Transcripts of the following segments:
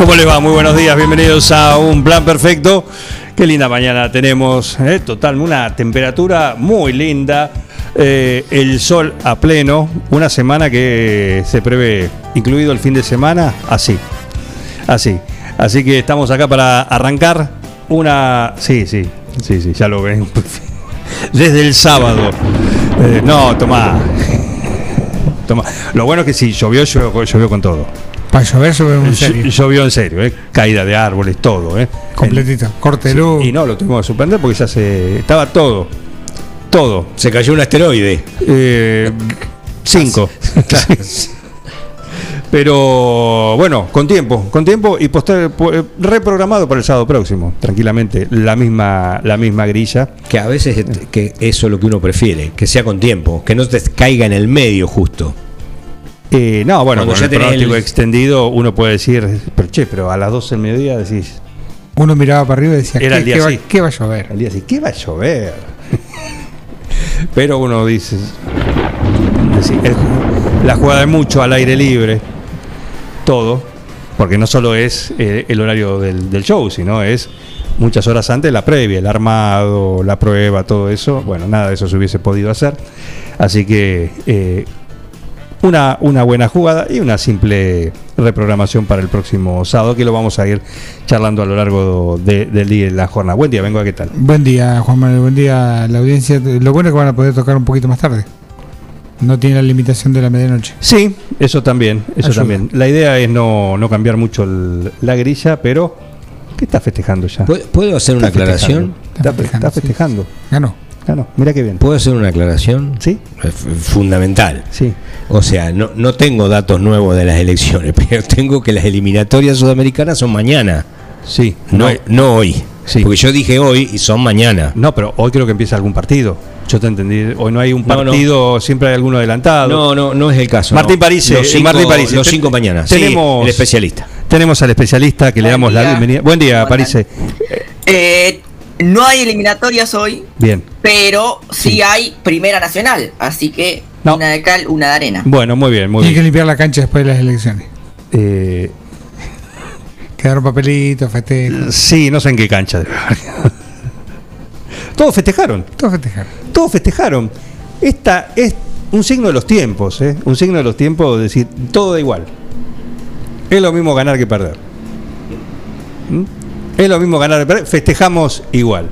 ¿Cómo les va? Muy buenos días, bienvenidos a Un Plan Perfecto. Qué linda mañana tenemos, ¿eh? total, una temperatura muy linda, eh, el sol a pleno, una semana que se prevé, incluido el fin de semana, así, así. Así que estamos acá para arrancar una... Sí, sí, sí, sí, ya lo ven. Desde el sábado. Eh, no, tomá. Tomá. Lo bueno es que llovió, llovió, llovió con todo. Para llover, llover en serio. Llo- Llovió en serio, ¿eh? caída de árboles, todo. ¿eh? Completito. Corte Sí, y no, lo tuvimos que suspender porque ya se. Estaba todo. Todo. Se cayó un asteroide. Eh, cinco. Pero bueno, con tiempo, con tiempo y poster- eh, reprogramado para el sábado próximo, tranquilamente. La misma, la misma grilla. Que a veces es- que eso es lo que uno prefiere, que sea con tiempo, que no te caiga en el medio justo. Eh, no, bueno, Cuando con ya el tenés pronóstico el- extendido uno puede decir, pero che, pero a las 12 del mediodía decís, Uno miraba para arriba y decía, Era ¿qué, el día qué va, así. qué va a llover? al día así, ¿qué va a llover? Pero uno dice, es la jugada de mucho al aire libre, todo, porque no solo es eh, el horario del, del show, sino es muchas horas antes la previa, el armado, la prueba, todo eso. Bueno, nada de eso se hubiese podido hacer. Así que eh, una, una buena jugada y una simple reprogramación para el próximo sábado, que lo vamos a ir charlando a lo largo de- del día y la jornada. Buen día, vengo a qué tal. Buen día, Juan Manuel. Buen día a la audiencia. Lo bueno es que van a poder tocar un poquito más tarde. No tiene la limitación de la medianoche. Sí, eso también, eso Ayuda. también. La idea es no, no cambiar mucho el- la grilla, pero ¿qué está festejando ya? ¿Puedo- ¿Puedo hacer una Está aclaración? Está, Está está festejando, sí. festejando. Ganó. Ah, no, mira qué bien. ¿Puedo hacer una aclaración? ¿Sí? Es f- fundamental. Sí. O sea, no, no tengo datos nuevos de las elecciones, pero tengo que las eliminatorias sudamericanas son mañana, Sí. no, no hoy. Sí. Porque yo dije hoy y son mañana. No, pero hoy creo que empieza algún partido. Yo te entendí. Hoy no hay un No, no. partido, siempre hay alguno adelantado. No, no, no es el caso. Martín no. París, Los eh, cinco, Martín París. Los cinco mañana. tenemos- Sí, el especialista. Tenemos al especialista que le damos la bienvenida. Buen día, ¿Cómo París. Eh, no hay eliminatorias hoy, Bien. pero sí, hay Primera Nacional. Así que No. una de cal, una de arena. Bueno, muy bien, muy Tiene que bien. limpiar la cancha después de las elecciones. Eh, Quedaron papelitos, festejos. sí, no sé en qué cancha. Todos festejaron. Todo festejar. todos festejaron. Esta es un signo de los tiempos, ¿eh? un signo de los tiempos, de decir, todo da igual. Es lo mismo ganar que perder. ¿Mm? Es lo mismo ganar festejamos igual.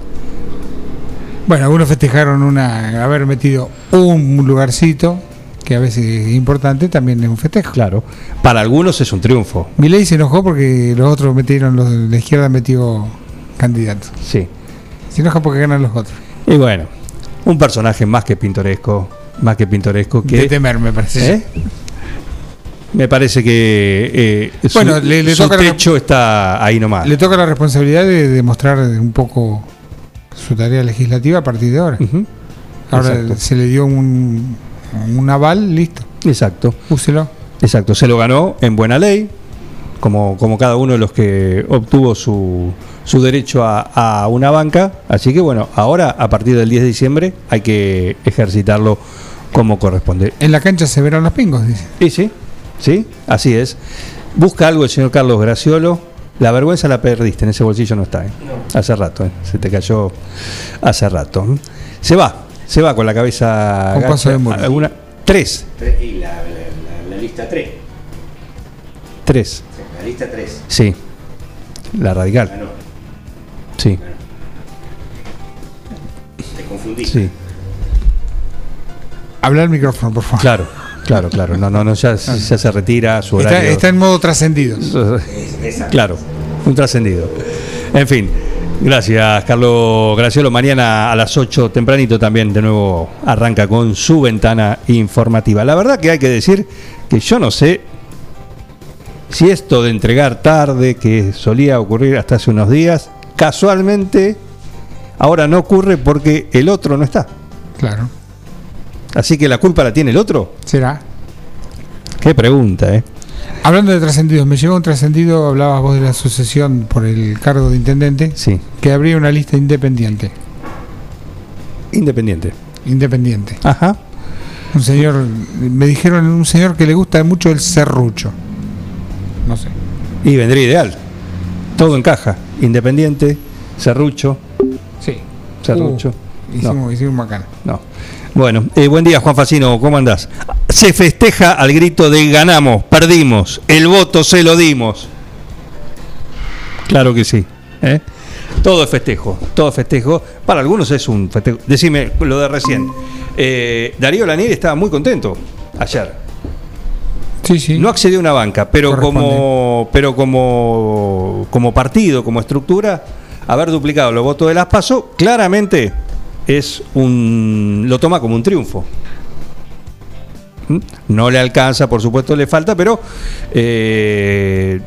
Bueno, algunos festejaron una haber metido un lugarcito, que a veces es importante, también es un festejo. Claro, para algunos es un triunfo, Milei se enojó porque los otros metieron, los de la izquierda metió candidatos. sí. Se enoja porque ganan los otros. Y bueno, un personaje más que pintoresco, más que pintoresco que... De temer, me parece. ¿Eh? Me parece que eh, su, Bueno, le- le su toca la- techo está ahí nomás. Le toca la responsabilidad de demostrar un poco su tarea legislativa a partir de ahora. Ahora Exacto. se le dio un, un aval, listo, Exacto. úselo. Exacto, se lo ganó en buena ley, como, como cada uno de los que obtuvo su, su derecho a, a una banca. Así que bueno, ahora a partir del 10 de diciembre hay que ejercitarlo como corresponde. En la cancha se verán los pingos, dice. Y sí, sí, así es. Busca algo el señor Carlos Graciolo. La vergüenza la perdiste, en ese bolsillo no está. ¿eh? Hace rato, ¿eh? se te cayó hace rato. Se va, se va con la cabeza. Con paso de. Alguna- Tres, Y la, lista 3. tres, La lista 3. sí. La radical. Sí, Te confundí. sí. Habla al micrófono, por favor. Claro, claro, claro. No, no, no, ya, ya se retira su Está, horario. está en modo trascendido. Claro, un trascendido. En fin, gracias Carlos Graciolo. Mañana a las 8 tempranito también de nuevo arranca con su ventana informativa. La verdad que hay que decir que yo no sé si esto de entregar tarde, que solía ocurrir hasta hace unos días, casualmente ahora no ocurre porque el otro no está. Claro. Así que la culpa la tiene el otro. Será. Qué pregunta, ¿eh? Hablando de trascendidos, me llegó un trascendido, hablabas vos de la sucesión por el cargo de intendente, Sí, que habría una lista independiente. independiente. Independiente. Ajá. Un señor, me dijeron un señor que le gusta mucho el serrucho. No sé. Y vendría ideal. Todo encaja. Independiente, serrucho, Sí. serrucho. Uh, hicimos, hicimos macana. No. Bueno, eh, buen día Juan Facino, ¿cómo andás? Se festeja al grito de ganamos, perdimos, el voto se lo dimos. Claro que sí. ¿eh? Todo es festejo, todo es festejo. Para algunos es un festejo. Decime lo de recién. Eh, Darío Lanier estaba muy contento ayer. Sí, sí. No accedió a una banca, pero como, pero como, como partido, como estructura, haber duplicado los votos de las PASO, claramente es un lo toma como un triunfo. ¿Mm? No le alcanza, por supuesto, le falta, pero eh,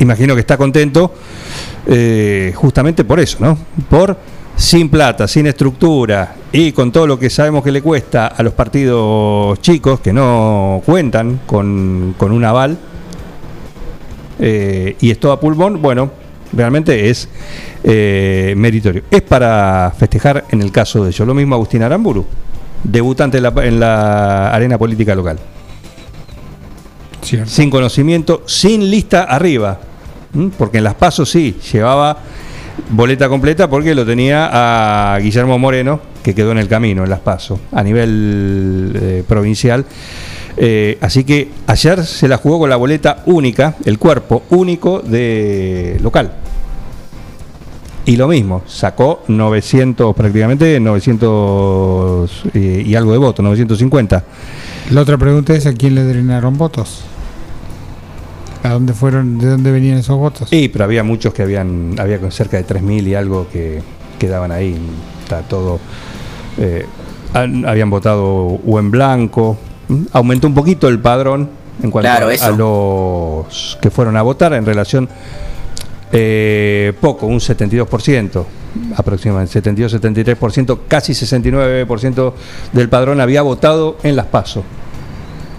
imagino que está contento eh, justamente por eso, ¿no? Por sin plata, sin estructura y con todo lo que sabemos que le cuesta a los partidos chicos que no cuentan con, con un aval eh, y es todo a pulmón, bueno, realmente es eh, meritorio. Es para festejar en el caso de ellos. Lo mismo Agustín Aramburu, debutante en la, en la arena política local Cierto. sin conocimiento, sin lista arriba. Porque en las pasos sí, llevaba boleta completa porque lo tenía a Guillermo Moreno, que quedó en el camino en las pasos, a nivel eh, provincial. Eh, así que ayer se la jugó con la boleta única, el cuerpo único de local. Y lo mismo, sacó 900, prácticamente 900 eh, y algo de votos, 950. La otra pregunta es a quién le drenaron votos. ¿A dónde fueron, de dónde venían esos votos? Sí, pero había muchos que habían, había cerca de 3.000 y algo que quedaban ahí. Está todo. eh, han- habían votado o en blanco. Aumentó un poquito el padrón en cuanto Claro, a, eso. a los que fueron a votar en relación. Eh, poco, un 72%, aproximadamente 72-73%, casi 69% del padrón había votado en las PASO.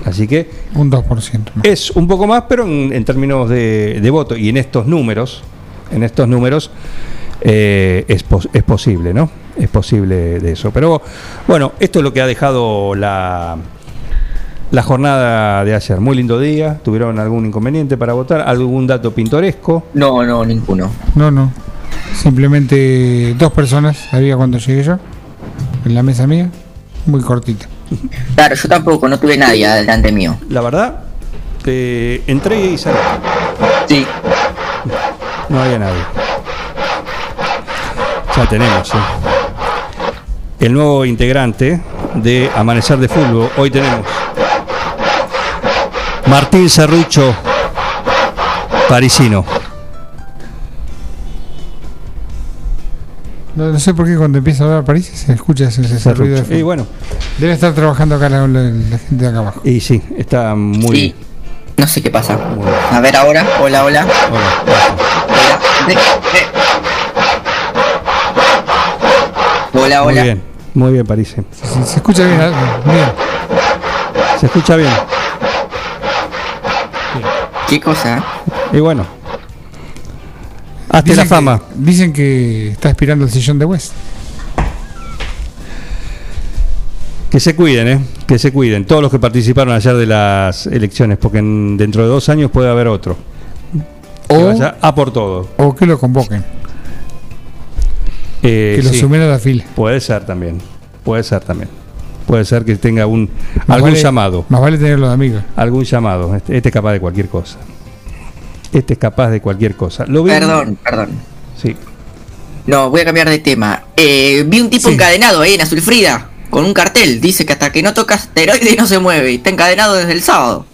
Así que Un 2%. más. es un poco más, pero en, en términos de, de voto y en estos números, en estos números eh, es, pos- es posible, ¿no? Es posible de eso. Pero bueno, esto es lo que ha dejado la, la jornada de ayer. Muy lindo día. ¿Tuvieron algún inconveniente para votar? ¿Algún dato pintoresco? No, no, ninguno. No, no. Simplemente dos personas había cuando llegué yo. En la mesa mía. Muy cortita. Claro, yo tampoco, no tuve nadie delante mío. La verdad, eh, entré y salí. Sí. No había nadie. Ya tenemos, ¿eh? El nuevo integrante de Amanecer de Fútbol. Hoy tenemos Martín Cerrucho, parisino. No, no sé por qué cuando empieza a hablar París se escucha ese, ese ruido de. Y bueno, Debe estar trabajando acá la, la- la gente de acá abajo. y sí, está muy. Sí. No sé qué pasa. Bueno. A ver ahora. Hola, hola. Hola, Hola. Ve. Hola, muy hola. bien, muy bien, París. Se, se escucha bien, ah, bien. Se escucha bien. ¿Qué cosa? Y bueno, hasta la que- fama. dicen que está aspirando el sillón de West. Que se cuiden, ¿eh? Que se cuiden. Todos los que participaron ayer de las elecciones, porque en- dentro de dos años puede haber otro. Que O, vaya a por todo. o que lo convoquen. Eh, Que lo sí, sumen a la fila. Puede ser también. Puede ser también. Puede ser que tenga un Más algún vale- llamado. Más vale tenerlo de amigos. Algún llamado. Este, este es capaz de cualquier cosa. Este es capaz de cualquier cosa. Lo vi- Perdón, perdón. Sí. No, voy a cambiar de tema. Eh, vi un tipo Sí. encadenado ahí en Azul Frida. con un cartel. Dice que hasta que no toca asteroide no se mueve y está encadenado desde el sábado.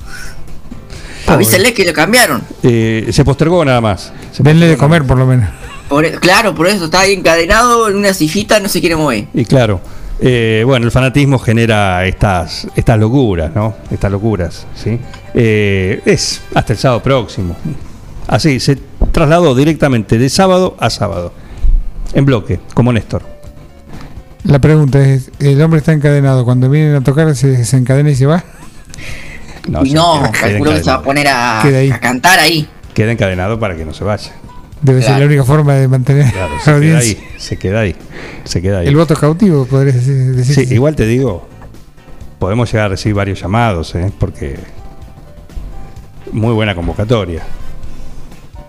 Avísenle que lo cambiaron. Eh, se postergó nada más. Se Denle de comer por lo menos. Por e- claro, por eso está ahí encadenado en una sillita, no se quiere mover. Y claro, eh, bueno, el fanatismo genera estas, estas locuras, ¿no? Estas locuras, ¿sí? Eh, es hasta el sábado próximo. Así, se trasladó directamente de sábado a sábado. En bloque, como Néstor. La pregunta es, ¿el hombre está encadenado? Cuando vienen a tocar se desencadena y se va? no, queda calculo que se va a poner a cantar ahí. Queda encadenado para que no se vaya. Debe ser la única forma de mantener Claro, la se queda ahí. Se queda ahí. Se queda ahí. El voto cautivo, podría decir. Sí, igual te digo, podemos llegar a recibir varios llamados, ¿eh? porque muy buena convocatoria,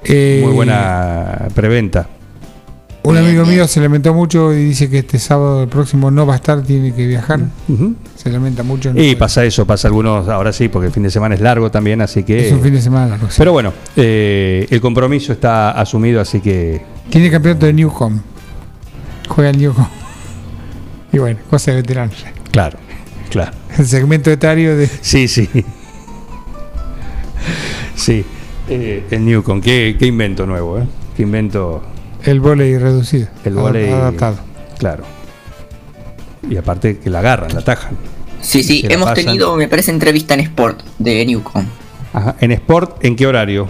Eh, muy buena preventa. Un Bien, amigo bien. mío se lamentó mucho y dice que este sábado el próximo no va a estar, tiene que viajar. Se lamenta mucho. no Y puede. pasa eso, pasa algunos, ahora sí, porque el fin de semana es largo también, así que... Es un fin de semana. la cosa. Pero bueno, eh, el compromiso está asumido, así que... Tiene campeonato de Newcom. Juega el Newcom. Y bueno, cosa de veteranos. Claro, claro. El segmento etario de. Sí, sí. Sí. Eh, el Newcom, qué, qué invento nuevo, ¿eh? Qué invento El volei reducido. el volei. Adaptado. Claro. Y aparte que la agarran, la atajan. Sí, sí, hemos pasan. tenido, me parece, entrevista en Sport de Newcom. Ajá. En Sport, ¿en qué horario?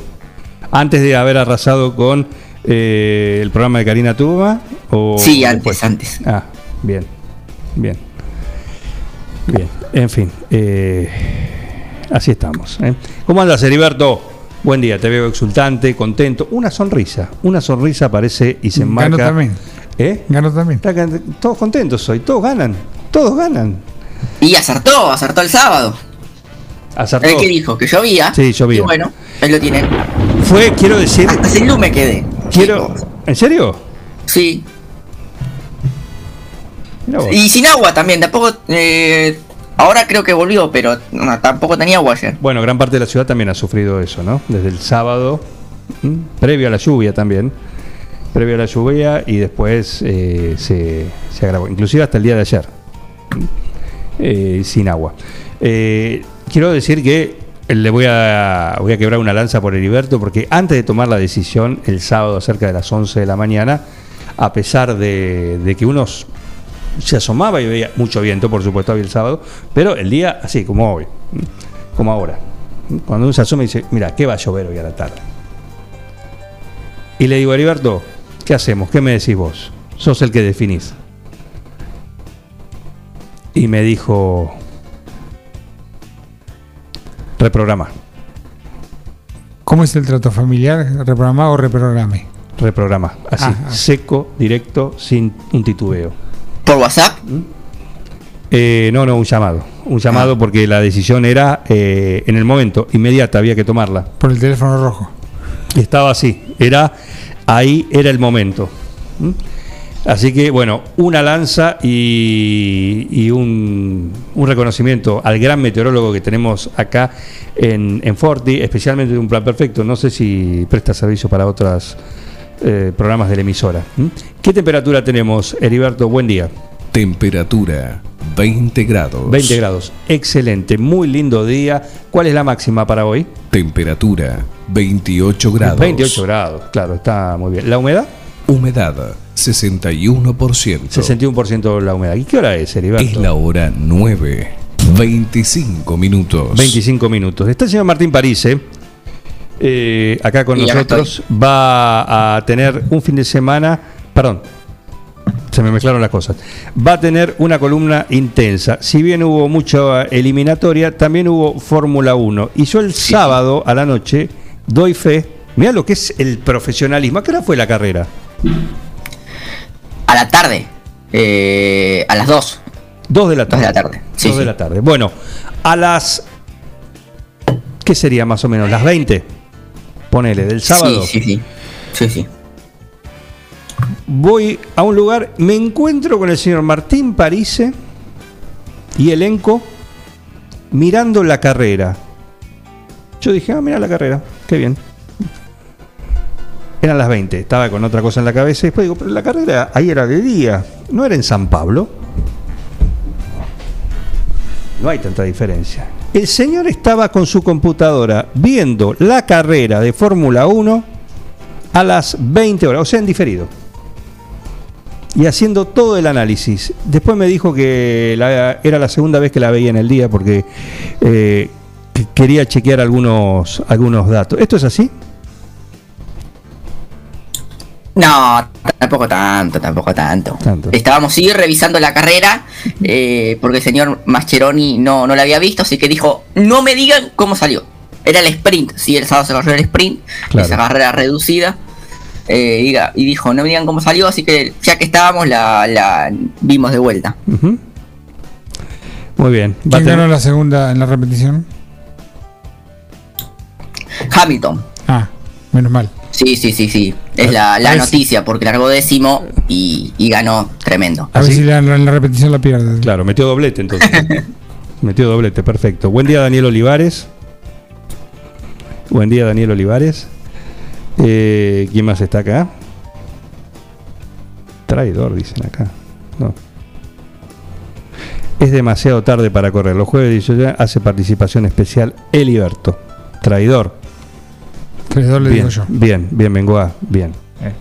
Antes de haber arrasado con eh, el programa de Karina Tuba o Sí, antes, después? antes. Ah, bien, bien, bien. En fin, eh, así estamos. ¿eh? ¿Cómo andas, Heriberto? Buen día, te veo exultante, contento. Una sonrisa, una sonrisa aparece y se enmarca. Ganó también. ¿Eh? Ganó también. Todos contentos hoy, todos ganan, todos ganan. Y acertó, acertó el sábado. Acertó. El que dijo que llovía. Sí, llovía. Y bueno, ahí lo tienen. Fue, quiero decir, Hasta sin luz me quedé. quiero. ¿En serio? Sí. Y sin agua también, tampoco. eh, ahora creo que volvió, pero tampoco tenía agua ayer. Bueno, gran parte de la ciudad también ha sufrido eso, ¿no? Desde el sábado, previo a la lluvia también, previo a la lluvia y después eh, se, se agravó, inclusive hasta el día de ayer. Eh, sin agua. Eh, quiero decir que le voy a, voy a quebrar una lanza por Heriberto porque antes de tomar la decisión el sábado cerca de las 11 de la mañana, a pesar de que unos se asomaba y veía mucho viento, por supuesto, había el sábado, pero el día así como hoy, como ahora. Cuando uno se asoma y dice, mira, ¿qué va a llover hoy a la tarde? Y le digo, Heriberto, ¿qué hacemos? ¿Qué me decís vos? Sos el que definís. Y me dijo, reprograma, ¿Cómo es el trato familiar? ¿Reprogramado o reprograme? reprograma, así, Ah, ah. seco, directo, sin un titubeo. Por WhatsApp. Eh, no, no, un llamado. Un llamado porque la decisión era eh, en el momento, inmediata, había que tomarla. Por el teléfono rojo. Estaba así, era ahí era el momento. ¿Mm? Así que, bueno, una lanza y, y un, un reconocimiento al gran meteorólogo que tenemos acá en, en Forti, especialmente de un plan perfecto. No sé si presta servicio para otros programas de la emisora. ¿Mm? ¿Qué temperatura tenemos, Heriberto? Buen día. Temperatura 20 grados. 20 grados. Excelente, muy lindo día. ¿Cuál es la máxima para hoy? Temperatura 28 grados. 28 grados, claro, está muy bien. ¿La humedad? Humedad 61%. 61% la humedad. ¿Y qué hora es, Heriberto? Es la hora 9. 25 minutos. 25 minutos. Está el señor Martín Parise, eh, acá con Y acá nosotros. Va a tener un fin de semana, perdón, se me mezclaron las cosas. Va a tener una columna intensa. Si bien hubo mucha eliminatoria, también hubo Fórmula 1. Y yo el sábado a la noche doy fe. Mira lo que es el profesionalismo. ¿A qué hora fue la carrera? A la tarde. eh, a las 2. Dos de la Dos tarde. de la tarde. Sí, Dos de sí. la tarde. Bueno, a las. ¿Qué sería más o menos? ¿Las 20? Ponele, del sábado. Sí, sí, sí. Sí, sí. Voy a un lugar, me encuentro con el señor Martín Parise y elenco mirando la carrera. Yo dije, ah, mira la carrera, qué bien. Eran las 20, estaba con otra cosa en la cabeza y después digo, pero la carrera ahí era de día, no era en San Pablo. no hay tanta diferencia. El señor estaba con su computadora viendo la carrera de Fórmula 1 a las 20 horas, o sea, en diferido. Y haciendo todo el análisis. Después me dijo que la- era la segunda vez que la veía en el día porque eh, que- quería chequear algunos, algunos datos. ¿Esto es así? No, tampoco tanto, tampoco tanto. Tanto. Estábamos sí revisando la carrera, eh, porque el señor Mascheroni no, no la había visto, así que dijo, no me digan cómo salió. Era el sprint, sí, el sábado se corrió el sprint, Claro. esa carrera reducida. eh, diga- y dijo, no me digan cómo salió, así que ya que estábamos la, la vimos de vuelta. Muy bien. ¿Quién ganó la segunda en la repetición? Hamilton. Ah, menos mal. Sí, sí, sí, sí. Es la, la noticia, porque largó décimo y, y ganó tremendo. A ver si la- la- en la repetición la pierde. Claro, metió doblete entonces. metió doblete, perfecto. Buen día, Daniel Olivares. Buen día, Daniel Olivares. Eh, ¿Quién más está acá? Traidor, dicen acá. No. Es demasiado tarde para correr. Los jueves 18 hace participación especial Eliberto. Traidor. Le Bien, digo yo. bien, bien, Bengoa. Bien. Eh.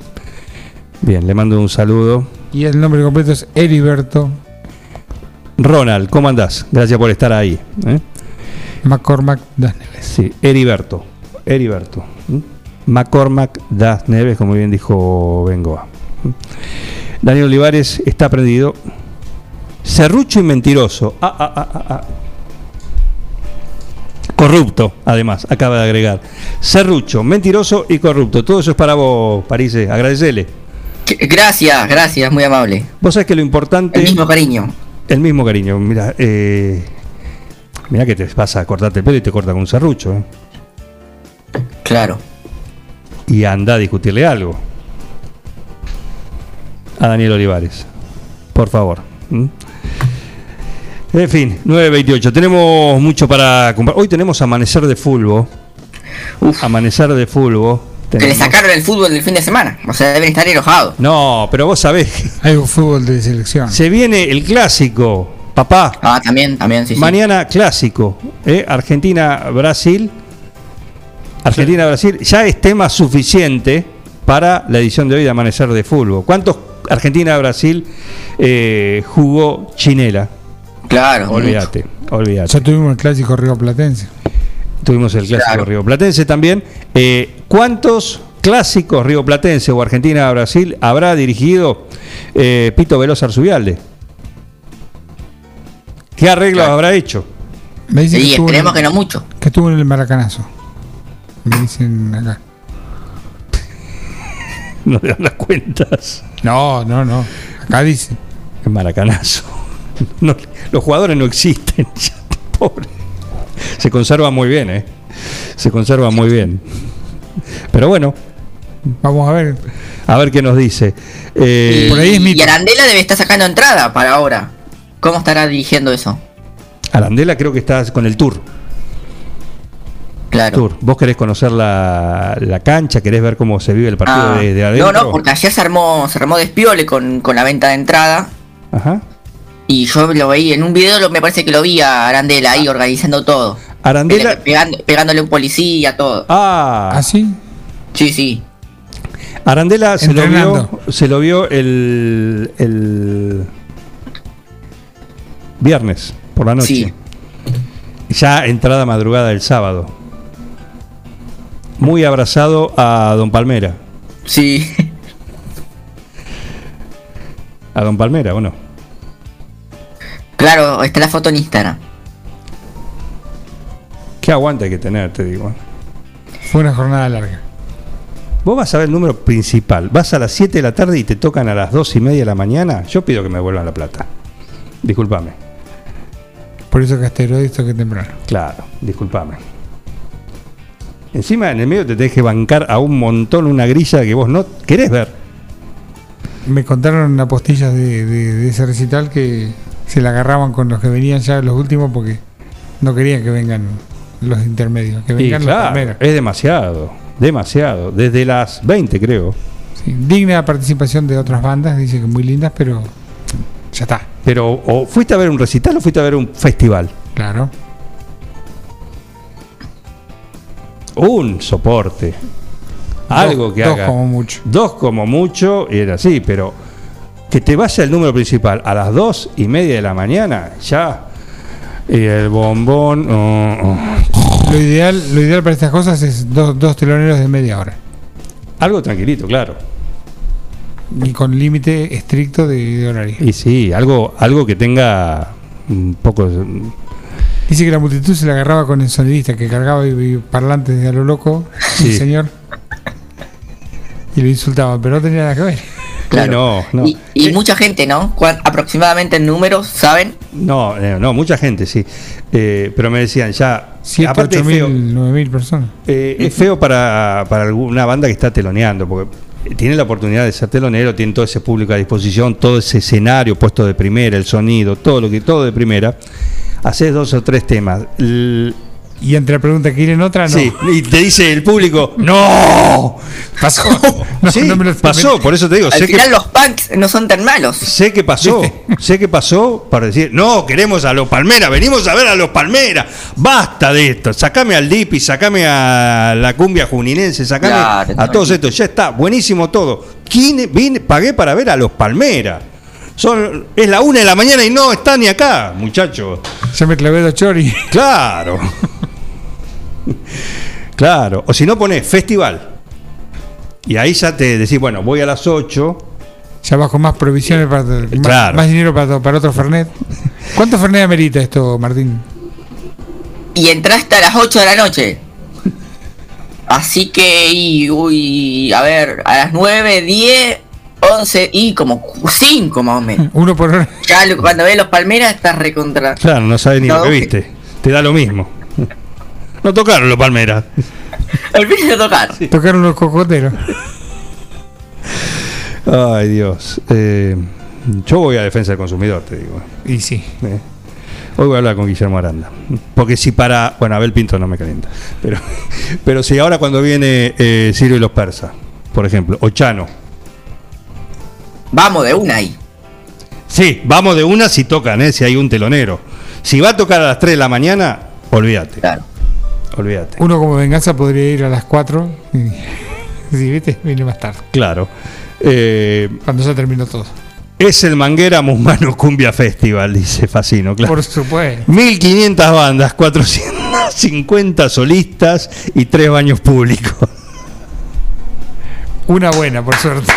Bien, le mando un saludo. Y el nombre completo es Heriberto Ronald, ¿cómo andás? Gracias por estar ahí. ¿eh? McCormack Das Neves. Sí, Heriberto. Heriberto. McCormack Das Neves, como bien dijo Bengoa. Daniel Olivares está prendido. Serrucho y mentiroso. Ah, ah, ah, ah, ah. Corrupto, además, acaba de agregar. Serrucho, mentiroso y corrupto. Todo eso es para vos, Parise. Agradecele. Gracias, gracias, muy amable. Vos sabés que lo importante. El mismo cariño. El mismo cariño. Mira, eh, mira que te vas a cortarte el pelo y te corta con un serrucho. ¿eh? Claro. y anda a discutirle algo a Daniel Olivares. Por favor. ¿Mm? En fin, 9.28. Tenemos mucho para comprar. Hoy tenemos amanecer de fulbo. Uf. Amanecer de fulbo. Que le sacaron el fútbol del fin de semana. O sea, deben estar enojados. No, pero vos sabés. que Hay un fútbol de selección. Se viene el clásico. Papá. Ah, también, también, sí, sí. Mañana clásico. ¿eh? Argentina-Brasil. Argentina-Brasil. Ya es tema suficiente para la edición de hoy de Amanecer de Fútbol. ¿Cuántos Argentina-Brasil eh, jugó Chinela? Claro. Olvídate, olvídate. Ya tuvimos el clásico Río Platense. Tuvimos el clásico Claro. Río Platense también. Eh, ¿Cuántos clásicos Río Platense o Argentina-Brasil habrá dirigido eh, Pito Veloz Arzubialde? ¿Qué arreglos Claro. habrá hecho? Me dicen Sí, que, en, esperemos que no mucho. que estuvo en el Maracanazo. Me dicen acá. No le dan las cuentas. No, no, no. Acá dice. En Maracanazo. No, los jugadores no existen. Pobre. Se conserva muy bien, ¿eh? Se conserva muy bien. Pero bueno, Vamos a ver. a ver qué nos dice. Eh, y, por ahí es y Arandela debe estar sacando entrada para ahora. ¿Cómo estará dirigiendo eso? Arandela creo que está con el tour. Claro. tour. ¿Vos querés conocer la, la cancha? ¿Querés ver cómo se vive el partido Ah, de, de adentro? no, no, porque ayer se armó, se armó despiole con, con la venta de entrada. Ajá. Y yo lo veí en un video, lo- me parece que lo vi a Arandela ahí organizando todo. Arandela. Pegando- pegándole a un policía, todo. Ah, ¿Así? Sí, sí. Arandela se lo, vio, se lo vio el, el viernes por la noche. Sí. Ya entrada madrugada del sábado. Muy abrazado a Don Palmera. Sí. A Don Palmera, ¿o no? Claro, está la foto en Instagram. Qué aguante hay que tener, te digo. Fue una jornada larga. Vos vas a ver el número principal. Vas a las 7 de la tarde y te tocan a las 2 y media de la mañana. Yo pido que me vuelvan la plata. Disculpame. Por eso que asteroide esto que temprano. Claro, disculpame. Encima en el medio te que bancar a un montón una grilla que vos no querés ver. Me contaron en apostillas de, de, de ese recital que se la agarraban con los que venían ya los últimos porque no querían que vengan los intermedios, que Y vengan los primeros. es demasiado, demasiado. Desde las 20 creo. Sí, digna participación de otras bandas, dice que muy lindas, pero ya está. Pero o fuiste a ver un recital o fuiste a ver un festival. Claro. Un soporte. Algo Dos- que dos haga. como mucho. Dos como mucho, y era así, pero que te vaya el número principal a las dos y media de la mañana, ya. Y el bombón. oh, oh. Lo ideal, lo ideal para estas cosas es dos, dos teloneros de media hora. Algo tranquilito, claro. Y con límite estricto de, de horario. Y sí, algo, algo que tenga un poco. Dice que la multitud se la agarraba con el sonidista que cargaba y, y parlantes de a lo loco, Sí. el señor. Y lo insultaba, pero no tenía nada que ver. Claro. no, no. Y, y Eh, mucha gente, ¿no? ¿Cuán- aproximadamente en números, ¿saben? No, eh, no, mucha gente, sí. Eh, pero me decían ya. 7, aparte 8 es feo, mil, 9 mil personas. eh, es feo para, para alguna banda que está teloneando, porque tiene la oportunidad de ser telonero, tiene todo ese público a disposición, todo ese escenario puesto de primera, el sonido, todo lo que, todo de primera. Haces dos o tres temas. L- Y entre la pregunta, ¿quieren otra? No. Sí, y te dice el público, ¡No! Pasó. No, sí, no me lo- pasó, por eso te digo, Al sé que, final los punks no son tan malos. sé que pasó, sé que pasó para decir, no, queremos a los Palmeras, venimos a ver a los Palmeras, basta de esto, sacame al Dipi, sacame a la cumbia juninense, sacame Claro, a todos estos, ya está, buenísimo todo. ¿Quién vine, pagué para ver a los Palmeras? Son, es la una de la mañana y no está ni acá, muchachos. Ya me clavé dos chori. Claro. claro. O si no pones festival. Y ahí ya te decís, bueno, voy a las 8. Ya vas con más provisiones para más, Claro. más dinero para, para otro Fernet. ¿Cuánto Fernet amerita esto, Martín? Y entraste a las 8 de la noche. Así que, y, uy, a ver, a las 9, 10, 11 y como 5 más o menos. Uno por hora. Ya cuando ves los palmeras estás recontra. Claro, no sabes ni No, lo que viste. Te da lo mismo. No tocaron los Palmeras. Al fin de tocar. Tocaron los cocoteros. Ay, Dios. Eh, yo voy a defensa del consumidor, te digo. Y sí. Eh, Hoy voy a hablar con Guillermo Aranda. Porque si para. Bueno, Abel Pinto no me calienta. Pero, pero si ahora cuando viene eh, Ciro y los persas, por ejemplo, o Chano. Vamos de una ahí. Sí, vamos de una si tocan, ¿eh? si hay un telonero. Si va a tocar a las 3 de la mañana, olvídate. Claro. Olvídate. Uno como venganza podría ir a las 4. Y, sí, ¿viste? Vine más tarde. Claro. Eh, Cuando ya terminó todo. es el Manguera Musmano Cumbia Festival, dice Facino, claro. Por supuesto. 1500 bandas, 450 solistas y tres baños públicos. Una buena, por suerte.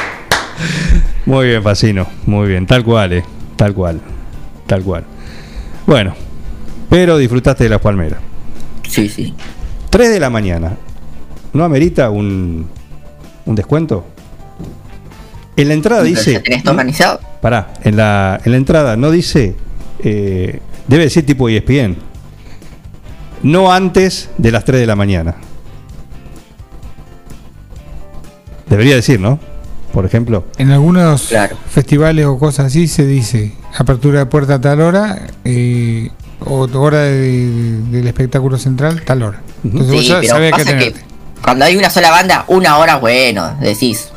Muy bien, Facino, muy bien, tal cual, eh, tal cual, tal cual. Bueno, pero disfrutaste de las palmeras. Sí, sí. 3 de la mañana, ¿no amerita un, un descuento? En la entrada Pero dice. ¿Ya tenés todo organizado? Pará, en la, en la entrada no dice. eh, debe decir tipo ESPN. No antes de las 3 de la mañana. Debería decir, ¿no? Por ejemplo. En algunos Claro. festivales o cosas así se dice apertura de puerta a tal hora eh, o hora de- del espectáculo central tal hora. Entonces vos Sí, pero sabés que pasa que tenerte. cuando hay una sola banda, una hora, bueno, decís.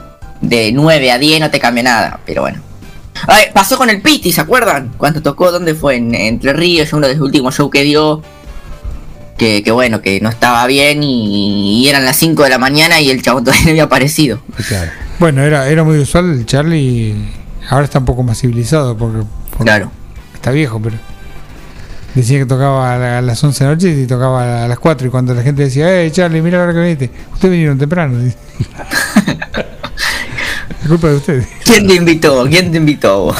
De 9 a 10 no te cambia nada, pero bueno. Ay, pasó con el Piti, ¿se acuerdan? Cuando tocó, ¿dónde fue? En Entre Ríos, uno de los últimos shows que dio. Que, que bueno, que no estaba bien y, y eran las 5 de la mañana y el chabón todavía no había aparecido. Claro. Bueno, era, era muy usual el Charlie. Ahora está un poco más civilizado porque, porque Claro. está viejo, pero decía que tocaba a, la- a las 11 de la noche y tocaba a las 4. Y cuando la gente decía, eh, Charlie, mira la hora que viniste, ustedes vinieron temprano. es culpa de ustedes. ¿Quién te invitó? ¿Quién te invitó?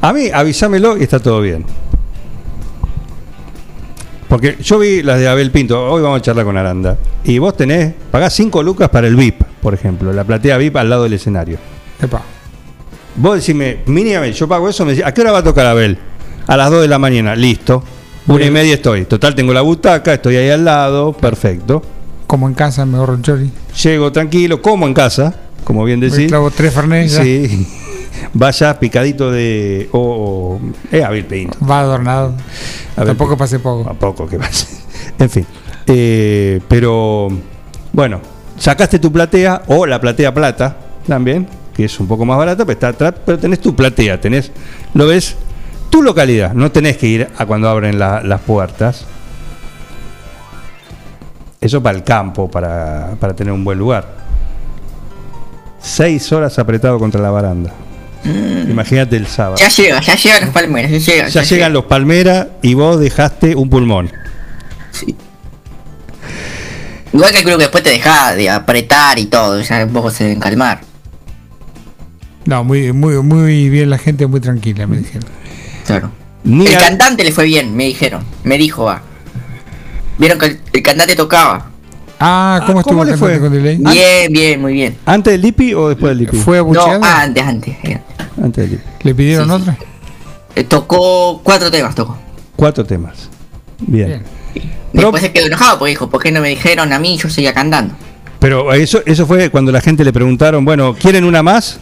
A mí, avísamelo y está todo bien. Porque yo vi las de Abel Pinto, hoy vamos a charlar con Aranda. Y vos tenés, pagás 5 lucas para el VIP, por ejemplo, la platea VIP al lado del escenario. Epa. Vos decime, mínimamente, yo pago eso, me decís, ¿a qué hora va a tocar Abel? A las 2 de la mañana, listo. Una y media estoy. Total, tengo la butaca, estoy ahí al lado, perfecto. Como en casa, me ahorro el chori. Llego tranquilo, como en casa, como bien Me decís. clavo tres Fernet ya. Sí. Vaya picadito de. O. o- es Abel. Va adornado. Abel Tampoco pase poco. A poco que pase. En fin. Eh, pero. Bueno, sacaste tu platea o la platea plata también, que es un poco más barata, pero está atrás, pero tenés tu platea, tenés. Lo ves tu localidad, no tenés que ir a cuando abren la- las puertas. Eso para el campo, para, para tener un buen lugar. Seis horas apretado contra la baranda. Imagínate el sábado. Ya llega, ya llegan los palmeras, ya llegan. Ya llegan los palmeras y vos dejaste un pulmón. Sí. Igual que creo que después te deja de apretar y todo, ya un poco se deben calmar. No, muy, muy, muy bien la gente, muy tranquila, me dijeron. Claro. Ni el a- cantante le fue bien, me dijeron. Me dijo, va. Vieron que el, el cantante tocaba. Ah, ¿cómo Ah, estuvo ¿cómo el le fue? cantante con delay? Bien, bien, muy bien. ¿Antes del Lipi o después del Lipi? ¿Fue No, abucheado? antes, antes. eh. Antes del Lipi. ¿Le pidieron Sí, sí. otra? Eh, Tocó cuatro temas, tocó. Cuatro temas. Bien. Bien. Después se quedó enojado porque dijo, ¿por qué no me dijeron a mí? Yo seguía cantando. Pero eso, eso fue cuando la gente le preguntaron, bueno, ¿quieren una más?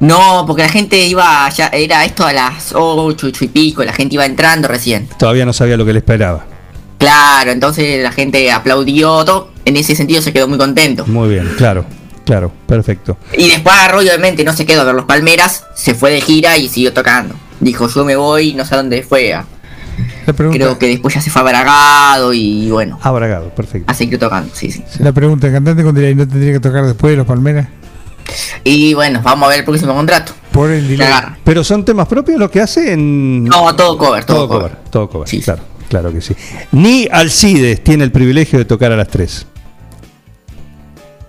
No, porque la gente iba, ya era esto a las ocho, ocho y pico, la gente iba entrando recién. Todavía no sabía lo que le esperaba. Claro, entonces la gente aplaudió todo. En ese sentido se quedó muy contento. Muy bien, claro, claro, perfecto. Y después agarró y obviamente no se quedó a ver los Palmeras, se fue de gira y siguió tocando. Dijo, yo me voy, no sé a dónde fue. a- pregunta, Creo que después ya se fue a Bragado y bueno, Abragado, perfecto. a seguir tocando, sí, sí. la pregunta, ¿el cantante con delay no tendría que tocar después de los Palmeras? Y bueno, vamos a ver el próximo contrato. Por el agarra. Pero son temas propios lo que hace en... No, todo cover, todo, todo cover. cover, todo cover, Sí, claro, claro que sí. Ni Alcides tiene el privilegio de tocar a las 3.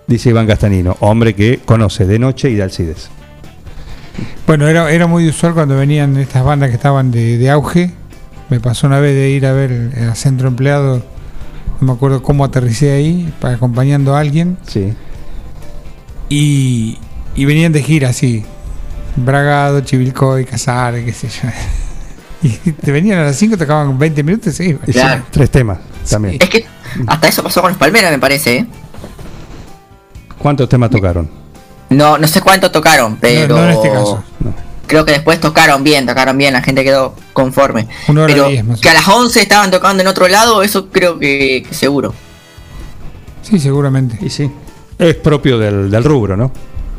Dice Iván Castanino, hombre que conoce de noche y de Alcides. Bueno, era, era muy usual cuando venían estas bandas que estaban de, de auge. Me pasó una vez de ir a ver el, centro empleado, no me acuerdo cómo aterricé ahí, para, acompañando a alguien. Sí. Y, y venían de gira así. Bragado, Chivilcoy, Casares, qué sé yo. Y te venían a las 5, tocaban 20 minutos y se iban. Y Claro. sí, tres temas también. Es que hasta eso pasó con los Palmeras, me parece, ¿eh? ¿Cuántos temas tocaron? No, no sé cuánto tocaron, pero. no en este caso. No. Creo que después tocaron bien, tocaron bien, la gente quedó conforme. Una hora pero diez, más que a las 11 estaban tocando en otro lado, eso creo que, que seguro. Sí, seguramente. Y sí. Es propio del, del rubro, ¿no?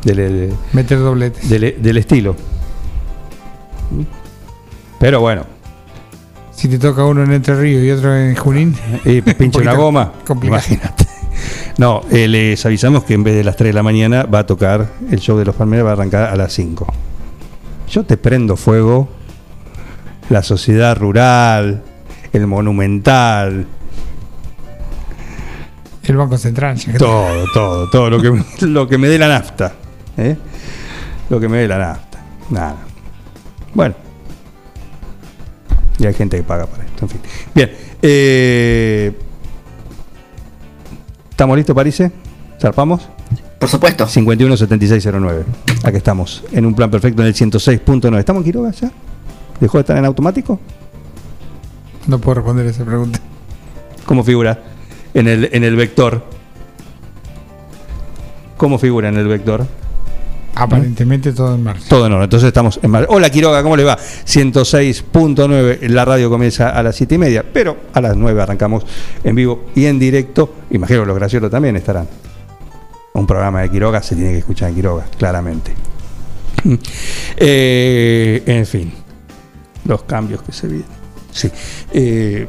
Del, Meter dobletes. del- del estilo. Pero bueno, Si te toca uno en Entre Ríos y otro en Junín. y un pincha una goma, complicado. imagínate. No, eh, les avisamos que en vez de las 3 de la mañana va a tocar el show de los Palmeras, va a arrancar a las 5. Yo te prendo fuego la sociedad rural, el monumental, El Banco Central. que- todo, todo, todo lo que, lo que me dé la nafta. ¿eh? Lo que me dé la nafta. Nada. Bueno. Y hay gente que paga para esto, en fin. Bien. eh, ¿Estamos listos, Parise? ¿Zarpamos? Por supuesto. 517609. Aquí estamos, en un plan perfecto en el 106.9. ¿Estamos en Quiroga ya? ¿Dejó de estar en automático? No puedo responder esa pregunta. ¿Cómo figura en el, en el vector? ¿Cómo figura en el vector? Aparentemente todo en marcha. Todo en orden. Entonces estamos en mar- Hola Quiroga, ¿cómo le va? 106.9. La radio comienza a las 7 y media, pero a las 9 arrancamos en vivo y en directo. Imagino que los graciosos también estarán. Un programa de Quiroga se tiene que escuchar en Quiroga, claramente. Eh, en fin, los cambios que se vienen. Sí. Eh,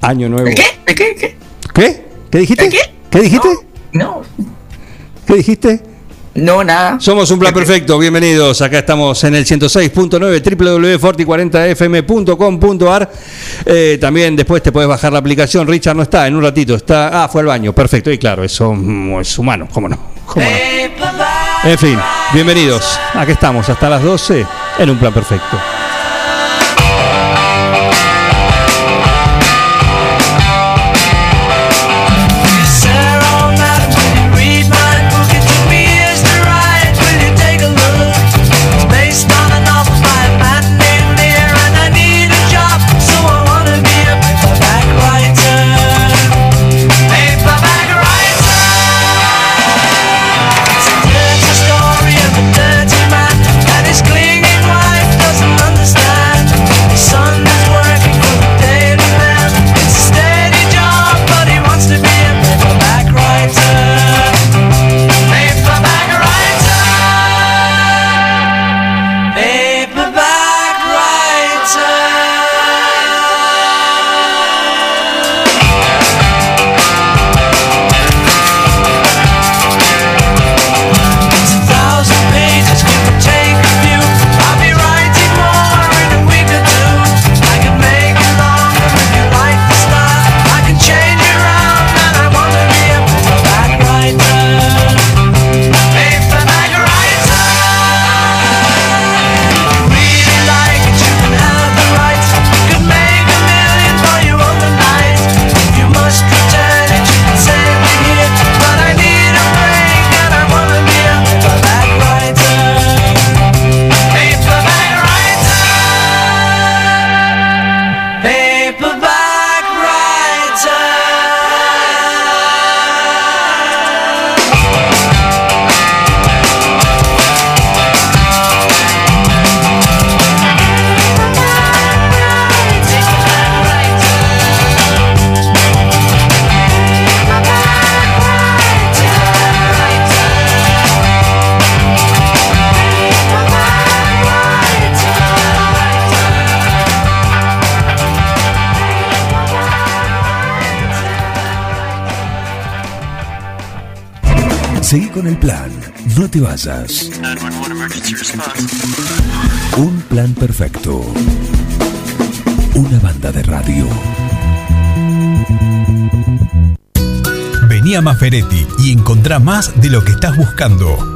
año nuevo. ¿El qué? ¿El qué? ¿El qué? ¿Qué? ¿Qué dijiste? ¿El qué? ¿Qué dijiste? No, ¿Qué dijiste? no, nada. Somos un plan perfecto, bienvenidos. Acá estamos en el 106.9 www.forti40fm.com.ar. Eh, también después te puedes bajar la aplicación. Richard no está, en un ratito está. Ah, fue al baño, perfecto. Y claro, eso mm, es humano, ¿cómo no? ¿Cómo no? En fin, bienvenidos. Aquí estamos hasta las 12 en un plan perfecto. Con el plan. No te vayas. Un plan perfecto. Una banda de radio. Vení a Maferetti y encontrá más de lo que estás buscando.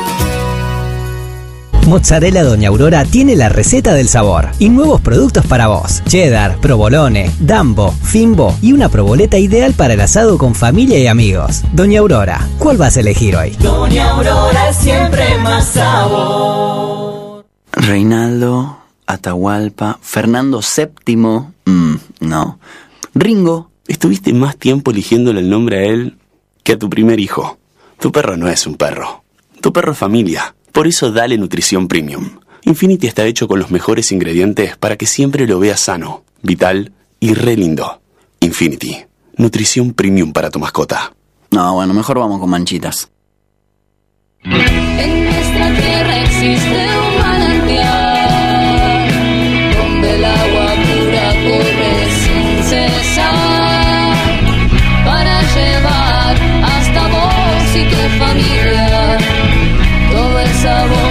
Mozzarella Doña Aurora tiene la receta del sabor y nuevos productos para vos. Cheddar, provolone, dambo, fimbo y una proboleta ideal para el asado con familia y amigos. Doña Aurora, ¿cuál vas a elegir hoy? Doña Aurora es siempre más sabor. Reinaldo, Atahualpa, Fernando VII, mm, no. Ringo, estuviste más tiempo eligiéndole el nombre a él que a tu primer hijo. Tu perro no es un perro. Tu perro es familia. Por eso dale nutrición premium. Infinity está hecho con los mejores ingredientes para que siempre lo veas sano, vital y re lindo. Infinity, nutrición premium para tu mascota. No, bueno, mejor vamos con manchitas. En nuestra tierra existe un manantial donde el agua pura corre sin cesar para llevar hasta vos y tu familia sabor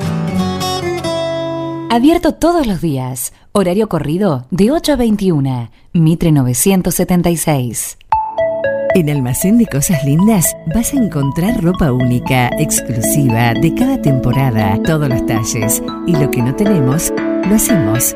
Abierto todos los días. Horario corrido de 8 a 21. Mitre 976. En Almacén de Cosas Lindas vas a encontrar ropa única, exclusiva, de cada temporada, todos los talles. Y lo que no tenemos, lo hacemos.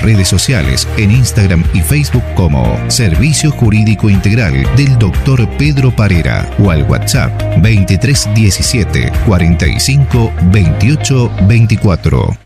redes sociales en Instagram y Facebook como Servicio Jurídico Integral del Dr. Pedro Parera o al WhatsApp 2317 45 28 24.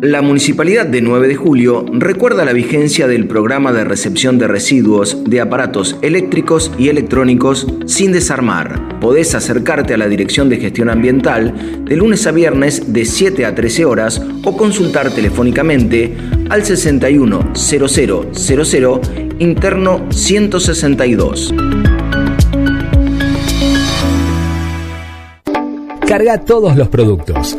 La Municipalidad de 9 de Julio recuerda la vigencia del programa de recepción de residuos de aparatos eléctricos y electrónicos sin desarmar. Podés acercarte a la Dirección de Gestión Ambiental de lunes a viernes de 7 a 13 horas o consultar telefónicamente al 610000 interno 162. Carga todos los productos.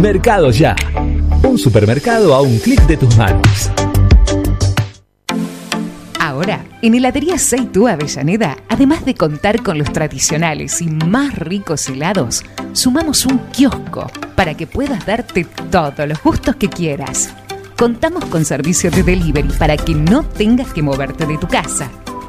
Mercado Ya. Un supermercado a un clic de tus manos. Ahora, en Heladería Seitú Avellaneda, además de contar con los tradicionales y más ricos helados, sumamos un kiosco para que puedas darte todos los gustos que quieras. Contamos con servicio de delivery para que no tengas que moverte de tu casa.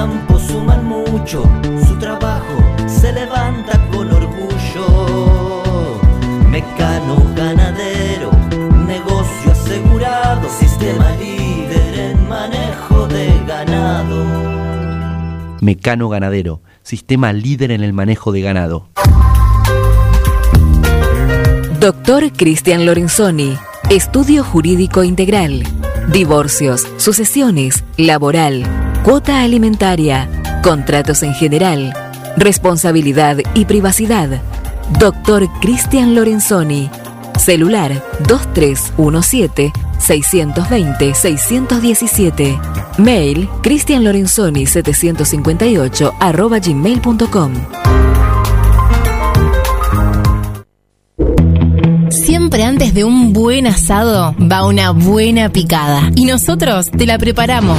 Los campos suman mucho, su trabajo se levanta con orgullo. Mecano ganadero, negocio asegurado, sistema líder en manejo de ganado. Mecano Ganadero, sistema líder en el manejo de ganado. Doctor Cristian Lorenzoni, Estudio Jurídico Integral, Divorcios, Sucesiones, Laboral, Cuota Alimentaria, Contratos en General, Responsabilidad y Privacidad. Doctor Cristian Lorenzoni, Celular 2317-620-617. Mail cristianlorenzoni758 arroba gmail.com. Siempre antes de un buen asado va una buena picada. Y nosotros te la preparamos.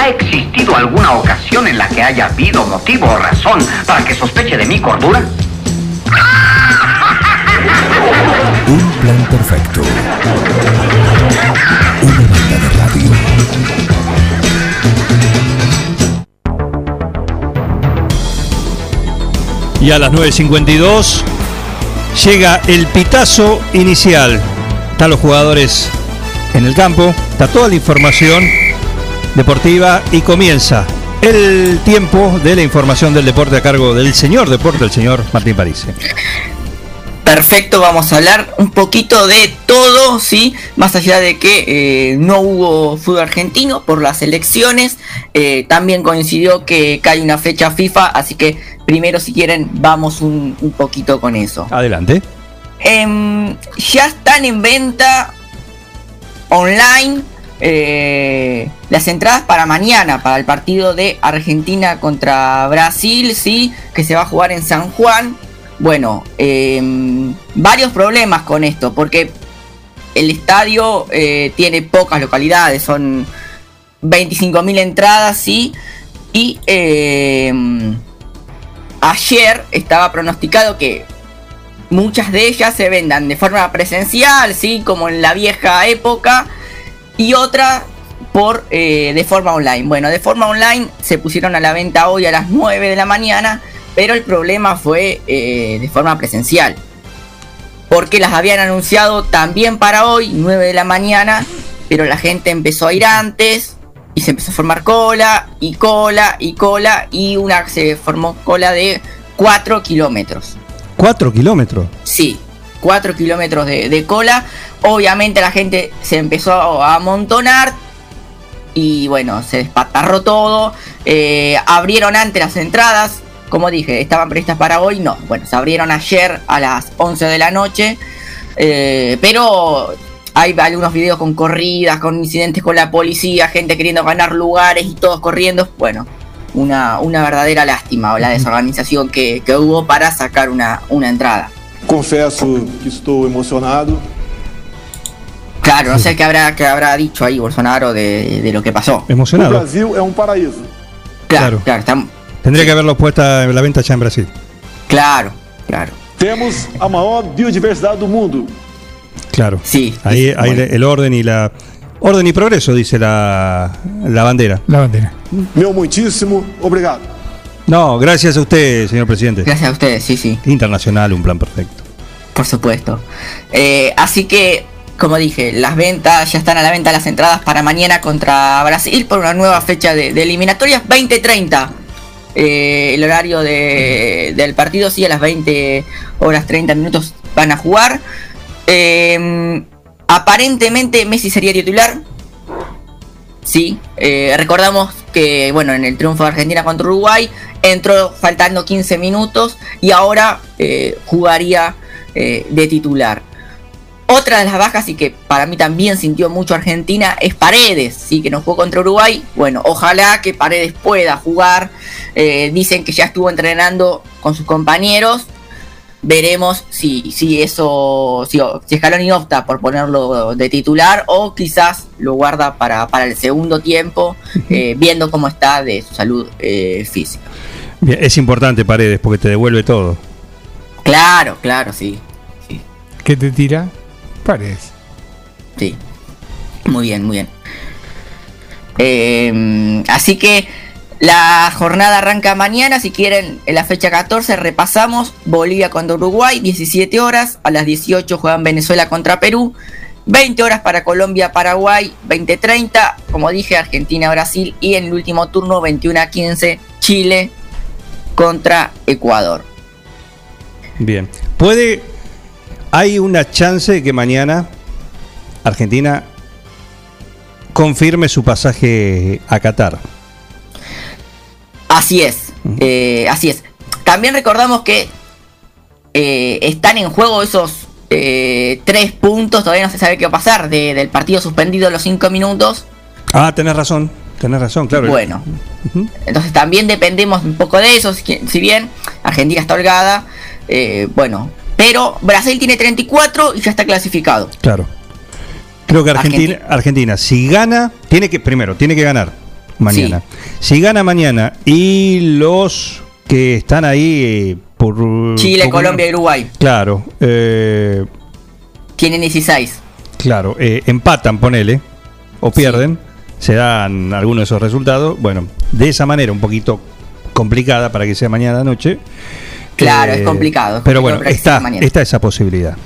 ¿Ha existido alguna ocasión en la que haya habido motivo o razón para que sospeche de mi cordura? Un plan perfecto. Una banda de radio. Y a las 9.52 llega el pitazo inicial. Están los jugadores en el campo, está toda la información deportiva y comienza el tiempo de la información del deporte a cargo del señor deporte, el señor Martín París. Perfecto, vamos a hablar un poquito de todo, ¿sí? Más allá de que eh, no hubo fútbol argentino por las elecciones, eh, también coincidió que cae una fecha FIFA, así que primero si quieren vamos un, un poquito con eso. Adelante. Em, ya están en venta online eh, las entradas para mañana, para el partido de Argentina contra Brasil, sí, que se va a jugar en San Juan. Bueno, eh, varios problemas con esto, porque el estadio eh, tiene pocas localidades, son 25.000 entradas, sí, y eh, ayer estaba pronosticado que muchas de ellas se vendan de forma presencial, sí, como en la vieja época, y otras por eh, de forma online. Bueno, de forma online se pusieron a la venta hoy a las 9 de la mañana, pero el problema fue eh, de forma presencial. Porque las habían anunciado también para hoy, 9 de la mañana, pero la gente empezó a ir antes y se empezó a formar cola y cola y cola y una se formó cola de 4 kilómetros. 4 kilómetros. Sí, 4 kilómetros de, de cola. Obviamente la gente se empezó a amontonar y bueno, se despatarró todo. Eh, abrieron antes las entradas. Como dije, estaban previstas para hoy. No, bueno, se abrieron ayer a las 11 de la noche. Eh, pero hay algunos videos con corridas, con incidentes con la policía, gente queriendo ganar lugares y todos corriendo. Bueno, una, una verdadera lástima la desorganización que, que hubo para sacar una, una entrada. Confesso que estou emocionado. Claro, no sé qué habrá, qué habrá dicho ahí Bolsonaro de, de lo que pasó. Emocionado. Brasil é um paraíso. Claro, claro, está- Tendría que haberlo puesta en la venta ya en Brasil. claro, claro. Temos a maior biodiversidade do mundo. Claro. Sí. Ahí, ahí el orden y la. Orden y progreso, dice la, la bandera. La bandera. Meu muitíssimo obrigado. No, gracias a usted, señor presidente. Gracias a ustedes, sí, sí. Internacional, un plan perfecto. Por supuesto. Eh, así que, como dije, las ventas, ya están a la venta las entradas para mañana contra Brasil por una nueva fecha de, de eliminatorias 2030. Eh, el horario de- del partido, sí, a las 20 horas 30 minutos van a jugar. Eh, aparentemente Messi sería titular. Sí, eh, recordamos que, bueno, en el triunfo de Argentina contra Uruguay entró faltando 15 minutos y ahora eh, jugaría eh, de titular. Otra de las bajas y que para mí también sintió mucho Argentina es Paredes, sí, que no jugó contra Uruguay. Bueno, ojalá que Paredes pueda jugar. Dicen que ya estuvo entrenando con sus compañeros. Veremos si, si eso, si, si Scaloni opta por ponerlo de titular o quizás lo guarda para, para el segundo tiempo, eh, viendo cómo está de su salud eh, física. Bien, es importante Paredes porque te devuelve todo. Claro, claro, sí. ¿Qué te tira? Paredes. Sí. Muy bien, muy bien. Eh, así que la jornada arranca mañana. Si quieren, en la fecha 14 repasamos Bolivia contra Uruguay, 17 horas. A las 18 juegan Venezuela contra Perú. 20 horas para Colombia, Paraguay, 20-30. Como dije, Argentina, Brasil. Y en el último turno, 21 a 15, Chile contra Ecuador. Bien. ¿Puede. Hay una chance de que mañana Argentina confirme su pasaje a Qatar. Así es, eh, así es. También recordamos que eh, están en juego esos eh, tres puntos, todavía no se sabe qué va a pasar, de- del partido suspendido los cinco minutos. Ah, tenés razón. Tenés razón, claro. Bueno, entonces también dependemos un poco de eso, si bien Argentina está holgada, bueno, pero Brasil tiene 34 y ya está clasificado. Claro. Creo que Argentina, Argentina, si gana, tiene que, primero, tiene que ganar mañana. Si gana mañana y los que están ahí eh, por... Chile, por- Colombia y Uruguay Claro, eh, tienen 16. claro, eh, empatan, ponele, o pierden, se dan algunos de esos resultados. Bueno, de esa manera, un poquito complicada para que sea mañana noche. Claro, Eh, es complicado. es Pero complicado bueno, está, está esa posibilidad.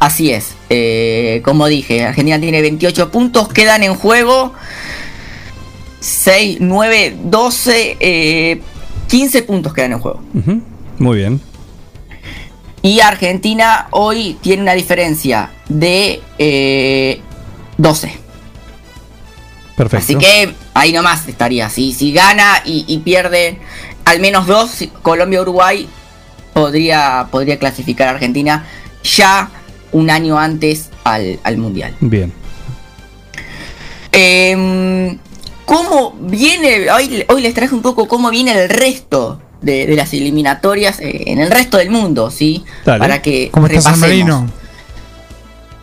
Así es. Eh, como dije, Argentina tiene 28 puntos. Quedan en juego 6, 9, 12, eh, 15 puntos quedan en juego. Ujú, Muy bien. Y Argentina hoy tiene una diferencia de eh, 12. Perfecto. Así que ahí nomás estaría. Si, si gana y, y pierde al menos dos, Colombia-Uruguay podría, podría clasificar a Argentina ya un año antes al, al Mundial. Bien. Em, ¿Cómo viene? Hoy, hoy les traje un poco cómo viene el resto de, de las eliminatorias eh, en el resto del mundo, ¿sí? Dale. Para que ¿Cómo San repasemos. Marino?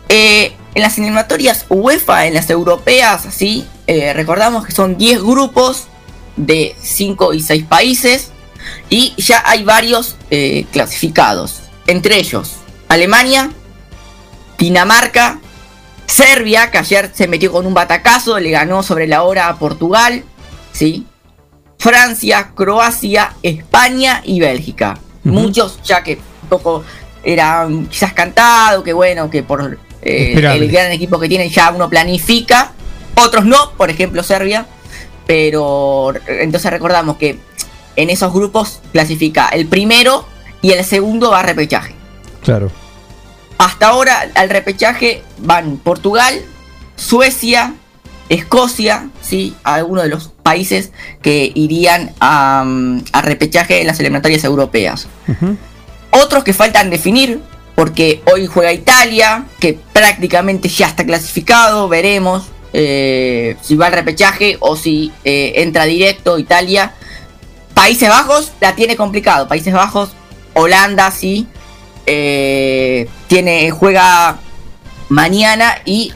Eh, en las eliminatorias UEFA, en las europeas, ¿sí? Eh, recordamos que son 10 grupos de 5 y 6 países y ya hay varios clasificados. Entre ellos, Alemania, Dinamarca, Serbia, que ayer se metió con un batacazo, le ganó sobre la hora a Portugal, ¿sí? Francia, Croacia, España y Bélgica. Muchos ya que un poco era mm, quizás cantado, que bueno, que por eh, el gran equipo que tienen ya uno planifica, otros no, por ejemplo Serbia, pero entonces recordamos que en esos grupos clasifica el primero y el segundo va a repechaje. Claro. Hasta ahora al repechaje van Portugal, Suecia, Escocia, sí, algunos de los países que irían a, mm, a repechaje en las eliminatorias europeas. Otros que faltan definir, porque hoy juega Italia, que prácticamente ya está clasificado, veremos eh, si va al repechaje o si eh, entra directo Italia. Países Bajos la tiene complicado, Países Bajos, Holanda sí, eh, tiene, juega mañana y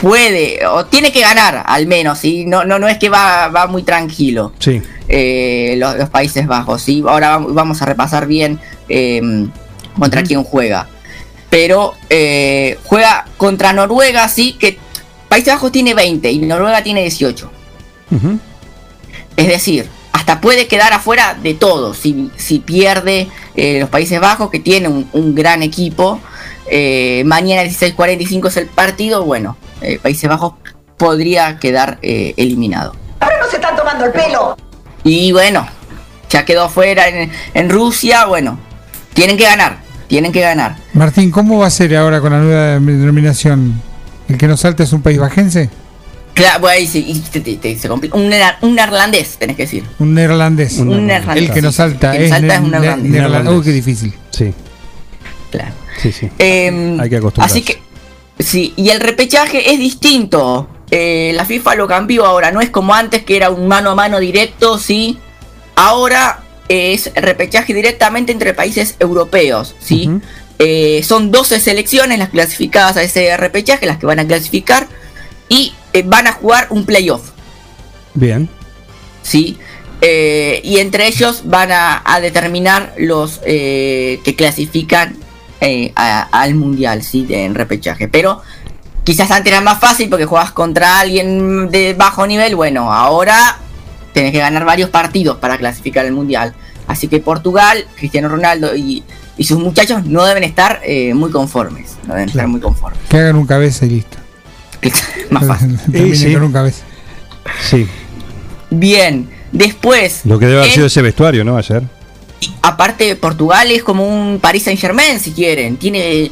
puede, o tiene que ganar al menos, ¿sí? no, no, no es que va, va muy tranquilo Sí. eh, los, los Países Bajos. ¿sí? Ahora vam- vamos a repasar bien eh, contra quién juega. Pero eh, juega contra Noruega, sí, que Países Bajos tiene 20 y Noruega tiene 18. Es decir, hasta puede quedar afuera de todo si, si pierde eh, los Países Bajos, que tiene un, un gran equipo. Eh, mañana 16:45 es el partido. Bueno, eh, Países Bajos podría quedar eh, eliminado. Ahora no se están tomando el pelo. Y bueno, ya quedó afuera en, en Rusia. Bueno, tienen que ganar, tienen que ganar. Martín, ¿cómo va a ser ahora con la nueva denominación? ¿El que nos salta es un país bajense? Claro, bueno, ahí sí, y te- te- te- se. Un, un neerlandés, tenés que decir. Un neerlandés. Un neerlandés. El que nos salta El que es, salta es un ne- neerlandés. neerlandés. Uy, qué difícil. Sí. Claro. Sí, sí. Em, Hay que acostumbrarse. Así que, sí, y el repechaje es distinto. Eh, la FIFA lo cambió ahora, no es como antes que era un mano a mano directo, sí. Ahora es repechaje directamente entre países europeos, sí. Eh, son 12 selecciones las clasificadas a ese repechaje, las que van a clasificar, y eh, van a jugar un playoff. Bien. ¿sí? Eh, y entre ellos van a, a determinar los eh, que clasifican eh, a- al mundial, ¿sí? De- en repechaje. Pero quizás antes era más fácil porque jugabas contra alguien de bajo nivel. Bueno, ahora tenés que ganar varios partidos para clasificar al mundial. Así que Portugal, Cristiano Ronaldo y, y sus muchachos no deben estar eh, muy conformes. No deben estar muy conformes. Que hagan un cabeza y listo. Más fácil. Sí. cabeza. Sí. Bien, después. Lo que debe haber sido ese vestuario, ¿no? Ayer. aparte Portugal es como un Paris Saint Germain si quieren tiene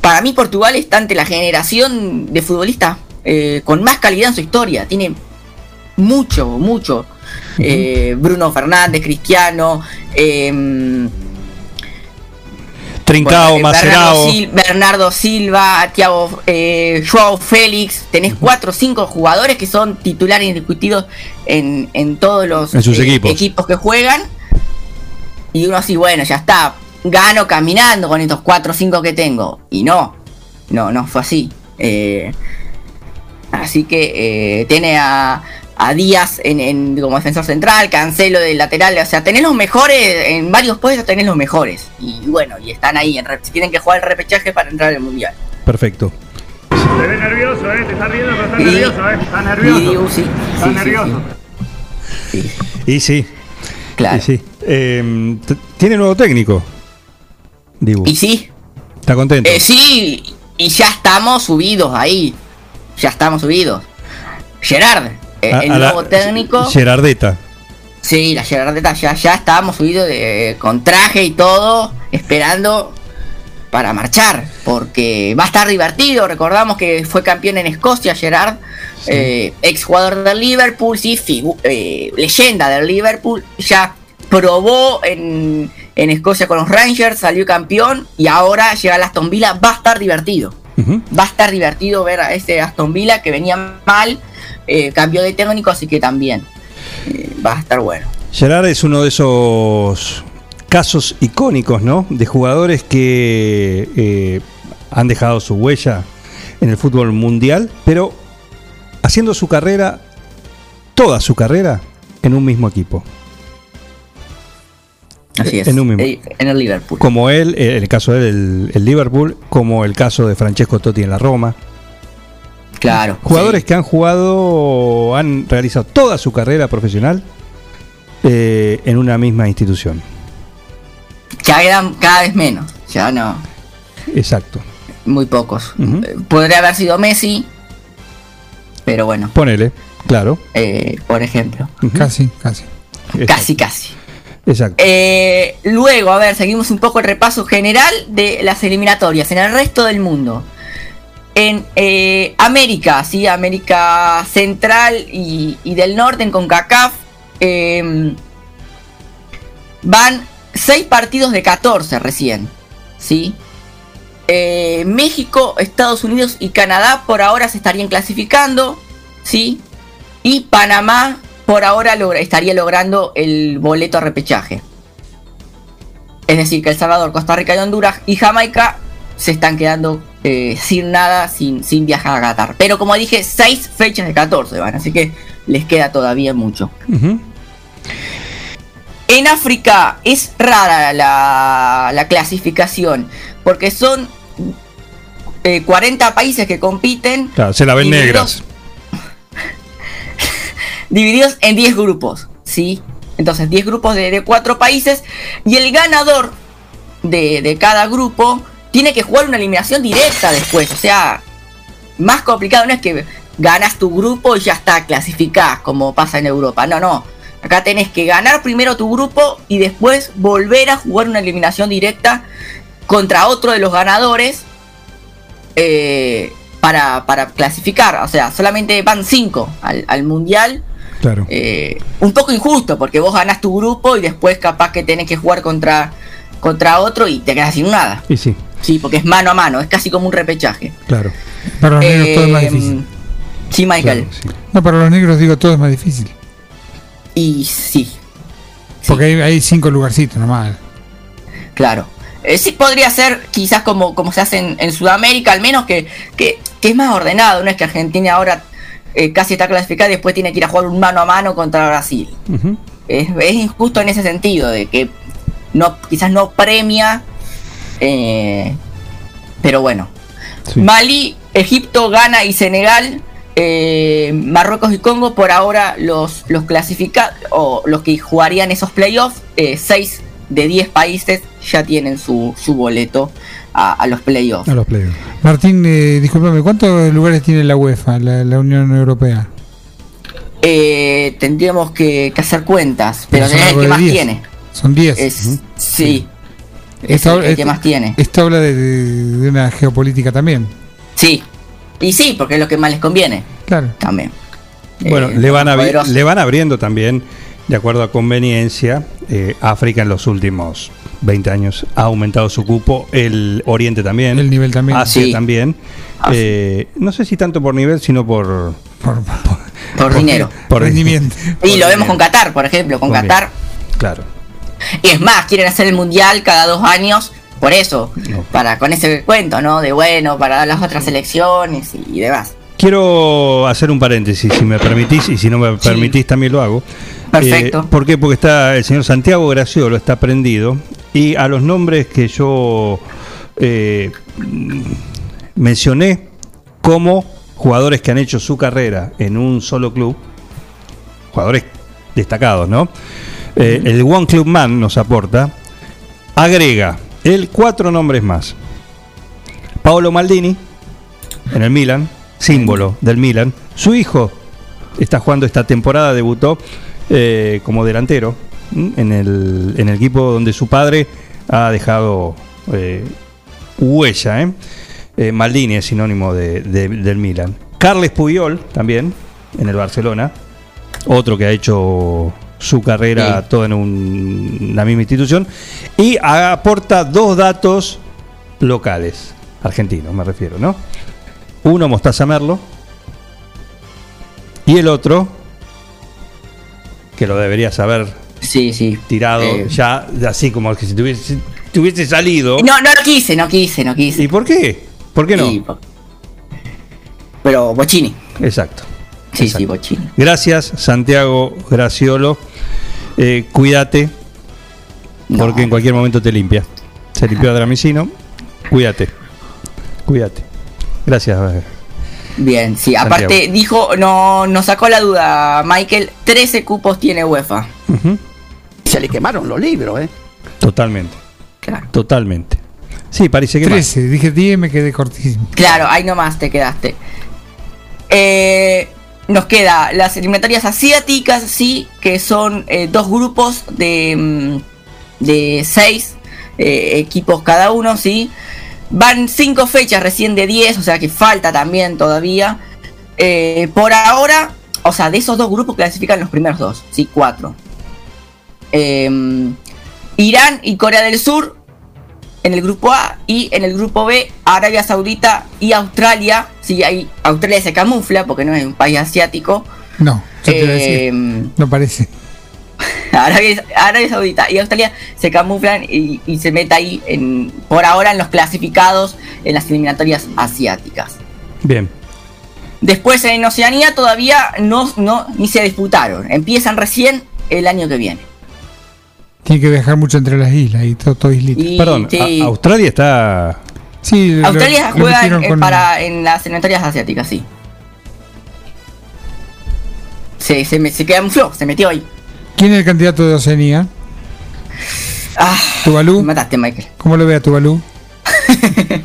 para mí Portugal está ante la generación de futbolistas eh, con más calidad en su historia tiene mucho mucho Eh, Bruno Fernández Cristiano em, Trincao, bueno, eh, Macerao. Bernardo, Sil- Bernardo Silva, Thiago, eh, Joao Félix, tenés cuatro o cinco jugadores que son titulares indiscutidos en, en todos los En sus equipos. que juegan. Y uno así, bueno, ya está, gano caminando con estos cuatro o cinco que tengo. Y no, no, no fue así. Eh, así que eh, tiene a, a Díaz en, en- como defensor central, Cancelo de lateral, o sea, tenés los mejores, en varios puestos tenés los mejores. Y bueno, y están ahí, en, re- tienen que jugar el repechaje para entrar al mundial. Perfecto. Te ves nervioso, eh. Te estás riendo, pero estás Y- nervioso, eh. Estás nervioso. y, uh, sí, Estás sí, sí, nervioso. Y sí. Claro. Y sí. Eh, t- Tiene nuevo técnico. Dibu. Y sí. ¿Está contento? Eh, sí, y ya estamos subidos ahí. Ya estamos subidos. Gerard, A- el a la- nuevo técnico. Gerardeta. Sí, la Gerardeta ya, ya estábamos subidos de, con traje y todo, esperando para marchar, porque va a estar divertido. Recordamos que fue campeón en Escocia, Gerard, eh, ex jugador del Liverpool, sí, eh, leyenda del Liverpool, ya probó en, en Escocia con los Rangers, salió campeón y ahora llega a Aston Villa, va a estar divertido. Va a estar divertido ver a este Aston Villa que venía mal, eh, cambió de técnico, así que también eh, va a estar bueno. Gerard es uno de esos casos icónicos, ¿no? De jugadores que eh, han dejado su huella en el fútbol mundial, pero haciendo su carrera, toda su carrera, en un mismo equipo. Así es. En un mismo. eh, en el Liverpool. Como él, el caso de él, el, el Liverpool, como el caso de Francesco Totti en la Roma. Claro. Jugadores que han jugado, han realizado toda su carrera profesional eh, en una misma institución. Quedan cada vez menos. Ya no. Exacto. Muy pocos. Podría haber sido Messi. Pero bueno. Ponele, claro. eh, por ejemplo. Casi, casi. Casi, casi. Exacto. Eh, luego, a ver, seguimos un poco el repaso general de las eliminatorias en el resto del mundo. En eh, América, sí, América Central y, y del Norte, en CONCACAF, eh, van 6 partidos de 14 recién, sí. Eh, México, Estados Unidos y Canadá por ahora se estarían clasificando, sí. Y Panamá por ahora estaría logrando el boleto a repechaje. Es decir, que El Salvador, Costa Rica y Honduras y Jamaica se están quedando eh, sin nada, sin, sin viajar a Qatar. Pero como dije, 6 fechas de 14 van, así que les queda todavía mucho. Ujú. En África es rara la, la clasificación, porque son eh, 40 países que compiten. Claro, se la ven divididos- negras. divididos en 10 grupos, ¿sí? Entonces 10 grupos de, de 4 países y el ganador de, de cada grupo tiene que jugar una eliminación directa después, o sea, más complicado no es que ganas tu grupo y ya está, clasificás como pasa en Europa, no, no. Acá tenés que ganar primero tu grupo y después volver a jugar una eliminación directa contra otro de los ganadores eh, para, para clasificar. O sea, solamente van 5 al, al mundial. Claro. Eh, un poco injusto porque vos ganás tu grupo y después capaz que tenés que jugar contra, contra otro y te quedas sin nada. Y sí, Sí, porque es mano a mano, es casi como un repechaje. claro. Para los negros todo es más Eh, difícil. Sí, Michael. No, para los negros digo todo es más difícil. Y sí, Porque hay, hay cinco lugarcitos nomás. claro. Eh, sí podría ser quizás como, como se hace en, en Sudamérica, al menos que, que, que es más ordenado. No es que Argentina ahora eh, casi está clasificada y después tiene que ir a jugar un mano a mano contra Brasil. Es, es injusto en ese sentido, de que no quizás no premia, eh, pero bueno. Mali, Egipto, Ghana y Senegal, eh, Marruecos y Congo por ahora los, los clasificados o los que jugarían esos playoffs, 6 de 10 países ya tienen su, su boleto a, a los playoffs. A los playoffs. Martín, eh, discúlpame, ¿cuántos lugares tiene la UEFA, la, la Unión Europea? Eh, tendríamos que, que hacer cuentas, pero son es el algo que de más 10. tiene. Son 10. Es, Sí, Esto, el, el que más tiene. esto habla de, de- de una geopolítica también. Sí, y sí, porque es lo que más les conviene. Claro. También. Bueno, Eh, le, van le van abriendo también, de acuerdo a conveniencia, eh, África en los últimos 20 años ha aumentado su cupo, el Oriente también, el nivel también, Asia Sí. también. Eh, no sé si tanto por nivel, sino por... Por dinero. Por rendimiento. Y lo vemos con Qatar, por ejemplo, con Por Qatar. Claro. Y es más, quieren hacer el mundial cada dos años, por eso, para con ese cuento, ¿no? De bueno, para las otras elecciones y demás. Quiero hacer un paréntesis, si me permitís, y si no me permitís también lo hago. Perfecto. Eh, ¿Por qué? Porque está el señor Santiago Graciolo, está prendido, y a los nombres que yo eh, mencioné como jugadores que han hecho su carrera en un solo club, jugadores destacados, ¿no? Eh, el One Club Man nos aporta, agrega él cuatro nombres más. Paolo Maldini, en el Milan, símbolo del Milan. Su hijo está jugando esta temporada, debutó eh, como delantero en el, en el equipo donde su padre ha dejado eh, huella. Maldini es sinónimo de- de- del Milan. Carles Puyol también en el Barcelona, otro que ha hecho su carrera Sí. toda en un- una misma institución y aporta dos datos locales. argentinos me refiero, ¿no? Uno Mostaza Merlo y el otro, que lo deberías haber Sí, sí. tirado Eh. ya así como que si tuviese, te hubiese salido. No, no quise, no quise, no quise. ¿Y por qué? ¿Por qué no? Sí, Pero Bochini. Exacto. Sí, Exacto. sí, Bochini. Gracias, Santiago Graciolo. Eh, cuídate, porque en cualquier momento te limpia. Se limpió a Dramicino. Cuídate. Cuídate. Gracias. eh. Bien, sí. Santiago. Aparte, dijo, no, nos sacó la duda, Michael, 13 cupos tiene UEFA. Se le quemaron los libros, ¿eh? Totalmente. Claro. Totalmente. Sí, parece que 13, dije 10 me quedé cortísimo. Claro, ahí nomás te quedaste. Eh, nos queda las eliminatorias asiáticas, sí, que son eh, dos grupos de, mm, de seis eh, equipos cada uno, sí. Van cinco fechas recién de 10, o sea que falta también todavía. Eh, por ahora, o sea, de esos dos grupos clasifican los primeros dos, sí, cuatro. Eh, Irán y Corea del Sur en el grupo A y en el grupo B Arabia Saudita y Australia. Sí, ahí Australia se camufla porque no es un país asiático. No, yo te a decir. Eh, No parece. Arabia, Arabia Saudita y Australia se camuflan y, y se mete ahí en, por ahora en los clasificados en las eliminatorias asiáticas. Bien. Después en Oceanía todavía no, no ni se disputaron. Empiezan recién el año que viene. Tiene que viajar mucho entre las islas y todo, todo islita. Y- Perdón, sí. a- Australia está. Sí, Australia lo juega en, con- para, en las eliminatorias asiáticas, sí. Se, se, me- se camufló, se metió ahí. ¿Quién es el candidato de Oceanía? Ah, ¿Tuvalu? me mataste, Michael. ¿Cómo lo ve a Tuvalu?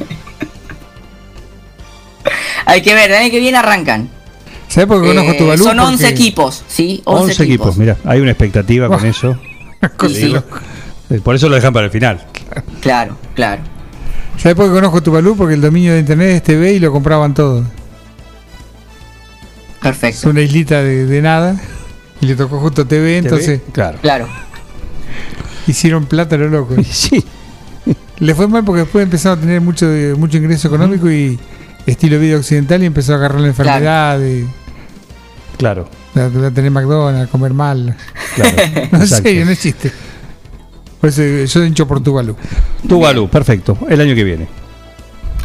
Hay que ver, el año que viene arrancan. ¿Sabes por qué conozco Eh, Tuvalu? son 11 Porque- equipos, ¿sí? 11, 11 equipos. Mira, hay una expectativa con eso. Sí. Eh, Por eso lo dejan para el final. Claro, claro. ¿Sabes por qué conozco Tuvalu? Porque el dominio de internet es TV y lo compraban todo. Perfecto. Es una islita de, de nada. Y le tocó justo TV, entonces Claro. Claro. hicieron plata lo loco. Sí. Le fue mal porque después empezaron a tener mucho, mucho ingreso económico y estilo vida occidental y empezó a agarrar la enfermedad de, Claro. De- de tener McDonald's, a comer mal. Claro. No, serio, no es chiste. Por eso yo hincho por Tuvalu. Tuvalu, perfecto. El año que viene.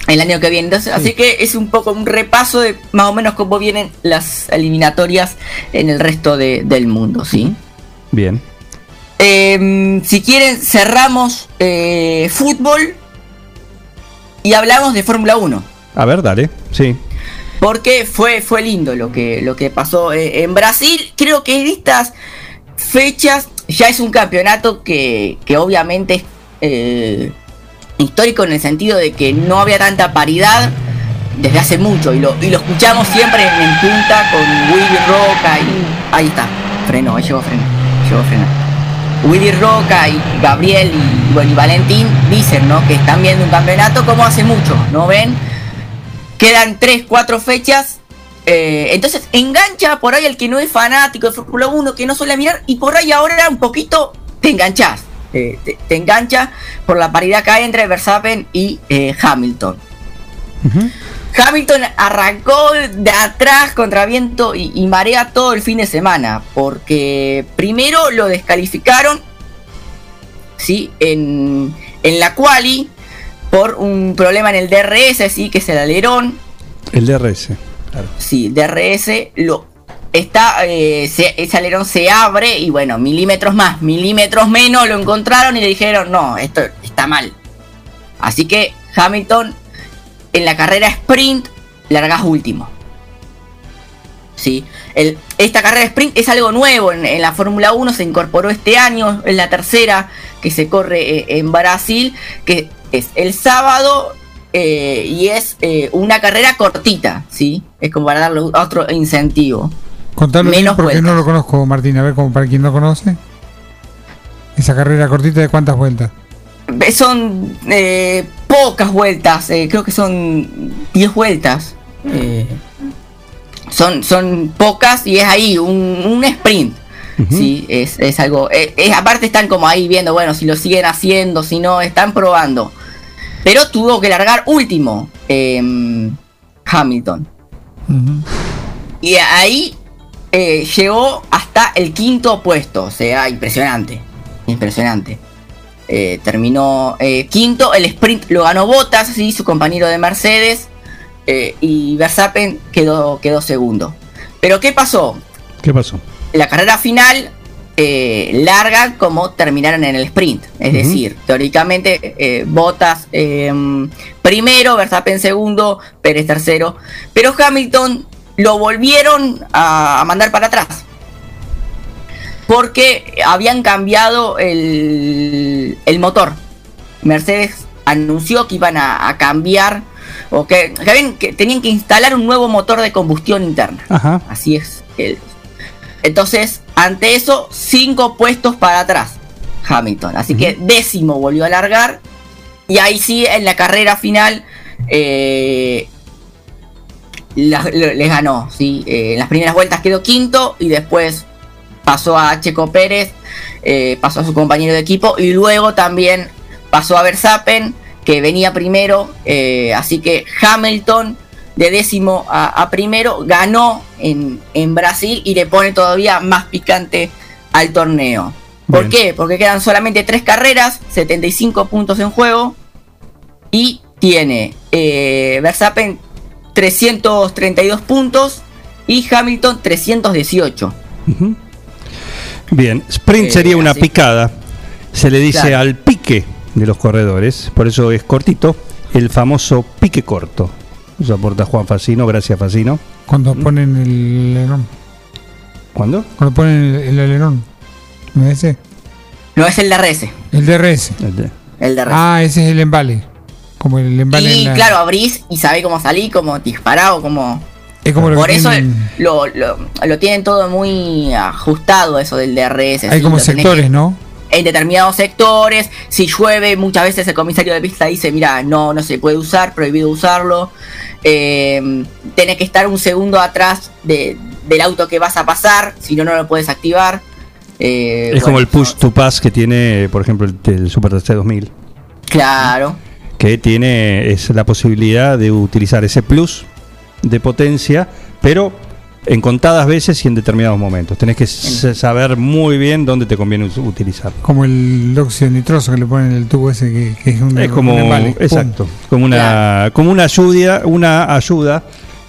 El año que viene. Entonces, Así que es un poco un repaso de más o menos cómo vienen las eliminatorias en el resto de- del mundo, ¿sí? Bien. Eh, si quieren, cerramos eh, fútbol y hablamos de Fórmula 1. A ver, dale. Sí. Porque fue, fue lindo lo que, lo que pasó eh, en Brasil. Creo que en estas fechas ya es un campeonato que, que obviamente es eh, histórico en el sentido de que no había tanta paridad desde hace mucho. Y lo, y lo escuchamos siempre en, punta con Willy Roca y. Ahí está. Frenó, llegó a frenar. Llegó a frenar. Willy Roca y Gabriel y, bueno, Valentín dicen ¿no? que están viendo un campeonato como hace mucho, ¿no ven? Quedan 3, 4 fechas. eh, entonces engancha por ahí el que no es fanático de Fórmula 1, que no suele mirar, y por ahí ahora un poquito te enganchas. eh, te, te engancha por la paridad que hay entre Verstappen y eh, Hamilton. Hamilton arrancó de atrás contra viento y, y marea todo el fin de semana. Porque primero lo descalificaron. Sí, en, en la quali. Por un problema en el DRS, sí, que es el alerón. El DRS. Claro. Sí, DRS lo está eh, se- ese alerón se abre y bueno, milímetros más, milímetros menos lo encontraron y le dijeron, "No, esto está mal." Así que Hamilton en la carrera sprint largas último. Sí, el- esta carrera sprint es algo nuevo en, en la Fórmula 1, se incorporó este año, es la tercera que se corre eh, en Brasil, que es el sábado eh, y es eh, una carrera cortita, ¿sí? Es como para darle otro incentivo. Contalo Menos porque vueltas. no lo conozco, Martín. A ver, como para quien no conoce. Esa carrera cortita de cuántas vueltas. Son eh, pocas vueltas, eh, creo que son 10 vueltas. eh, son, son pocas y es ahí, un, un sprint. Sí, es, es algo. eh, es- aparte están como ahí viendo, bueno, si lo siguen haciendo, si no, están probando. Pero tuvo que largar último em, Hamilton. Y ahí eh, llegó hasta el quinto puesto. O sea, impresionante. Impresionante. Eh, terminó eh, quinto. El sprint lo ganó Bottas, ¿sí? su compañero de Mercedes. y Verstappen quedó, quedó segundo. Pero ¿qué pasó? ¿Qué pasó? La carrera final eh, larga como terminaron en el sprint. Es decir, teóricamente eh, Bottas eh, primero, Verstappen segundo, Pérez tercero. Pero Hamilton lo volvieron a, a mandar para atrás. Porque habían cambiado el, el motor. Mercedes anunció que iban a, a cambiar o que, que habían- que tenían que instalar un nuevo motor de combustión interna. Ajá. Así es. el- entonces, ante eso, cinco puestos para atrás. Hamilton. Así que décimo volvió a largar. Y ahí sí, en la carrera final, eh, la- le- les ganó. ¿sí? Eh, en las primeras vueltas quedó quinto y después pasó a Checo Pérez, eh, pasó a su compañero de equipo y luego también pasó a Verstappen, que venía primero. eh, así que Hamilton, de décimo a, a primero, ganó en, en Brasil y le pone todavía más picante al torneo. ¿Por Bien. qué? Porque quedan solamente tres carreras, 75 puntos en juego. Y tiene eh, Verstappen 332 puntos y Hamilton 318. Ujú. Bien, sprint Eh, sería una así. picada. Se le dice Claro. al pique de los corredores, por eso es cortito, el famoso pique corto. Eso aporta Juan Facino, gracias Facino. Cuando ponen el alerón. ¿Cuándo? Cuando ponen el, el alerón. ¿No es ese? No es el DRS. El DRS. El DRS. Ah, ese es el embale. Como el embale y en la- claro, abrís y sabés cómo salí, cómo disparado, cómo. Es como lo Por que eso tienen- lo, lo, lo tienen todo muy ajustado, eso del DRS. Hay sí, como lo sectores, que- ¿no? En determinados sectores. Si llueve, muchas veces el comisario de pista dice, mira, no, no se puede usar, prohibido usarlo. Eh, tenés que estar un segundo atrás de- del auto que vas a pasar, si no, no lo puedes activar. Eh, es como el push to pass que tiene, por ejemplo, el, el Super TC 2000, Claro, que tiene es la posibilidad de utilizar ese plus de potencia, pero en contadas veces y en determinados momentos. Tenés que saber muy bien dónde te conviene utilizar. Como el óxido nitroso que le ponen en el tubo ese que, que es un, Es como un embale. Pum. exacto, como una como una ayuda, una ayuda,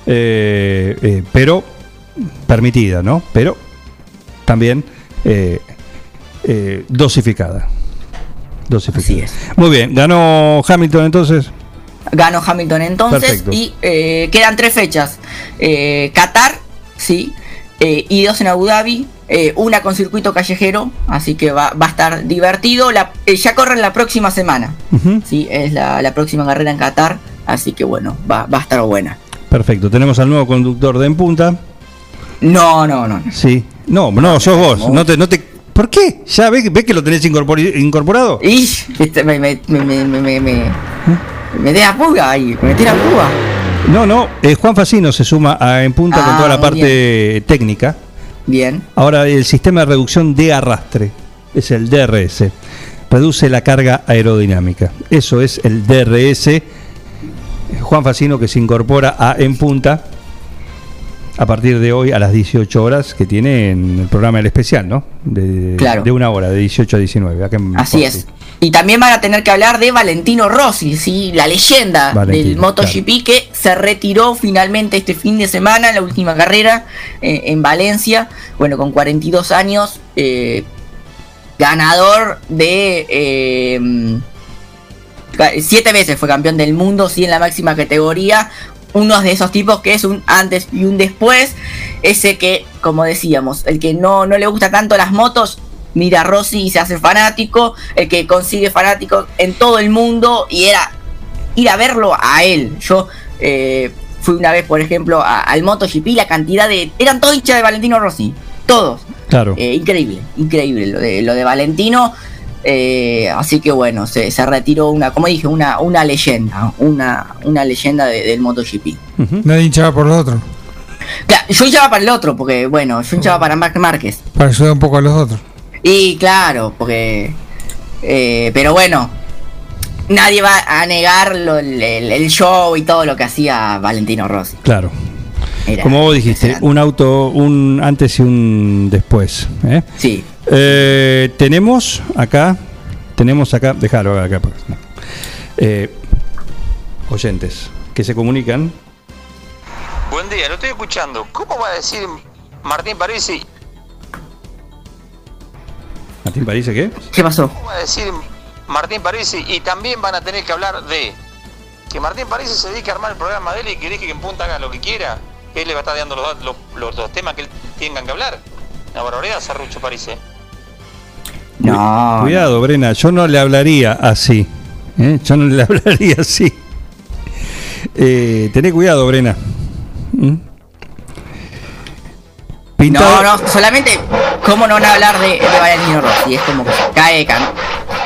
eh, eh, pero permitida, ¿no? Pero también eh, eh, dosificada. Dosificada. Muy bien, ganó Hamilton entonces. ganó Hamilton entonces Perfecto. y eh, quedan tres fechas. Eh, Qatar, sí, eh, y dos en Abu Dhabi, eh, una con circuito callejero, así que va, va a estar divertido. La, eh, ya corren la próxima semana, sí, es la, la próxima carrera en Qatar, así que bueno, va, va a estar buena. Perfecto, tenemos al nuevo conductor de En Punta. No, no, no. Sí. No, no, sos vos. No te, no te, ¿Por qué? ¿Ya ves, ves que lo tenés incorporado? Y este, me, me, me, me, me, me, me. No, no, eh, Juan Facino se suma a En Punta con Ah, toda la parte técnica. Bien. Ahora el sistema de reducción de arrastre es el DRS. Reduce la carga aerodinámica. Eso es el DRS. Juan Facino que se incorpora a En Punta a partir de hoy a las 18 horas que tiene en el programa El Especial, ¿no? De, Claro. de una hora, de 18 a 19. acá en Así es. Y también van a tener que hablar de Valentino Rossi, ¿sí? la leyenda Valentino, del MotoGP que se retiró finalmente este fin de semana, la última carrera eh, en Valencia, bueno, con 42 años, eh, ganador de... eh, ca- siete veces fue campeón del mundo, sí, en la máxima categoría. Uno de esos tipos que es un antes y un después. Ese que, como decíamos, el que no, no le gusta tanto las motos, mira a Rossi y se hace fanático. El que consigue fanáticos en todo el mundo y era ir a verlo a él. Yo eh, fui una vez, por ejemplo, a- al MotoGP, la cantidad de... Eran todos hinchas de Valentino Rossi. Todos. Claro. Eh, increíble, increíble lo de, lo de Valentino. Eh, así que bueno, se, se retiró una, como dije, una, una leyenda, una, una leyenda de- del MotoGP. Nadie hinchaba por los otros. Claro, yo hinchaba para el otro, porque bueno, yo hinchaba para Marc Márquez. Para ayudar un poco a los otros. Y claro, porque... eh, pero bueno, nadie va a negar lo- el, el- el show y todo lo que hacía Valentino Rossi. Claro. Era Como vos dijiste, un auto, un antes y un después. ¿eh? Sí. Eh, tenemos acá, tenemos acá, déjalo acá. pues. Eh, oyentes que se comunican. Buen día, lo estoy escuchando. ¿Cómo va a decir Martín Parisi? Martín París, ¿qué? ¿Qué pasó? ¿Cómo va a decir Martín Parisi? Y también van a tener que hablar de que Martín Parisi se dedique a armar el programa de él y que deje que en punta haga lo que quiera. Que él le va a estar dando los, los, los- los temas que él tengan que hablar. Una barbaridad, Sarrucho Parisi. No. Cuidado, Brena, yo no le hablaría así. ¿eh? Yo no le hablaría así. Eh, tené cuidado, Brena. ¿Mm? No, no, solamente, ¿cómo no van a hablar de, de Valentino Rossi? Es como que cae can-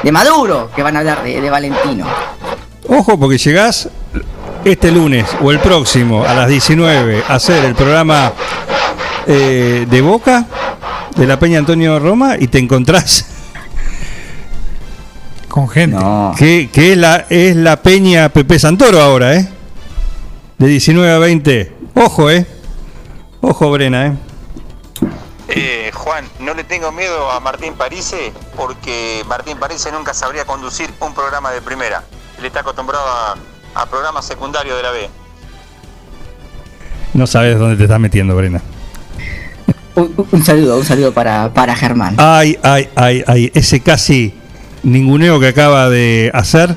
de Maduro que van a hablar de, de Valentino. Ojo, porque llegás este lunes o el próximo a las 19 a hacer el programa eh, de Boca de la Peña Antonio Roma y te encontrás con gente. que, que es, la, es la Peña Pepe Santoro ahora, ¿eh? De 19 a 20. Ojo, ¿eh? Ojo, Brena, ¿eh? Eh, Juan, no le tengo miedo a Martín Parise porque Martín Parise nunca sabría conducir un programa de primera. Él está acostumbrado a, a programas secundarios de la B. No sabes dónde te estás metiendo, Brena. Un, un saludo, un saludo para, para Germán. Ay, ay, ay, ay. Ese casi ninguneo que acaba de hacer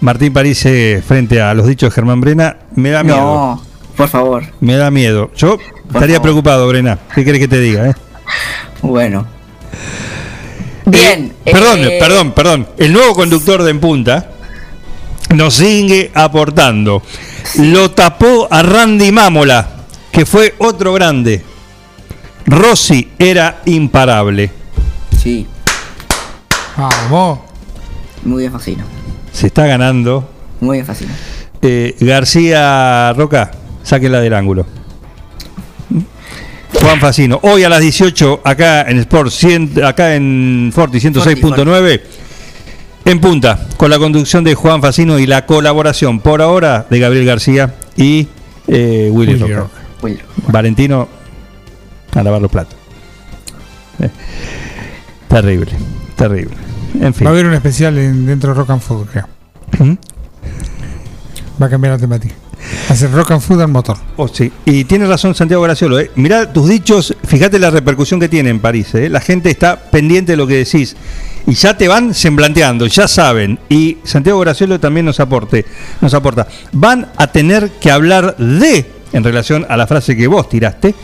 Martín París eh, frente a los dichos de Germán Brena me da miedo. No, por favor. Me da miedo. Yo estaría favor. preocupado, Brena. ¿Qué querés que te diga? eh? Bueno. Bien. Perdón, eh, perdón, perdón. El nuevo conductor de En Punta nos sigue aportando. Lo tapó a Randy Mámola, que fue otro grande. Rossi era imparable. Sí. Vamos. Muy bien, Facino. Se está ganando. Muy bien, Facino. Eh, García Roca, sáquela del ángulo. Juan Facino, hoy a las 18 acá en Sport 100, acá en Forti 106.9 en punta con la conducción de Juan Facino y la colaboración por ahora de Gabriel García y eh, Willy, Willy Roca. Valentino a lavar los platos. Eh, terrible, terrible. En fin. Va a haber un especial en- dentro de Rock and Food, creo. ¿Mm? Va a cambiar la temática. Hacer Rock and Food al motor. Oh, sí. Y tiene razón Santiago Graciolo. ¿eh? Mirá tus dichos, fíjate la repercusión que tiene en París. ¿eh? La gente está pendiente de lo que decís. Y ya te van semblanteando, ya saben. Y Santiago Graciolo también nos, aporte, nos aporta. Van a tener que hablar de, en relación a la frase que vos tiraste,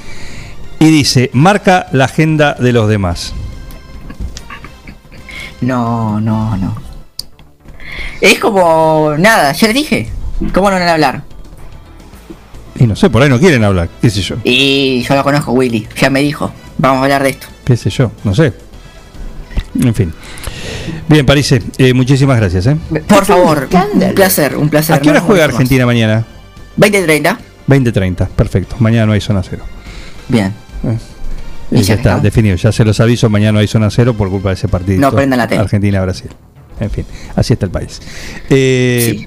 y dice, marca la agenda de los demás. No, no, no. Es como. Nada, ya les dije. ¿Cómo no van a hablar? Y no sé, por ahí no quieren hablar, qué sé yo. Y yo lo conozco, Willy. Ya me dijo. Vamos a hablar de esto. Qué sé yo, no sé. En fin. Bien, París, eh, muchísimas gracias. ¿eh? Por favor, un placer, un placer. ¿A qué hora juega mucho más. Argentina mañana? 20-30. 20-30, perfecto. Mañana no hay zona cero. Bien. Eh, ya ya está, está. definido. Ya se los aviso, mañana no hay zona cero por culpa de ese partido. No prendan la tele. Argentina-Brasil. En fin, así está el país. Eh,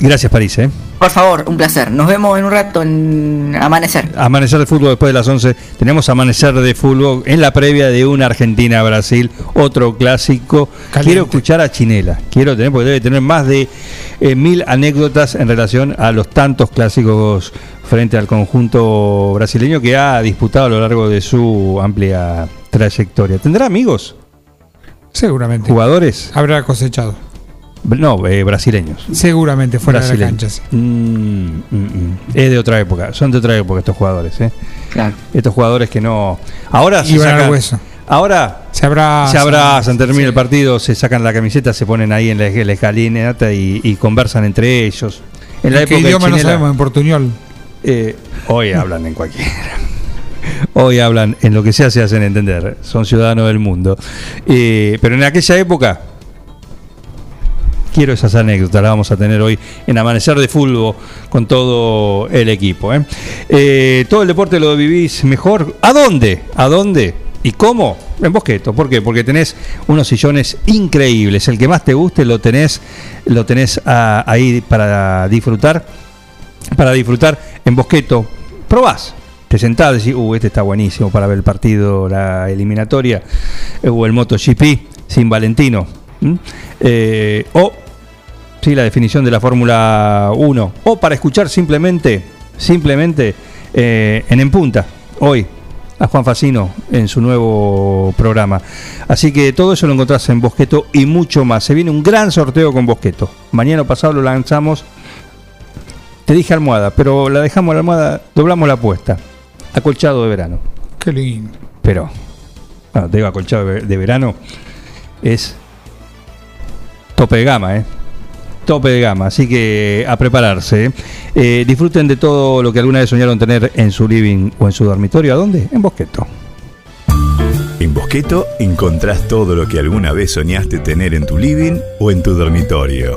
Gracias, París. ¿eh? Por favor, un placer. Nos vemos en un rato en Amanecer. Amanecer de fútbol después de las 11. Tenemos amanecer de fútbol en la previa de una Argentina-Brasil, otro clásico. Quiero escuchar a Chinela. Quiero tener, porque debe tener más de eh, mil anécdotas en relación a los tantos clásicos frente al conjunto brasileño que ha disputado a lo largo de su amplia trayectoria. ¿Tendrá amigos? Seguramente. ¿Jugadores? Habrá cosechado. No, eh, brasileños. Seguramente fuera de la Brasileños. cancha. sí. Mm, mm, mm. Es de otra época, son de otra época estos jugadores, ¿eh? Claro. Estos jugadores que no. Ahora se al hueso. Ahora Se abrazan. se abrazan, termina el partido, se sacan la camiseta, se ponen ahí en la, en la escalinata y, y conversan entre ellos. En la ¿En qué época de idioma no sabemos? En portuñol. Eh, hoy hablan en cualquiera. Hoy hablan en lo que sea, se hacen entender. Son ciudadanos del mundo. Eh, pero en aquella época, quiero esas anécdotas, las vamos a tener hoy en Amanecer de Fútbol con todo el equipo. ¿eh? Eh, todo el deporte lo vivís mejor. ¿A dónde? ¿A dónde? ¿Y cómo? En Bosqueto, ¿por qué? Porque tenés unos sillones increíbles. El que más te guste lo tenés, lo tenés ah, ahí para disfrutar. Para disfrutar en Bosqueto. Probás. Te sentás y decís, uh, este está buenísimo para ver el partido, la eliminatoria, eh, o el MotoGP sin Valentino. Eh, o sí, la definición de la Fórmula 1. O para escuchar simplemente, simplemente eh, en En Punta, hoy, a Juan Facino en su nuevo programa. Así que todo eso lo encontrás en Bosqueto y mucho más. Se viene un gran sorteo con Bosqueto. Mañana pasado lo lanzamos. Te dije almohada, pero la dejamos la almohada, doblamos la apuesta. Acolchado de verano. Qué lindo. Pero, bueno, te digo acolchado de, verano, es tope de gama, ¿eh? Tope de gama, así que a prepararse. ¿eh? Eh, disfruten de todo lo que alguna vez soñaron tener en su living o en su dormitorio. ¿A dónde? En Bosqueto. En Bosqueto encontrás todo lo que alguna vez soñaste tener en tu living o en tu dormitorio.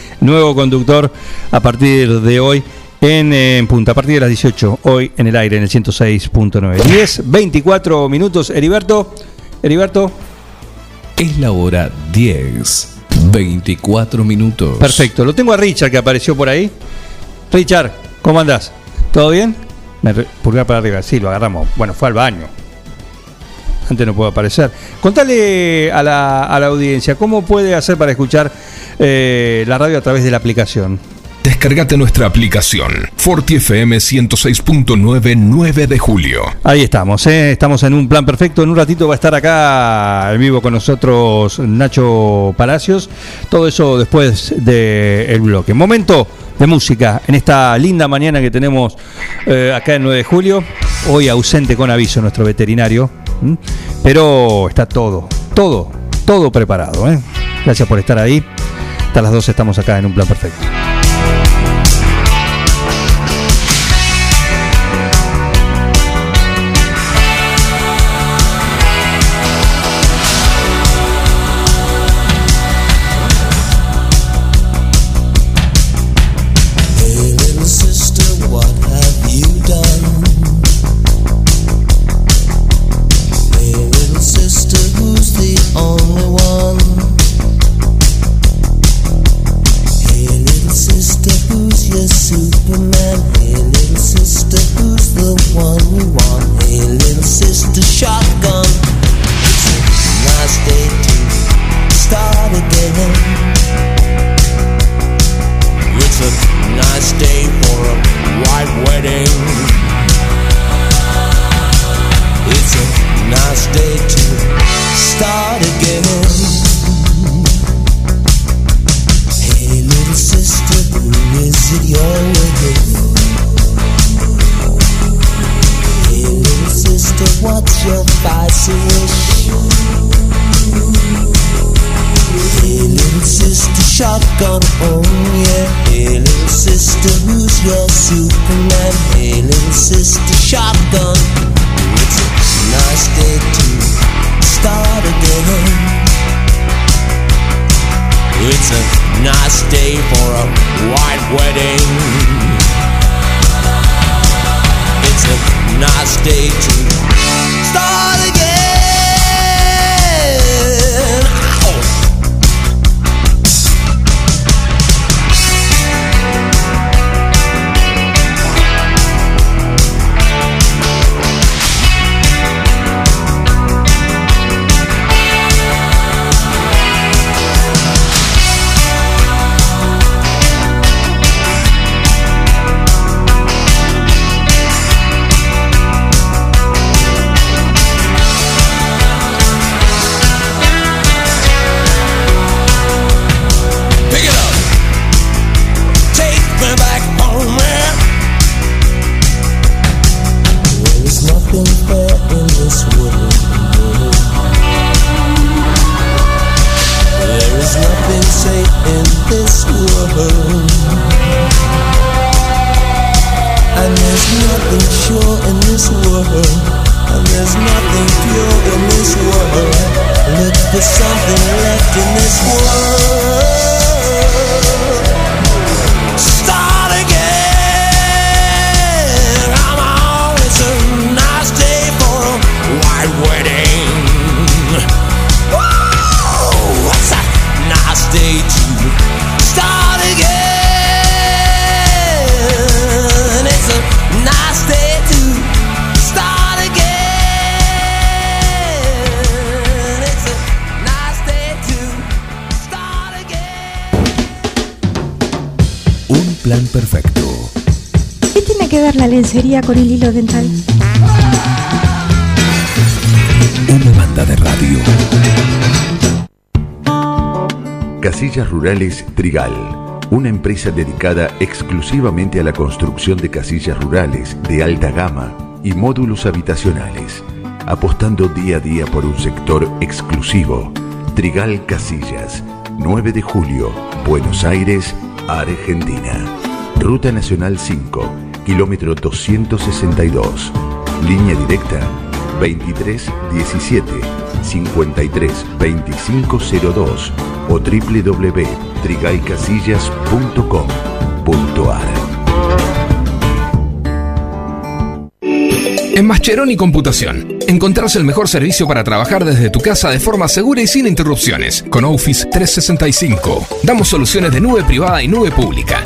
Nuevo conductor a partir de hoy en, eh, en punta, a partir de las 18, hoy en el aire, en el 106.9. 10, 24 minutos. Heriberto, Heriberto. Es la hora 10, 24 minutos. Perfecto, lo tengo a Richard que apareció por ahí. Richard, ¿cómo andás? ¿Todo bien? Me pulgar para arriba, sí, lo agarramos. Bueno, fue al baño. Antes no puede aparecer. Contale a la, a la audiencia, ¿cómo puede hacer para escuchar eh, la radio a través de la aplicación? Descargate nuestra aplicación Forti FM 106.9 9 de julio. Ahí estamos, ¿eh? estamos en un plan perfecto. En un ratito va a estar acá en vivo con nosotros Nacho Palacios. Todo eso después del bloque. Momento de música en esta linda mañana que tenemos eh, acá el 9 de julio. Hoy ausente con aviso nuestro veterinario. Pero está todo, todo, todo preparado. ¿eh? Gracias por estar ahí. Hasta las 12 estamos acá en un plan perfecto. Con el hilo dental? Una banda de radio. Casillas Rurales Trigal, una empresa dedicada exclusivamente a la construcción de casillas rurales de alta gama y módulos habitacionales, apostando día a día por un sector exclusivo. Trigal Casillas, 9 de julio, Buenos Aires, Argentina. Ruta Nacional 5, kilómetro 262. Línea directa 23 17 53 2502 o www.trigaycasillas.com.ar En Mascheroni Computación, encontrás el mejor servicio para trabajar desde tu casa de forma segura y sin interrupciones. Con Office 365, damos soluciones de nube privada y nube pública,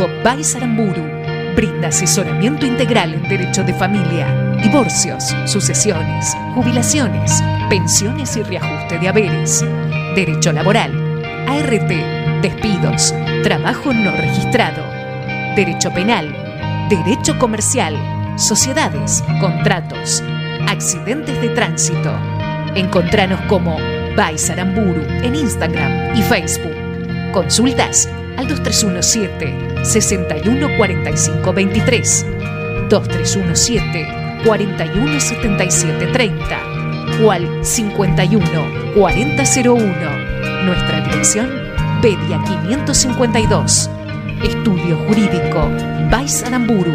Jurídico Baisaramburu brinda asesoramiento integral en derecho de familia, divorcios, sucesiones, jubilaciones, pensiones y reajuste de haberes, derecho laboral, ART, despidos, trabajo no registrado, derecho penal, derecho comercial, sociedades, contratos, accidentes de tránsito. Encontranos como Baisaramburu en Instagram y Facebook. Consultas al 2317 614523 2317 417730 o al 51 4001. Nuestra dirección Bedia 552. Estudio Jurídico Baisaramburu.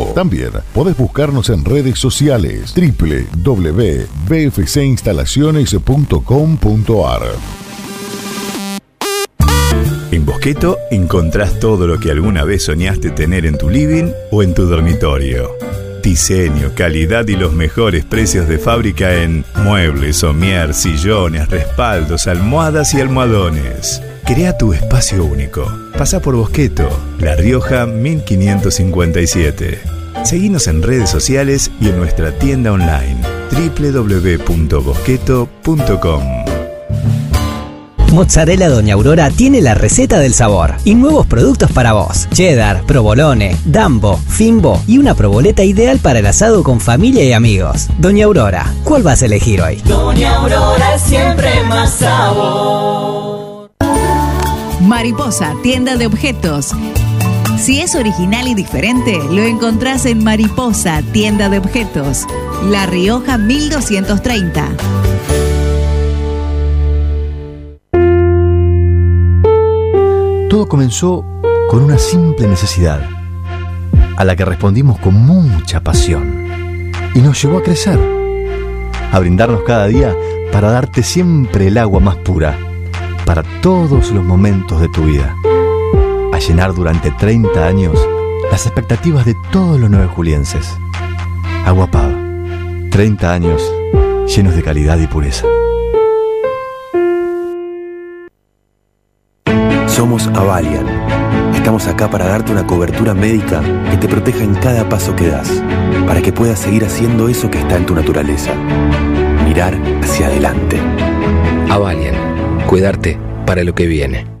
También podés buscarnos en redes sociales www.bfcinstalaciones.com.ar En Bosqueto encontrás todo lo que alguna vez soñaste tener en tu living o en tu dormitorio. Diseño, calidad y los mejores precios de fábrica en muebles, somier, sillones, respaldos, almohadas y almohadones. Crea tu espacio único. Pasa por Bosqueto, La Rioja 1557. Seguinos en redes sociales y en nuestra tienda online www.bosqueto.com. Mozzarella Doña Aurora tiene la receta del sabor y nuevos productos para vos. Cheddar, provolone, dambo, fimbo y una proboleta ideal para el asado con familia y amigos. Doña Aurora, ¿cuál vas a elegir hoy? Doña Aurora siempre más sabor. Mariposa, tienda de objetos. Si es original y diferente, lo encontrás en Mariposa, tienda de objetos. La Rioja 1230. Todo comenzó con una simple necesidad, a la que respondimos con mucha pasión, y nos llevó a crecer, a brindarnos cada día para darte siempre el agua más pura, para todos los momentos de tu vida, a llenar durante 30 años las expectativas de todos los nueve julienses. Agua Pava, 30 años llenos de calidad y pureza. Somos Avalian. Estamos acá para darte una cobertura médica que te proteja en cada paso que das, para que puedas seguir haciendo eso que está en tu naturaleza. Mirar hacia adelante. Avalian. Cuidarte para lo que viene.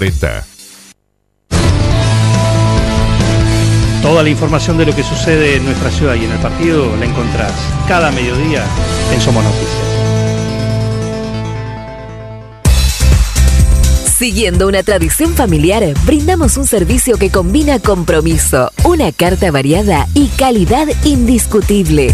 2040. Toda la información de lo que sucede en nuestra ciudad y en el partido la encontrás cada mediodía en Somos Noticias. Siguiendo una tradición familiar, brindamos un servicio que combina compromiso, una carta variada y calidad indiscutible.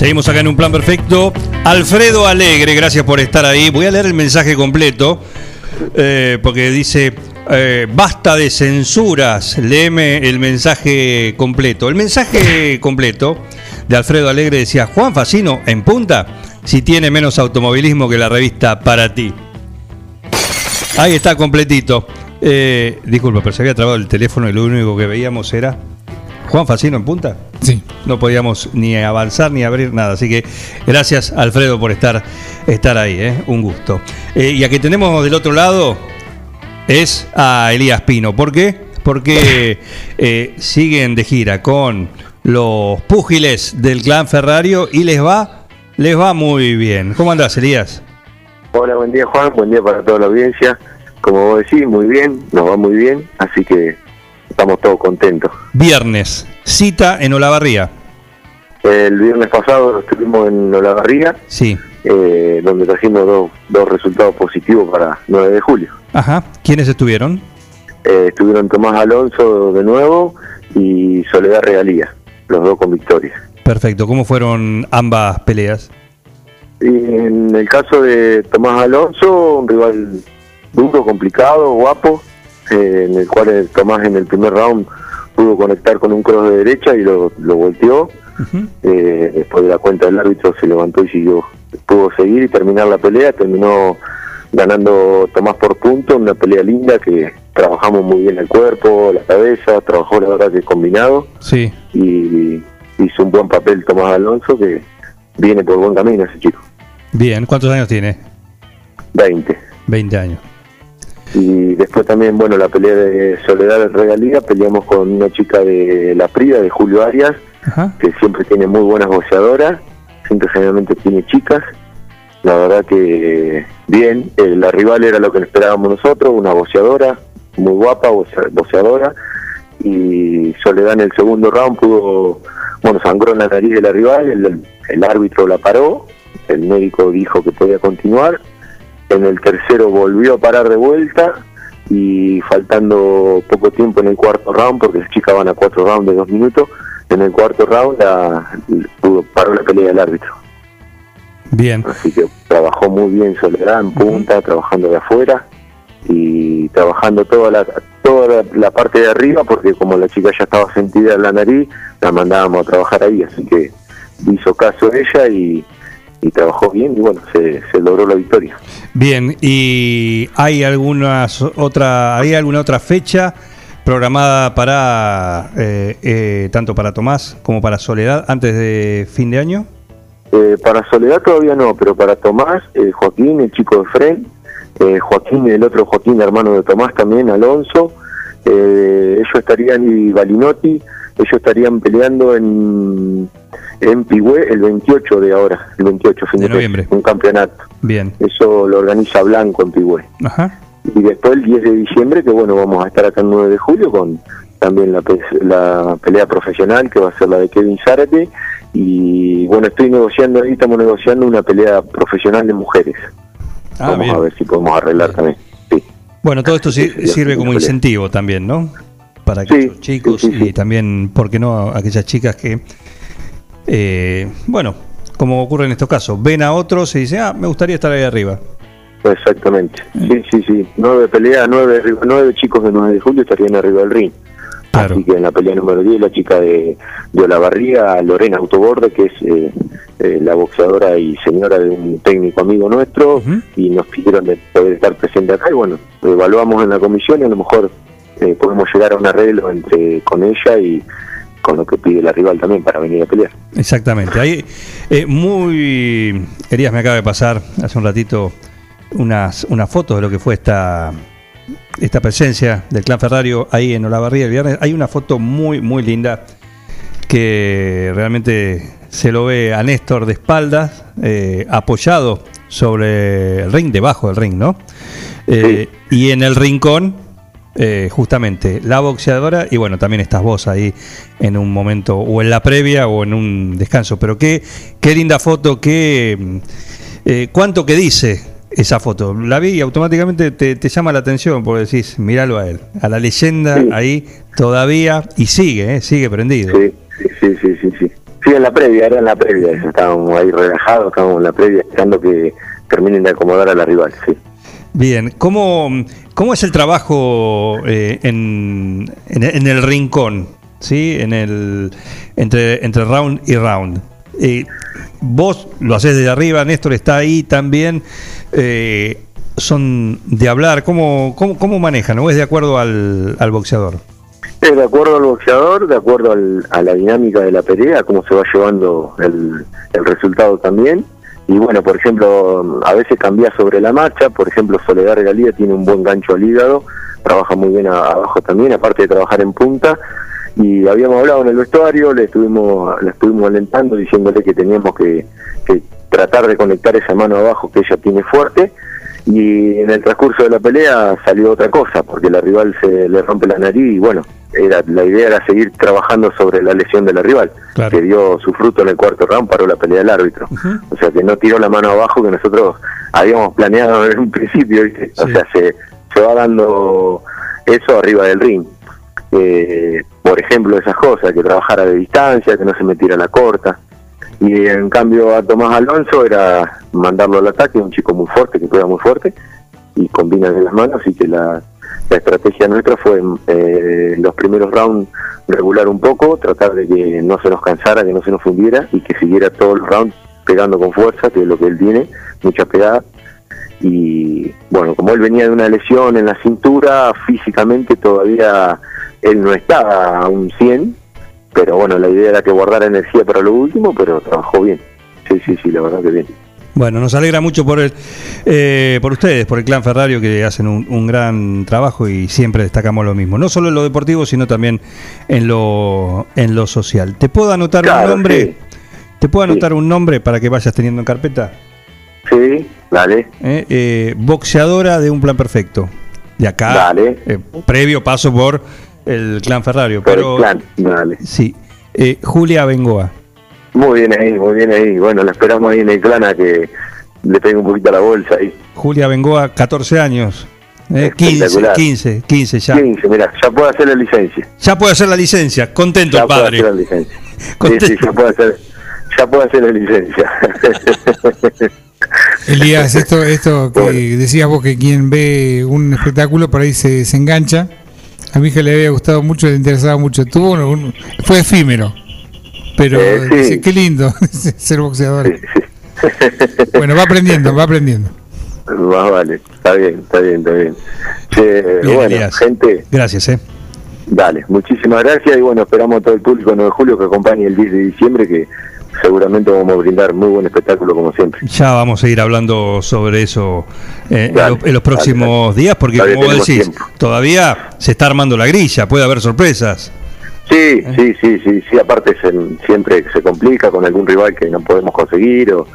Seguimos acá en un plan perfecto. Alfredo Alegre, gracias por estar ahí. Voy a leer el mensaje completo eh, porque dice, eh, basta de censuras, léeme el mensaje completo. El mensaje completo de Alfredo Alegre decía, Juan Facino en punta, si tiene menos automovilismo que la revista Para ti. Ahí está completito. Eh, disculpa, pero se había trabado el teléfono y lo único que veíamos era Juan Facino en punta. Sí. No podíamos ni avanzar ni abrir nada. Así que gracias, Alfredo, por estar, estar ahí. ¿eh? Un gusto. Eh, y a que tenemos del otro lado es a Elías Pino. ¿Por qué? Porque eh, siguen de gira con los púgiles del clan Ferrario y les va, les va muy bien. ¿Cómo andás, Elías? Hola, buen día Juan, buen día para toda la audiencia. Como vos decís, muy bien, nos va muy bien, así que estamos todos contentos. Viernes, cita en Olavarría. El viernes pasado estuvimos en Olavarría, Sí. eh, donde trajimos dos, dos resultados positivos para 9 de julio. Ajá. ¿Quiénes estuvieron? Eh, estuvieron Tomás Alonso de nuevo y Soledad Regalía, los dos con victoria. Perfecto. ¿Cómo fueron ambas peleas? Y en el caso de Tomás Alonso, un rival duro, complicado, guapo, eh, en el cual el Tomás en el primer round pudo conectar con un cross de derecha y lo, lo volteó. Eh, después de la cuenta del árbitro se levantó y siguió pudo seguir y terminar la pelea, terminó ganando Tomás por punto, una pelea linda que trabajamos muy bien el cuerpo, la cabeza, trabajó la verdad que combinado Sí. y hizo un buen papel Tomás Alonso que viene por buen camino ese chico, Bien, ¿cuántos años tiene? 20. 20 años. Y después también, bueno, la pelea de Soledad Regalía, peleamos con una chica de La Prida, de Julio Arias, que siempre tiene muy buenas boxeadoras, siempre generalmente tiene chicas. La verdad que bien, eh, la rival era lo que esperábamos nosotros, una boxeadora, muy guapa, boxea- boxeadora, y Soledad en el segundo round pudo, bueno, sangró en la nariz de la rival, el, el árbitro la paró, el médico dijo que podía continuar, en el tercero volvió a parar de vuelta y faltando poco tiempo en el cuarto round, porque las chicas van a cuatro rounds de dos minutos, en el cuarto round la, paró la pelea del árbitro. Bien. Así que trabajó muy bien Soledad en punta, trabajando de afuera y trabajando toda la toda la parte de arriba, porque como la chica ya estaba sentida en la nariz, la mandábamos a trabajar ahí, así que hizo caso ella y, y trabajó bien y bueno, se, se logró la victoria. Bien, ¿y hay algunas otra, hay alguna otra fecha programada para eh, eh, tanto para Tomás como para Soledad antes de fin de año? Eh, para Soledad todavía no, pero para Tomás, eh, Joaquín, el chico de Fren, eh, Joaquín, el otro Joaquín, hermano de Tomás también, Alonso, eh, ellos estarían, y Balinotti, ellos estarían peleando en, en Pigüé el 28 de ahora, el 28 fin De de, noviembre. un campeonato. Bien. Eso lo organiza Blanco en Pigüé. Ajá. Y después el 10 de diciembre, que bueno, vamos a estar acá el 9 de julio con también la, pe- la pelea profesional, que va a ser la de Kevin Zárate. Y bueno, estoy negociando ahí, estamos negociando una pelea profesional de mujeres. Ah, vamos bien. a ver si podemos arreglar también. Bueno, todo esto sí, sirve sí, como sí. incentivo también, ¿no? Para aquellos chicos y también, ¿por qué no? Aquellas chicas que, eh, bueno, como ocurre en estos casos, ven a otros y dicen, ah, me gustaría estar ahí arriba. Exactamente. Sí, sí, sí. Nueve peleas, nueve, nueve chicos de 9 de julio estarían arriba del ring. Así que en la pelea número 10, la chica de, de Olavarría, Lorena Autoborde, que es eh, eh, la boxeadora y señora de un técnico amigo nuestro, y nos pidieron de poder estar presente acá. Y bueno, evaluamos en la comisión y a lo mejor eh, podemos llegar a un arreglo entre con ella y con lo que pide la rival también para venir a pelear. Exactamente. Ahí, eh, muy. Elías me acaba de pasar hace un ratito unas, unas fotos de lo que fue esta, esta presencia del clan Ferrario ahí en Olavarría el viernes. Hay una foto muy, muy linda que realmente se lo ve a Néstor de espaldas, eh, apoyado sobre el ring, debajo del ring, ¿no? Eh, Y en el rincón, eh, justamente, la boxeadora y bueno, también estás vos ahí en un momento, o en la previa o en un descanso. Pero qué, qué linda foto, qué, eh, cuánto que dice esa foto. La vi y automáticamente te, te llama la atención porque decís, míralo a él, a la leyenda ahí todavía y sigue, eh, sigue prendido. Sí, sí, sí, sí, sí. Sí, en la previa, era en la previa. Estábamos ahí relajados, estábamos en la previa esperando que terminen de acomodar a la rival, sí. Bien, ¿cómo, cómo es el trabajo eh, en, en, en el rincón? ¿Sí? En el, entre, entre round y round. Eh, vos lo haces desde arriba, Néstor está ahí también. eh, son de hablar, ¿cómo, cómo, cómo manejan? ¿O es de acuerdo al, al boxeador? Eh, de acuerdo al boxeador, de acuerdo al- a la dinámica de la pelea, cómo se va llevando el, el resultado también. Y bueno, por ejemplo, a veces cambia sobre la marcha. Por ejemplo, Soledad Regalía tiene un buen gancho al hígado, trabaja muy bien abajo también, aparte de trabajar en punta. Y habíamos hablado en el vestuario, le estuvimos, le estuvimos alentando, diciéndole que teníamos que, que tratar de conectar esa mano abajo que ella tiene fuerte. Y en el transcurso de la pelea salió otra cosa, porque la rival se le rompe la nariz y bueno, era la idea era seguir trabajando sobre la lesión de la rival, que dio su fruto en el cuarto round, paró la pelea del árbitro. O sea que no tiró la mano abajo que nosotros habíamos planeado en un principio, ¿viste? O sea, se, se va dando eso arriba del ring. Eh, por ejemplo, esas cosas, que trabajara de distancia, que no se metiera la corta. Y en cambio a Tomás Alonso era mandarlo al ataque, un chico muy fuerte, que juega muy fuerte, y combina en las manos, y que la, la estrategia nuestra fue eh, los primeros rounds regular un poco, tratar de que no se nos cansara, que no se nos fundiera, y que siguiera todos los rounds pegando con fuerza, que es lo que él tiene, mucha pegada. Y bueno, como él venía de una lesión en la cintura, físicamente todavía él no estaba a un 100, pero bueno, la idea era que guardara energía para lo último, pero trabajó bien. Sí, sí, sí, la verdad que bien. Bueno, nos alegra mucho por el, eh, por ustedes, por el clan Ferrario que hacen un, un gran trabajo y siempre destacamos lo mismo, no solo en lo deportivo, sino también en lo en lo social. ¿Te puedo anotar un nombre? sí. ¿Te puedo anotar un nombre para que vayas teniendo en carpeta? Sí, dale. Eh, eh, boxeadora de un plan perfecto. De acá, Dale. eh, previo paso por el clan Ferrario. Por pero, el clan, dale. Sí. Eh, Julia Bengoa. Muy bien ahí, muy bien ahí. Bueno, la esperamos ahí en el clan a que le pegue un poquito a la bolsa ahí. Julia Bengoa, 14 años. Eh, 15, Espectacular. 15, 15 ya. 15, mira, ya puede hacer la licencia. Ya puede hacer la licencia. Contento Ya el puede padre. hacer la licencia. Sí, sí, ya puede hacer, ya puede hacer la licencia. Elías, esto, esto que decías vos que quien ve un espectáculo por ahí se, se engancha. A mi hija le había gustado mucho, le interesaba mucho. Tuvo un- fue efímero, pero Eh, sí. dice, qué lindo ser boxeador. Bueno, va aprendiendo, va aprendiendo. Más vale, está bien, está bien, está bien. Bien, bueno, Elías. gente, Gracias, eh. dale, muchísimas gracias y bueno, esperamos a todo el público 9 de julio que acompañe el 10 de diciembre que seguramente vamos a brindar muy buen espectáculo como siempre. Ya vamos a ir hablando sobre eso eh, en, los próximos días, porque Todavía como vos decís, tiempo. todavía se está armando la grilla, puede haber sorpresas. Sí, sí, sí, sí, sí, aparte se- siempre se complica con algún rival que no podemos conseguir o,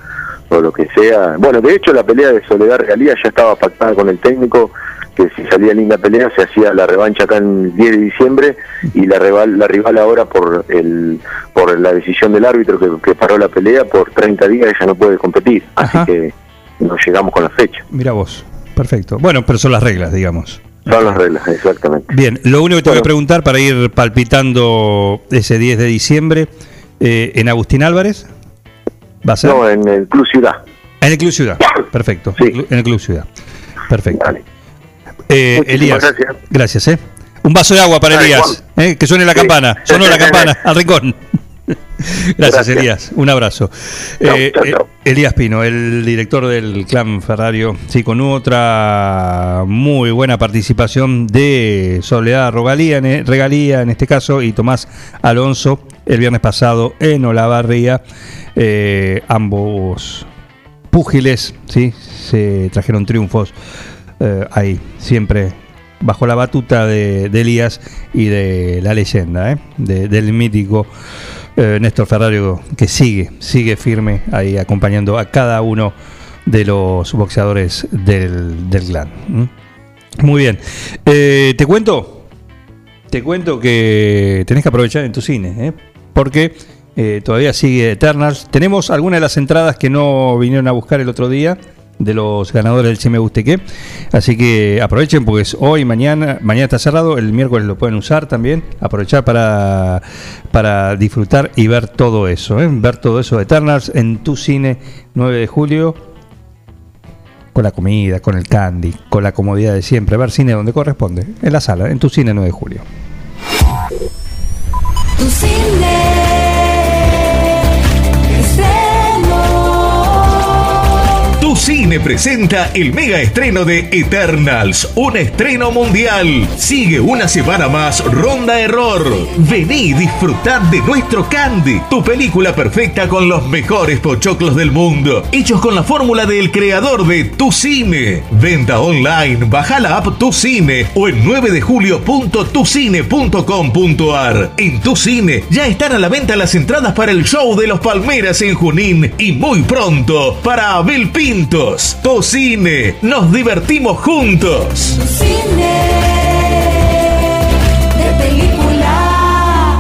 o lo que sea. Bueno, de hecho la pelea de Soledad Realía ya estaba pactada con el técnico, que si salía linda pelea se hacía la revancha acá en el 10 de diciembre y la rival, la rival ahora por el por la decisión del árbitro que, que paró la pelea por 30 días ella no puede competir, así que nos llegamos con la fecha. Mira vos, perfecto. Bueno, pero son las reglas, digamos. Son las reglas, exactamente. Bien, lo único que tengo que preguntar para ir palpitando ese 10 de diciembre, eh, ¿en Agustín Álvarez? ¿Va a ser? No, en el Club Ciudad. En el Club Ciudad, perfecto. En el Club Ciudad, perfecto. Eh, Elías, gracias. gracias, ¿eh? Un vaso de agua para Dale, Elías, ¿eh? que suene la Sí. campana, sonó la campana, al rincón. Gracias, Gracias. Elías, un abrazo. Chau, Eh, chau, eh, chau. Elías Pino, el director del Clan Ferrario, sí, con otra muy buena participación de Soledad Rogalía, e- Regalía en este caso, y Tomás Alonso el viernes pasado en Olavarría. Eh, ambos púgiles, ¿sí? se trajeron triunfos eh, ahí, siempre bajo la batuta de, de Elías y de la leyenda, ¿eh? de- del mítico eh, Néstor Ferrario, que sigue, sigue firme ahí acompañando a cada uno de los boxeadores del, del clan. Muy bien. Eh, ¿Te cuento? Te cuento que tenés que aprovechar en tu cine, ¿eh? porque eh, todavía sigue Eternals. Tenemos algunas de las entradas que no vinieron a buscar el otro día de los ganadores del Si Me Guste Qué. Así que aprovechen porque hoy, mañana, mañana está cerrado, el miércoles lo pueden usar también. Aprovechar para, para disfrutar y ver todo eso, ¿eh? ver todo eso de Eternals en tu cine 9 de julio. Con la comida, con el candy, con la comodidad de siempre. Ver cine donde corresponde, en la sala, en tu cine 9 de julio. Tu cine cine presenta el mega estreno de Eternals, un estreno mundial. Sigue una semana más Ronda Error. Vení y disfrutad de nuestro Candy, tu película perfecta con los mejores pochoclos del mundo, hechos con la fórmula del creador de Tu Cine. Venta online, baja la app Tu Cine o en 9 de julio.tucine.com.ar. En Tu Cine ya están a la venta las entradas para el show de los Palmeras en Junín y muy pronto para Abel Pintos. Tu Cine, nos divertimos juntos. Cine de película.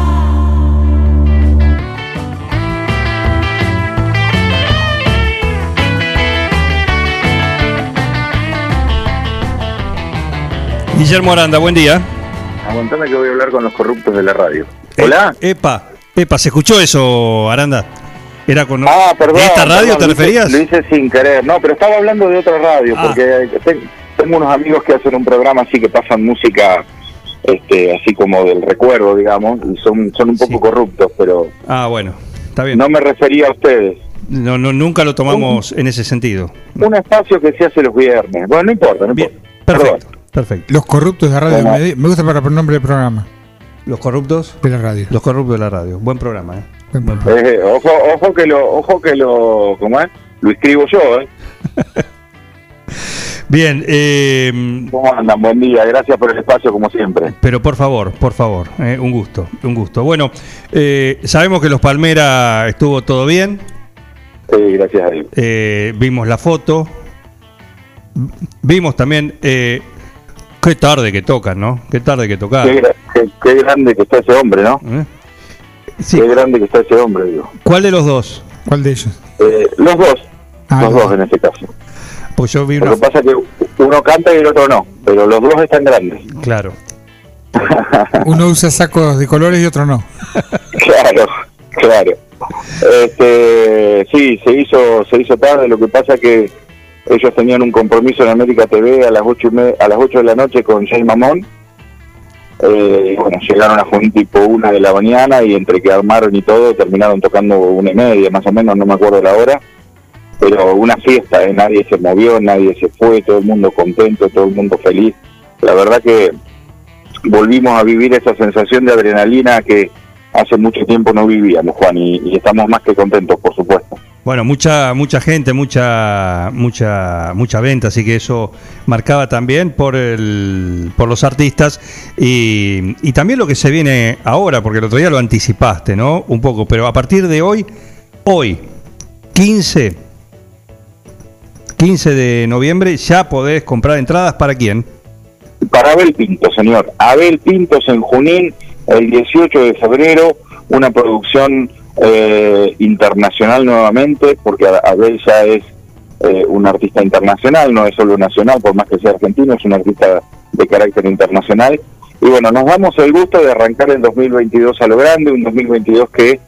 Guillermo Aranda, buen día. Aguantame que voy a hablar con los corruptos de la radio. Hola. epa, epa, ¿se escuchó eso, Aranda? ¿Era con Ah, perdón. ¿De esta radio perdón, te lo hice- referías? Lo hice sin querer. No, pero estaba hablando de otra radio, Ah. porque ten- tengo unos amigos que hacen un programa así que pasan música este así como del recuerdo, digamos, y son, son un poco corruptos, pero Ah, bueno, está bien. no me refería a ustedes. no, no, nunca lo tomamos en ese sentido. Un espacio que se hace los viernes. Bueno, no importa, no importa. Perfecto, perfecto. Los corruptos de la radio. Me gusta para el nombre del programa. Los corruptos de la radio. Los corruptos de la radio. Buen programa, ¿eh? Eh, ojo, ojo que lo, ojo que lo, ¿cómo es? Lo escribo yo, ¿eh? Bien, eh, ¿Cómo andan? Buen día, gracias por el espacio como siempre. pero por favor, por favor, eh, un gusto, un gusto. Bueno, eh, sabemos que los Palmera estuvo todo bien. Sí, gracias a Dios. Eh, vimos la foto. Vimos también. eh, qué tarde que tocan, ¿no? Qué tarde que tocan. Qué- qué grande que está ese hombre, ¿no? Qué grande que está ese hombre, digo. ¿Cuál de los dos? ¿Cuál de ellos? Eh, los dos, Ah, los dos en este caso. Pues yo vi Lo una. que pasa es que uno canta y el otro no, pero los dos están grandes. Claro. Uno usa sacos de colores y otro no. Claro, claro. Este, sí, se hizo, se hizo tarde. Lo que pasa que ellos tenían un compromiso en América TV a las ocho y me- a las 8 de la noche con Jay Mamón. Eh, bueno, llegaron a Junín tipo una de la mañana y entre que armaron y todo terminaron tocando una y media, más o menos, no me acuerdo la hora. Pero una fiesta, ¿eh? nadie se movió, nadie se fue, todo el mundo contento, todo el mundo feliz. La verdad que volvimos a vivir esa sensación de adrenalina que hace mucho tiempo no vivíamos, Juan, y estamos más que contentos, por supuesto. Bueno, mucha mucha gente, mucha mucha mucha venta, así que eso marcaba también por el por los artistas y, y también lo que se viene ahora, porque el otro día lo anticipaste, ¿no? Un poco, pero a partir de hoy, hoy 15 15 de noviembre ya podés comprar entradas para quién? Para Abel Pinto, señor. Abel Pintos en Junín, el 18 de febrero, una producción eh, internacional nuevamente, porque Abel ya es eh, un artista internacional, no es solo nacional, por más que sea argentino, es un artista de carácter internacional. Y bueno, nos damos el gusto de arrancar el 2022 a lo grande, un 2022 que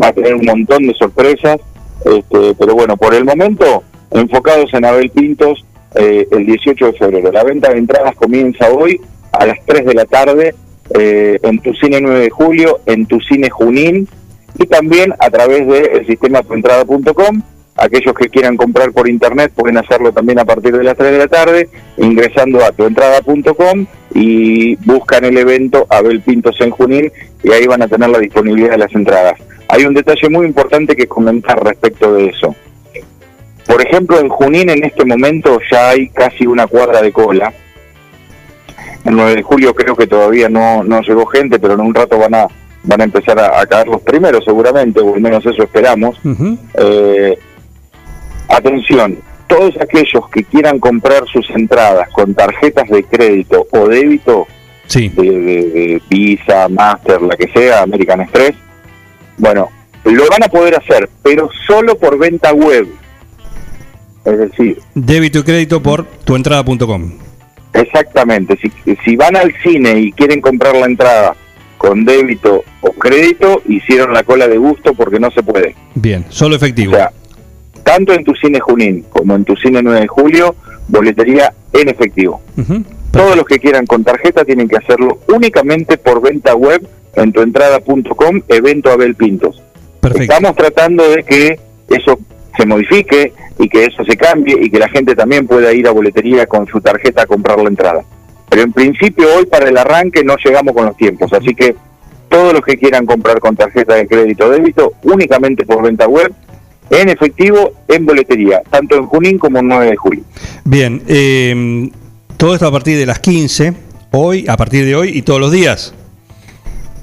va a tener un montón de sorpresas, este, pero bueno, por el momento, enfocados en Abel Pintos, eh, el 18 de febrero. La venta de entradas comienza hoy a las 3 de la tarde en tu cine 9 de julio, en tu cine Junín y también a través del sistema tuentrada.com. Aquellos que quieran comprar por internet pueden hacerlo también a partir de las 3 de la tarde, ingresando a tuentrada.com y buscan el evento Abel Pintos en Junín y ahí van a tener la disponibilidad de las entradas. Hay un detalle muy importante que comentar respecto de eso. Por ejemplo, en Junín en este momento ya hay casi una cuadra de cola. El 9 de julio creo que todavía no, no llegó gente, pero en un rato van a van a empezar a, a caer los primeros seguramente, o al menos eso esperamos. Eh, atención, todos aquellos que quieran comprar sus entradas con tarjetas de crédito o débito, sí. de, de- de Visa, Master, la que sea, American Express, bueno, lo van a poder hacer, pero solo por venta web. Es decir, Débito y crédito por tuentrada.com. Exactamente, si, si van al cine y quieren comprar la entrada con débito o crédito, hicieron la cola de gusto porque no se puede. Bien, solo efectivo. O sea, tanto en tu cine Junín como en tu cine 9 de julio, boletería en efectivo. Todos los que quieran con tarjeta tienen que hacerlo únicamente por venta web en tuentrada.com, evento Abel Pintos. Estamos tratando de que eso se modifique y que eso se cambie y que la gente también pueda ir a boletería con su tarjeta a comprar la entrada. Pero en principio hoy para el arranque no llegamos con los tiempos, así que todos los que quieran comprar con tarjeta de crédito o débito únicamente por venta web, en efectivo, en boletería, tanto en Junín como en 9 de julio. Bien, eh, todo esto a partir de las 15, hoy, a partir de hoy y todos los días.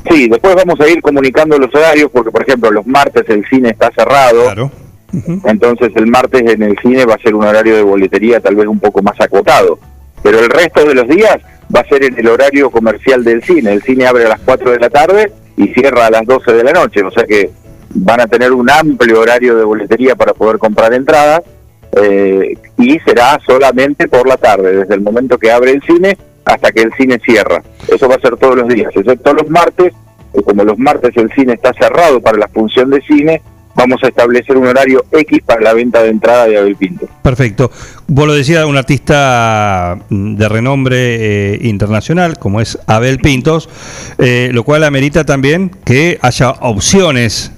Sí, después vamos a ir comunicando los horarios porque, por ejemplo, los martes el cine está cerrado. Entonces el martes en el cine va a ser un horario de boletería tal vez un poco más acotado. Pero el resto de los días va a ser en el horario comercial del cine. El cine abre a las 4 de la tarde y cierra a las 12 de la noche. O sea que van a tener un amplio horario de boletería para poder comprar entradas. eh, y será solamente por la tarde, desde el momento que abre el cine hasta que el cine cierra. Eso va a ser todos los días, excepto los martes, y como los martes el cine está cerrado para la función de cine, vamos a establecer un horario X para la venta de entrada de Abel Pinto. Perfecto. Vos lo decías, un artista mm, de renombre eh, internacional, como es Abel Pintos, eh, lo cual amerita también que haya opciones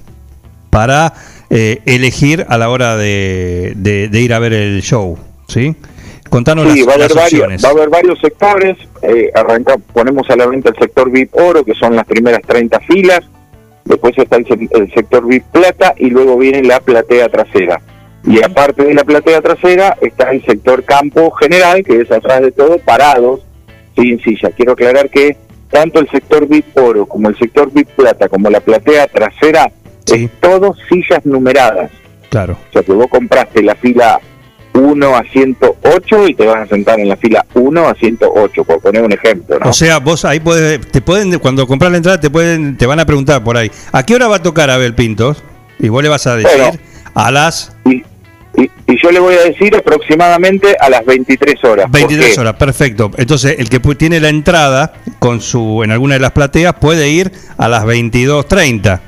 para eh, elegir a la hora de, de- de ir a ver el show, ¿sí? Contanos Sí, las, va a, haber varios, opciones. va a haber varios sectores. Eh, arranca, ponemos a la venta el sector VIP Oro, que son las primeras 30 filas. Después está el, el sector VIP Plata y luego viene la platea trasera. Y aparte de la platea trasera está el sector campo general, que es atrás de todo, parados, sin silla. Quiero aclarar que tanto el sector VIP Oro como el sector VIP Plata como la platea trasera es todo sillas numeradas. Claro. O sea que vos compraste la fila 1 a 108 y te vas a sentar en la fila 1 a 108, por poner un ejemplo, ¿no? O sea, vos ahí puedes, te pueden, cuando compras la entrada, te pueden, te van a preguntar por ahí, ¿a qué hora va a tocar Abel Pintos? Y vos le vas a decir Bueno. a las y, y yo le voy a decir aproximadamente a las 23 horas. ¿Por 23 qué? horas, perfecto. Entonces, el que tiene la entrada con su en alguna de las plateas puede ir a las 22.30.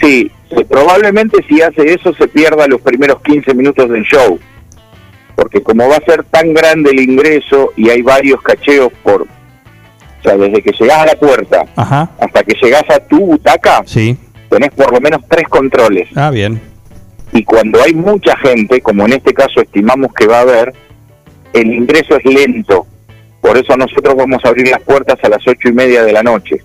Sí, probablemente si hace eso se pierda los primeros 15 minutos del show. Porque como va a ser tan grande el ingreso y hay varios cacheos por... O sea, desde que llegás a la puerta Ajá. hasta que llegás a tu butaca, Sí. tenés por lo menos tres controles. Ah, bien. y cuando hay mucha gente, como en este caso estimamos que va a haber, el ingreso es lento. Por eso nosotros vamos a abrir las puertas a las ocho y media de la noche.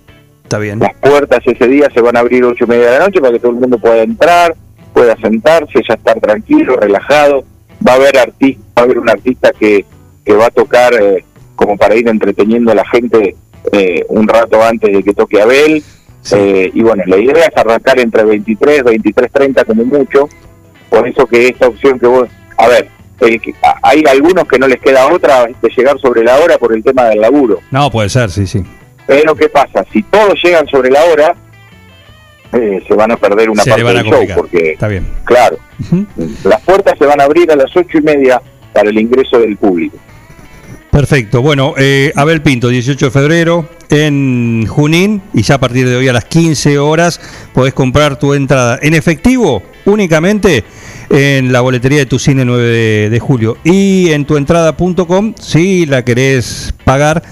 Está bien. Las puertas ese día se van a abrir ocho y media de la noche para que todo el mundo pueda entrar, pueda sentarse, ya estar tranquilo, relajado. Va a haber artista, va a haber un artista que, que va a tocar eh, como para ir entreteniendo a la gente eh, un rato antes de que toque Abel. Eh, y bueno, la idea es arrancar entre 23, 23, 30 como mucho. Por eso que esta opción que vos... A ver, hay algunos que no les queda otra de llegar sobre la hora por el tema del laburo. No, puede ser, sí, sí. Pero ¿qué pasa? Si todos llegan sobre la hora, eh, se van a perder una Se parte del show. Porque, Está bien. claro, las puertas se van a abrir a las ocho y media para el ingreso del público. Perfecto. Bueno, eh, Abel Pinto, 18 de febrero en Junín y ya a partir de hoy a las 15 horas podés comprar tu entrada en efectivo únicamente en la boletería de tu cine 9 de, de julio y en tuentrada.com si la querés pagar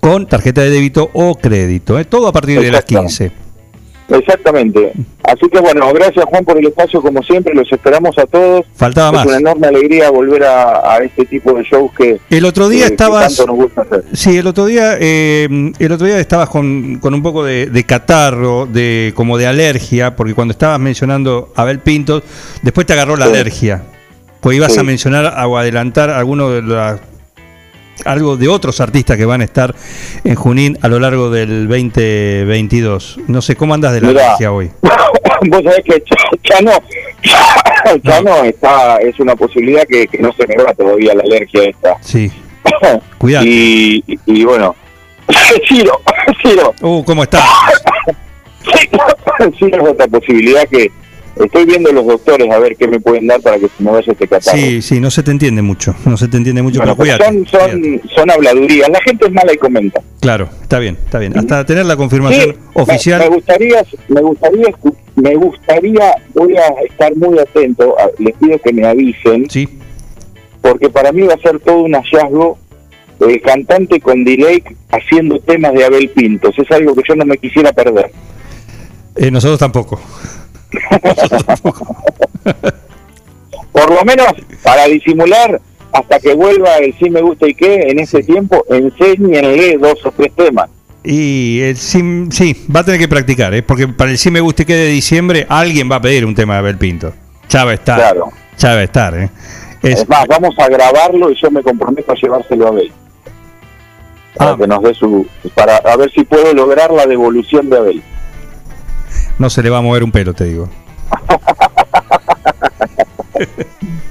con tarjeta de débito o crédito. ¿eh? Todo a partir de las Exacto. 15. Exactamente. Así que bueno, gracias Juan por el espacio como siempre, los esperamos a todos. Faltaba es más. una enorme alegría volver a, a este tipo de shows que El otro día estabas- tanto nos gusta hacer. Sí, el otro día, eh, el otro día estabas con, con un poco de, de catarro, de como de alergia, porque cuando estabas mencionando a Abel Pintos, después te agarró la Sí. alergia. Pues ibas Sí. a mencionar o adelantar alguno de las algo de otros artistas que van a estar en Junín a lo largo del 2022. No sé cómo andas de la Mirá. alergia hoy. Vos sabés que Ch- Chano, Chano está, es una posibilidad que, que no se me va todavía la alergia esta. Sí. Cuidado. Y, y- y bueno, Ciro, Ciro, Uh, ¿cómo estás? Ciro es otra posibilidad que estoy viendo los doctores a ver qué me pueden dar para que se me vaya este catarro. Sí, sí, no se te entiende mucho. No se te entiende mucho, Bueno, pero son, habladurías. La gente es mala y comenta. Claro, está bien, está bien. Hasta tener la confirmación Sí, oficial. Me, me gustaría, me gustaría, me gustaría, voy a estar muy atento. a- les pido que me avisen. Sí. Porque para mí va a ser todo un hallazgo el cantante con delay haciendo temas de Abel Pintos. Es algo que yo no me quisiera perder. Eh, nosotros tampoco. Por lo menos para disimular hasta que vuelva el sí me gusta y qué, en ese tiempo enséñenle dos o tres temas. Y el sí, sí, va a tener que practicar, ¿eh? porque para el sí me gusta y que de diciembre alguien va a pedir un tema de Abel Pinto. Ya va a estar. Claro. Ya va a estar. ¿eh? Es- Es más, vamos a grabarlo y yo me comprometo a llevárselo a Abel. Para Ah. que nos dé su. para a ver si puedo lograr la devolución de Abel. No se le va a mover un pelo, te digo.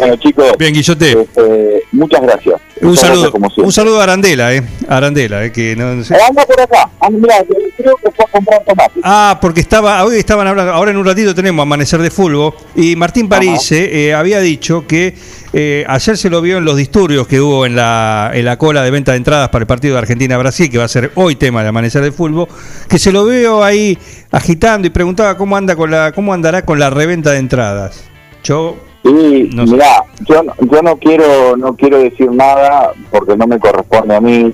Bueno, chicos. Bien, Guillote. este, muchas gracias. Un Muchas saludo, gracias un saludo a Arandela, ¿eh? Arandela, ¿eh? Que no, no sé- Eh, Anda por acá. Anda, mirá, creo que fue a comprar tomate. Ah, porque estaba, hoy estaban hablando, ahora en un ratito tenemos Amanecer de Fulbo, y Martín París eh, había dicho que eh, ayer se lo vio en los disturbios que hubo en la, en la cola de venta de entradas para el partido de Argentina-Brasil, que va a ser hoy tema de Amanecer de Fulbo, que se lo veo ahí agitando y preguntaba cómo anda con la, cómo andará con la reventa de entradas. Yo Sí, mirá, yo, no- yo no quiero no quiero decir nada porque no me corresponde a mí.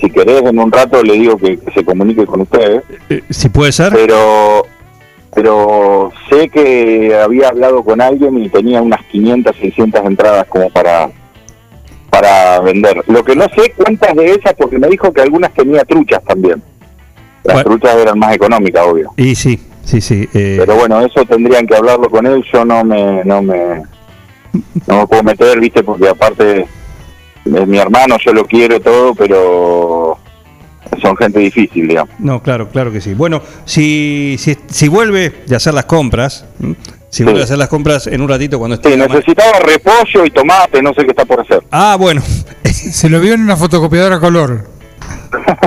Si querés, en un rato le digo que, que se comunique con ustedes. si puede ser. Pero pero sé que había hablado con alguien y tenía unas 500, 600 entradas como para para vender. Lo que no sé cuántas de esas, porque me dijo que algunas tenía truchas también. Las truchas eran más económicas, obvio. Y sí, sí, sí. eh, Pero bueno, eso tendrían que hablarlo con él. Yo no me, no me, no me puedo meter, viste, porque aparte es mi hermano, yo lo quiero todo, pero son gente difícil, digamos. No, claro, claro que sí. Bueno, si, si, si vuelve de hacer las compras, si vuelve a hacer las compras en un ratito cuando esté... Sí, necesitaba repollo y tomate, no sé qué está por hacer. Ah, bueno. Se lo vio en una fotocopiadora color.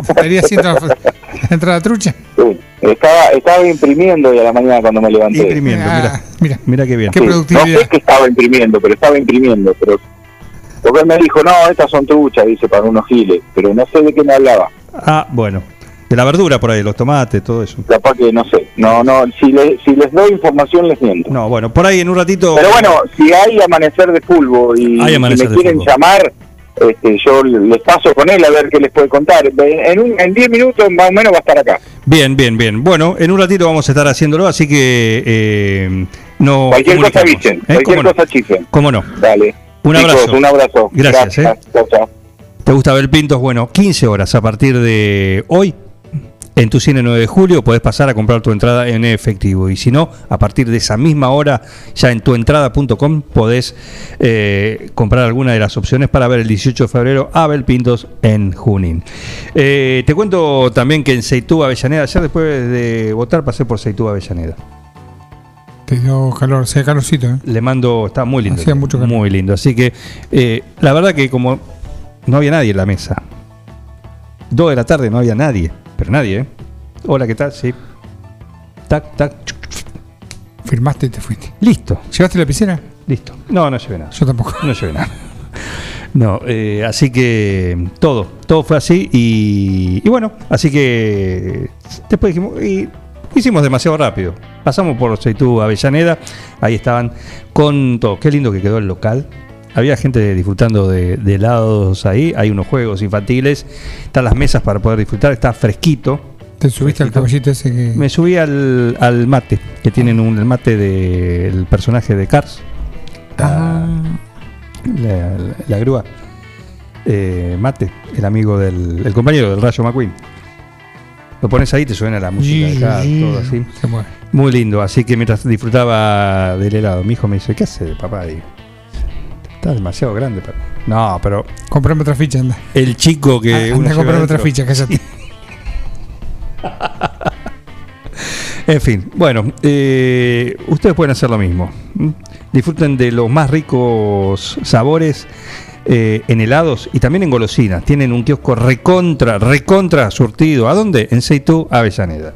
Estaría haciendo la, fo- la entrada trucha. Sí, estaba, estaba imprimiendo hoy a la mañana cuando me levanté. Imprimiendo, Ah, mira. Mira qué bien. Sí, No sé qué estaba imprimiendo, pero estaba imprimiendo. pero Porque él me dijo, no, estas son truchas, dice, para unos giles. Pero no sé de qué me hablaba. Ah, bueno. De la verdura por ahí, los tomates, todo eso. Capaz que no sé. No, no, si, le- si les doy información les miento. No, bueno, por ahí en un ratito... Pero bueno, si hay amanecer de fútbol y, me quieren fútbol. llamar, este, yo les paso con él a ver qué les puede contar. En un- en 10 minutos más o menos va a estar acá. Bien, bien, bien. Bueno, en un ratito vamos a estar haciéndolo, así que eh, no. Cualquier cosa avisen, ¿eh? cualquier ¿Cómo no? cosa chifren. ¿Cómo no? Dale. Un Chicos, abrazo. un abrazo. Gracias, ¿eh? Chao, chao. ¿Te gusta ver Pintos? Bueno, 15 horas a partir de hoy. En tu cine 9 de julio podés pasar a comprar tu entrada en efectivo y si no, a partir de esa misma hora ya en tuentrada.com podés eh, comprar alguna de las opciones para ver el 18 de febrero a Abel Pintos en Junín. Eh, te cuento también que en Seitú Avellaneda, ayer después de votar pasé por Seitú Avellaneda. Te dio calor, hacía calorcito, ¿eh? Le mando, está muy lindo. Hacía mucho calor. Muy lindo. Así que eh, la verdad que como no había nadie en la mesa. Dos de la tarde no había nadie. Pero nadie, ¿eh? Hola, ¿qué tal? Sí. Tac, tac. Firmaste y te fuiste. Listo. ¿Llevaste la lapicera? Listo. No, no llevé nada. Yo tampoco. No llevé nada. No, eh, así que todo, todo fue así y, y bueno, así que después dijimos, y hicimos demasiado rápido. Pasamos por Seitú Avellaneda, ahí estaban con todo. Qué lindo que quedó el local. Había gente disfrutando de, de helados ahí, hay unos juegos infantiles, están las mesas para poder disfrutar, está fresquito. ¿Te subiste al caballito ese que.? Me subí al, al mate, que tienen un el mate del personaje de Cars. Ah. La, la- la grúa. Eh, mate, el amigo del. el compañero del Rayo McQueen. Lo pones ahí, te suena la música de Cars, todo así. Se mueve. Muy lindo, así que mientras disfrutaba del helado, mi hijo me dice, ¿qué hace papá? Digo, Está demasiado grande para. No, pero. Comprame otra ficha, anda. El chico que. Ah, uno anda a lleva comprarme otra ficha, cállate. En fin, bueno, eh, ustedes pueden hacer lo mismo. Disfruten de los más ricos sabores eh, en helados y también en golosinas. Tienen un kiosco recontra, recontra surtido. ¿A dónde? En Seitú, Avellaneda.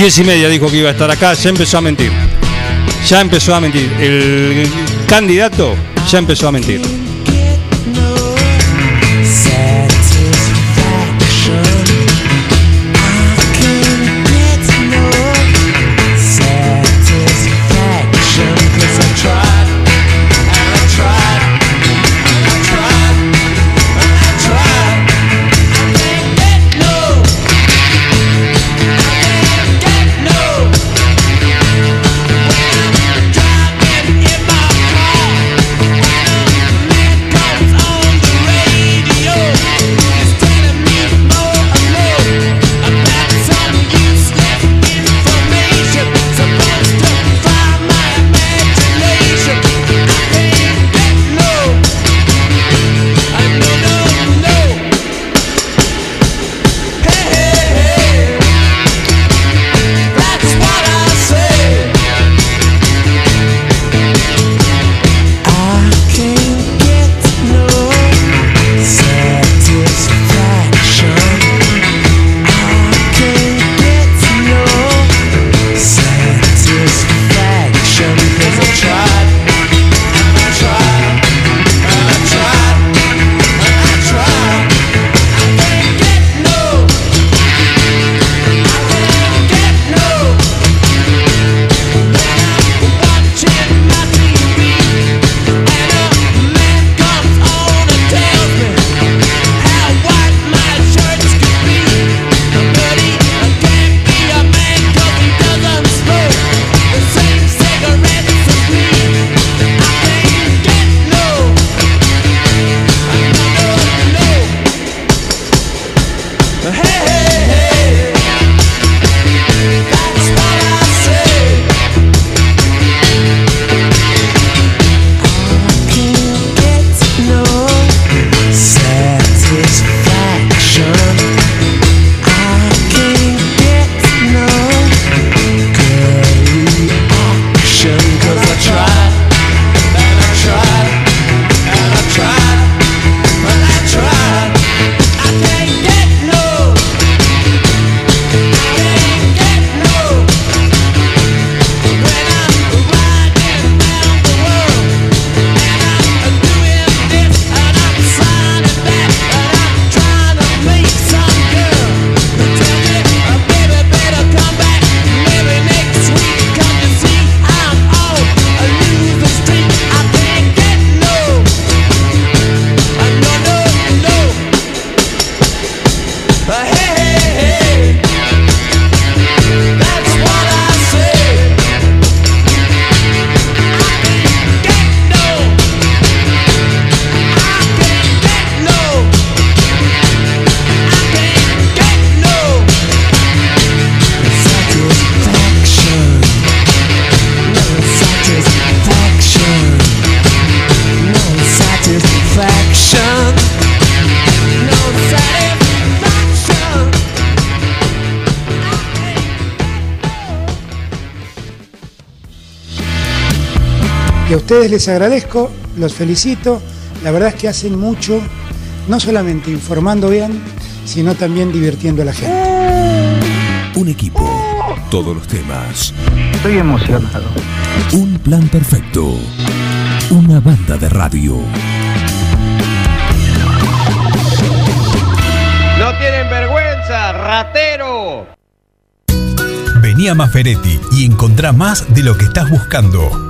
Diez y media dijo que iba a estar acá, ya empezó a mentir. Ya empezó a mentir. El candidato ya empezó a mentir. Ustedes les agradezco, los felicito. La verdad es que hacen mucho, no solamente informando bien, sino también divirtiendo a la gente. Un equipo, todos los temas. Estoy emocionado. Un plan perfecto. Una banda de radio. ¡No tienen vergüenza, ratero! Vení a Maferetti y encontrá más de lo que estás buscando.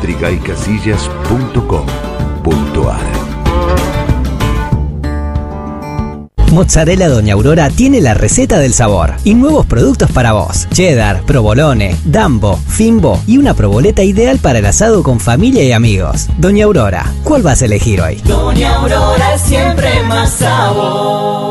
02 o www.trigaycasillas.com.ar Mozzarella Doña Aurora tiene la receta del sabor y nuevos productos para vos. Cheddar, provolone, dambo, fimbo y una proboleta ideal para el asado con familia y amigos. Doña Aurora, ¿cuál vas a elegir hoy? Doña Aurora es siempre más sabor.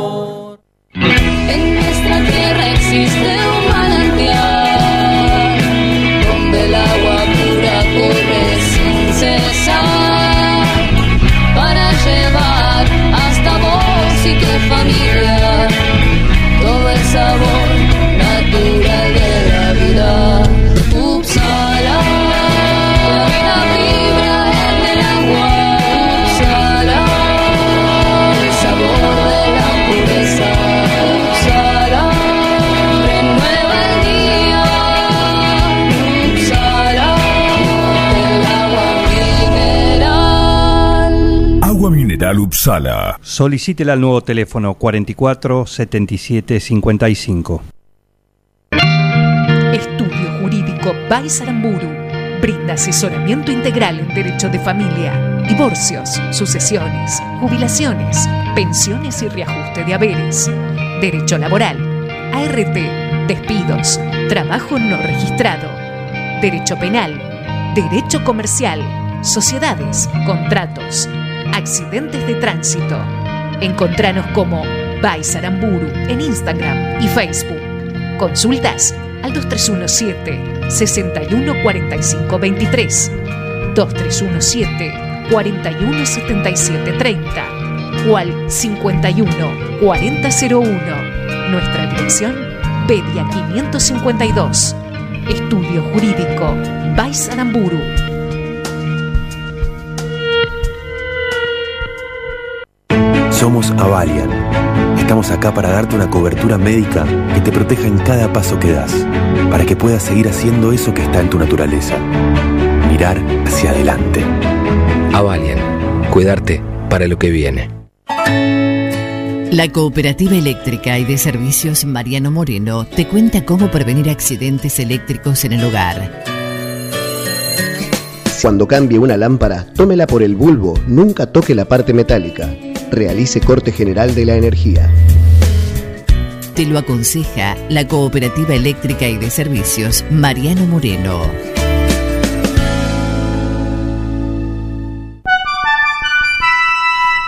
Upsala. Solicítela al nuevo teléfono 44 77 55. Estudio Jurídico Baisaramburu brinda asesoramiento integral en derecho de familia, divorcios, sucesiones, jubilaciones, pensiones y reajuste de haberes, derecho laboral, ART, despidos, trabajo no registrado, derecho penal, derecho comercial, sociedades, contratos, accidentes de tránsito. Encontranos como Baisaramburu en Instagram y Facebook. Consultas al 2317 6145 23 2317 417730 o al 51 4001. Nuestra dirección Bedia 552. Estudio Jurídico Baisaramburu. Somos Avalian. Estamos acá para darte una cobertura médica que te proteja en cada paso que das, para que puedas seguir haciendo eso que está en tu naturaleza. Mirar hacia adelante. Avalian, cuidarte para lo que viene. La Cooperativa Eléctrica y de Servicios Mariano Moreno te cuenta cómo prevenir accidentes eléctricos en el hogar. Cuando cambie una lámpara, tómela por el bulbo, nunca toque la parte metálica. Realice corte general de la energía. Te lo aconseja la Cooperativa Eléctrica y de Servicios Mariano Moreno.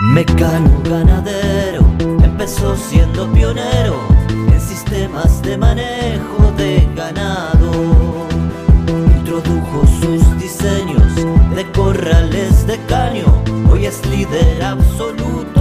Mecano ganadero empezó siendo pionero en sistemas de manejo de ganado. Introdujo sus diseños de corrales de caño, hoy es líder absoluto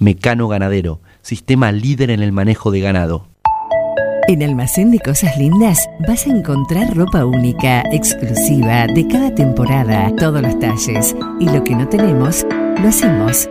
Mecano Ganadero, sistema líder en el manejo de ganado. En Almacén de Cosas Lindas vas a encontrar ropa única, exclusiva, de cada temporada, todos los talles. Y lo que no tenemos, lo hacemos.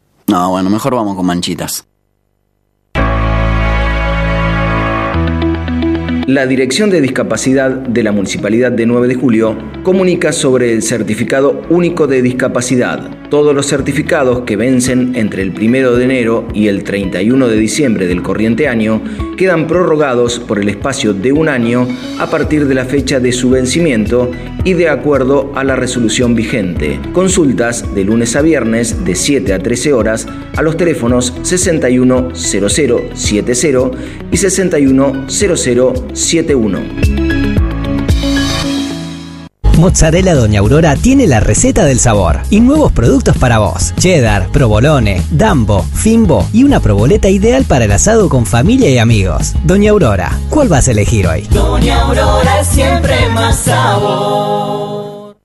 No, bueno, mejor vamos con manchitas. La Dirección de Discapacidad de la Municipalidad de 9 de Julio comunica sobre el Certificado Único de Discapacidad. Todos los certificados que vencen entre el 1 de enero y el 31 de diciembre del corriente año quedan prorrogados por el espacio de un año a partir de la fecha de su vencimiento y de acuerdo a la resolución vigente. Consultas de lunes a viernes de 7 a 13 horas a los teléfonos 610070 y 610071. Mozzarella Doña Aurora tiene la receta del sabor y nuevos productos para vos. Cheddar, provolone, dambo, fimbo y una proboleta ideal para el asado con familia y amigos. Doña Aurora, ¿cuál vas a elegir hoy? Doña Aurora es siempre más sabor.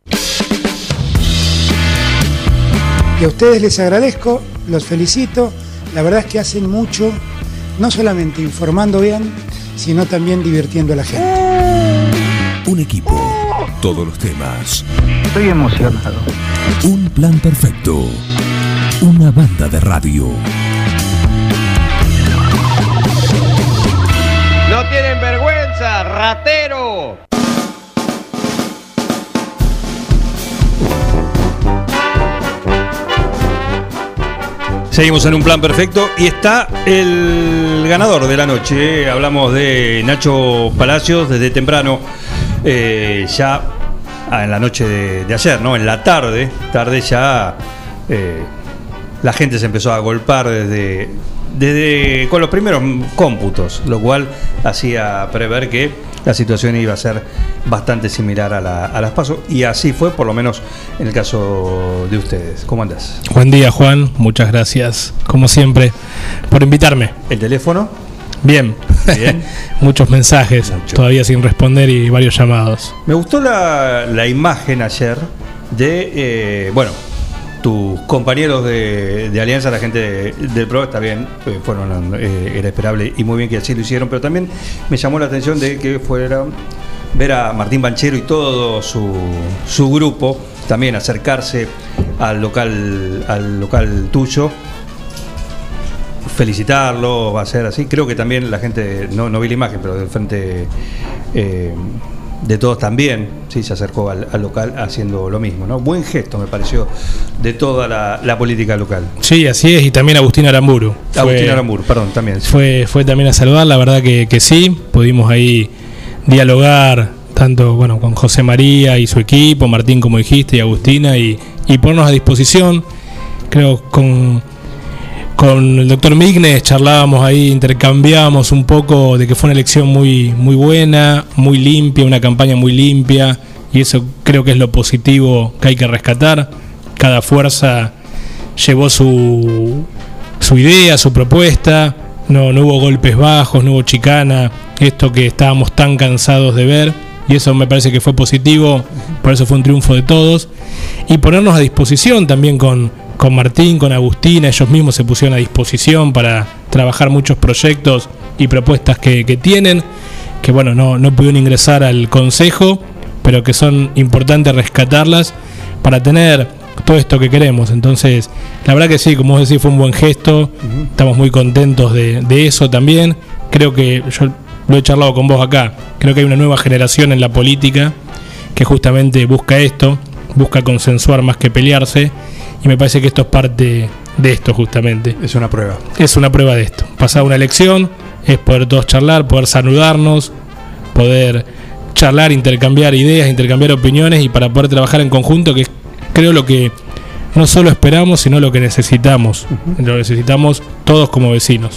Y a ustedes les agradezco, los felicito. La verdad es que hacen mucho, no solamente informando bien, sino también divirtiendo a la gente. Un equipo, todos los temas. Estoy emocionado. Un plan perfecto. Una banda de radio. No tienen vergüenza, ratero. Seguimos en un plan perfecto y está el ganador de la noche. Hablamos de Nacho Palacios desde temprano, eh, ya ah, en la noche de, de ayer, ¿no? En la tarde, tarde ya eh, la gente se empezó a golpar desde, desde con los primeros cómputos, lo cual hacía prever que la situación iba a ser bastante similar a, la- a las pasos y así fue, por lo menos en el caso de ustedes. ¿Cómo andás? Buen día, Juan. Muchas gracias, como siempre, por invitarme. ¿El teléfono? Bien. Bien. Muchos mensajes todavía sin responder y varios llamados. Me gustó la, la imagen ayer de, eh, bueno, tus compañeros de, de Alianza, la gente de- del PRO, está bien, eh, fueron, eh, era esperable y muy bien que así lo hicieron, pero también me llamó la atención de que fuera ver a Martín Banchero y todo su, su grupo también acercarse al local, al local tuyo felicitarlo, va a ser así. Creo que también la gente, no, no vi la imagen, pero del frente eh, de todos también, sí, se acercó al, al local haciendo lo mismo, ¿no? Buen gesto, me pareció, de toda la, la política local. Sí, así es, y también Agustín Aramburu. Agustín Fue- Aramburu, perdón, también. Fue, fue también a saludar, la verdad que, que sí, pudimos ahí dialogar tanto bueno con José María y su equipo, Martín como dijiste, y Agustina, y, y ponernos a disposición. Creo con, con el doctor Mignes charlábamos ahí, intercambiábamos un poco de que fue una elección muy, muy buena, muy limpia, una campaña muy limpia, y eso creo que es lo positivo que hay que rescatar. Cada fuerza llevó su, su idea, su propuesta, no, no hubo golpes bajos, no hubo chicana, esto que estábamos tan cansados de ver, y eso me parece que fue positivo, por eso fue un triunfo de todos, y ponernos a disposición también con, con Martín, con Agustina, ellos mismos se pusieron a disposición para trabajar muchos proyectos y propuestas que, que tienen, que bueno, no, no pudieron ingresar al Consejo, pero que son importantes rescatarlas para tener todo esto que queremos. Entonces, la verdad que sí, como vos decís, fue un buen gesto, estamos muy contentos de, de eso también. Creo que yo lo he charlado con vos acá, creo que hay una nueva generación en la política que justamente busca esto, busca consensuar más que pelearse, y me parece que esto es parte de esto justamente. Es una prueba. Es una prueba de esto. Pasada una elección, es poder todos charlar, poder saludarnos, poder charlar, intercambiar ideas, intercambiar opiniones y para poder trabajar en conjunto, que es creo lo que no solo esperamos, sino lo que necesitamos. Lo necesitamos todos como vecinos.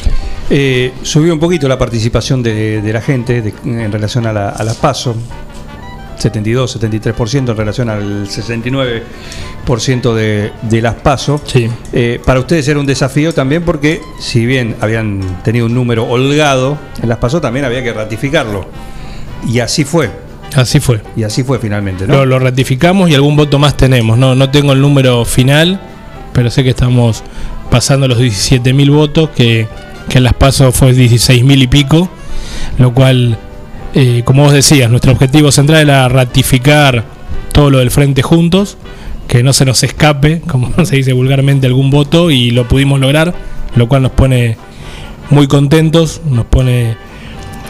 Eh, subió un poquito la participación de, de la gente de- en relación a la, a la PASO. 72, 73% en relación al 69% de, de las PASO. Eh, para ustedes era un desafío también porque si bien habían tenido un número holgado en las PASO, también había que ratificarlo. Y así fue. Así fue. Y así fue finalmente, ¿no? Lo, lo ratificamos y algún voto más tenemos. No, no tengo el número final, pero sé que estamos pasando los 17.000 votos, que, que en las pasos fue 16.000 y pico, lo cual, eh, como vos decías, nuestro objetivo central era ratificar todo lo del Frente Juntos, que no se nos escape, como se dice vulgarmente, algún voto, y lo pudimos lograr, lo cual nos pone muy contentos, nos pone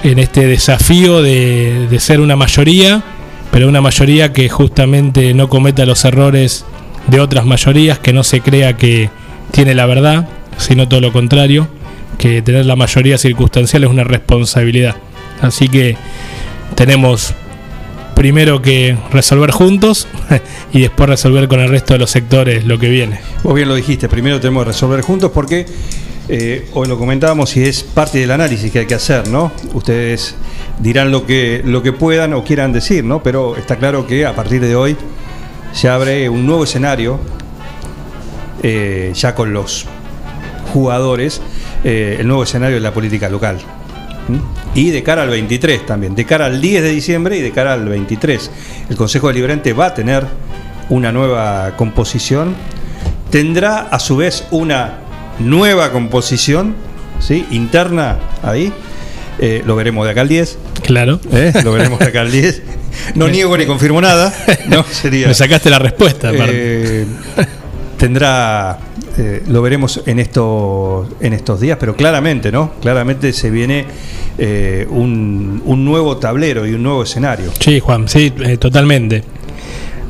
en este desafío de, de ser una mayoría, pero una mayoría que justamente no cometa los errores de otras mayorías, que no se crea que tiene la verdad, sino todo lo contrario, que tener la mayoría circunstancial es una responsabilidad. Así que tenemos primero que resolver juntos y después resolver con el resto de los sectores lo que viene. Vos bien lo dijiste, primero tenemos que resolver juntos porque eh, hoy lo comentábamos y es parte del análisis que hay que hacer, ¿no? Ustedes dirán lo que, lo que puedan o quieran decir, ¿no? Pero está claro que a partir de hoy se abre un nuevo escenario, eh, ya con los jugadores, eh, el nuevo escenario de la política local. ¿m? Y de cara al 23 también, de cara al 10 de diciembre y de cara al 23. El Consejo Deliberante va a tener una nueva composición, tendrá a su vez una nueva composición ¿sí? interna ahí. Eh, lo veremos de acá al 10. Claro. ¿Eh? Lo veremos de acá al 10. No niego ni confirmo nada. No, sería. Me sacaste la respuesta, aparte. Eh, tendrá. eh, lo veremos en estos, en estos días, pero claramente, ¿no? Claramente se viene eh, un, un nuevo tablero y un nuevo escenario. Sí, Juan, sí, eh, totalmente.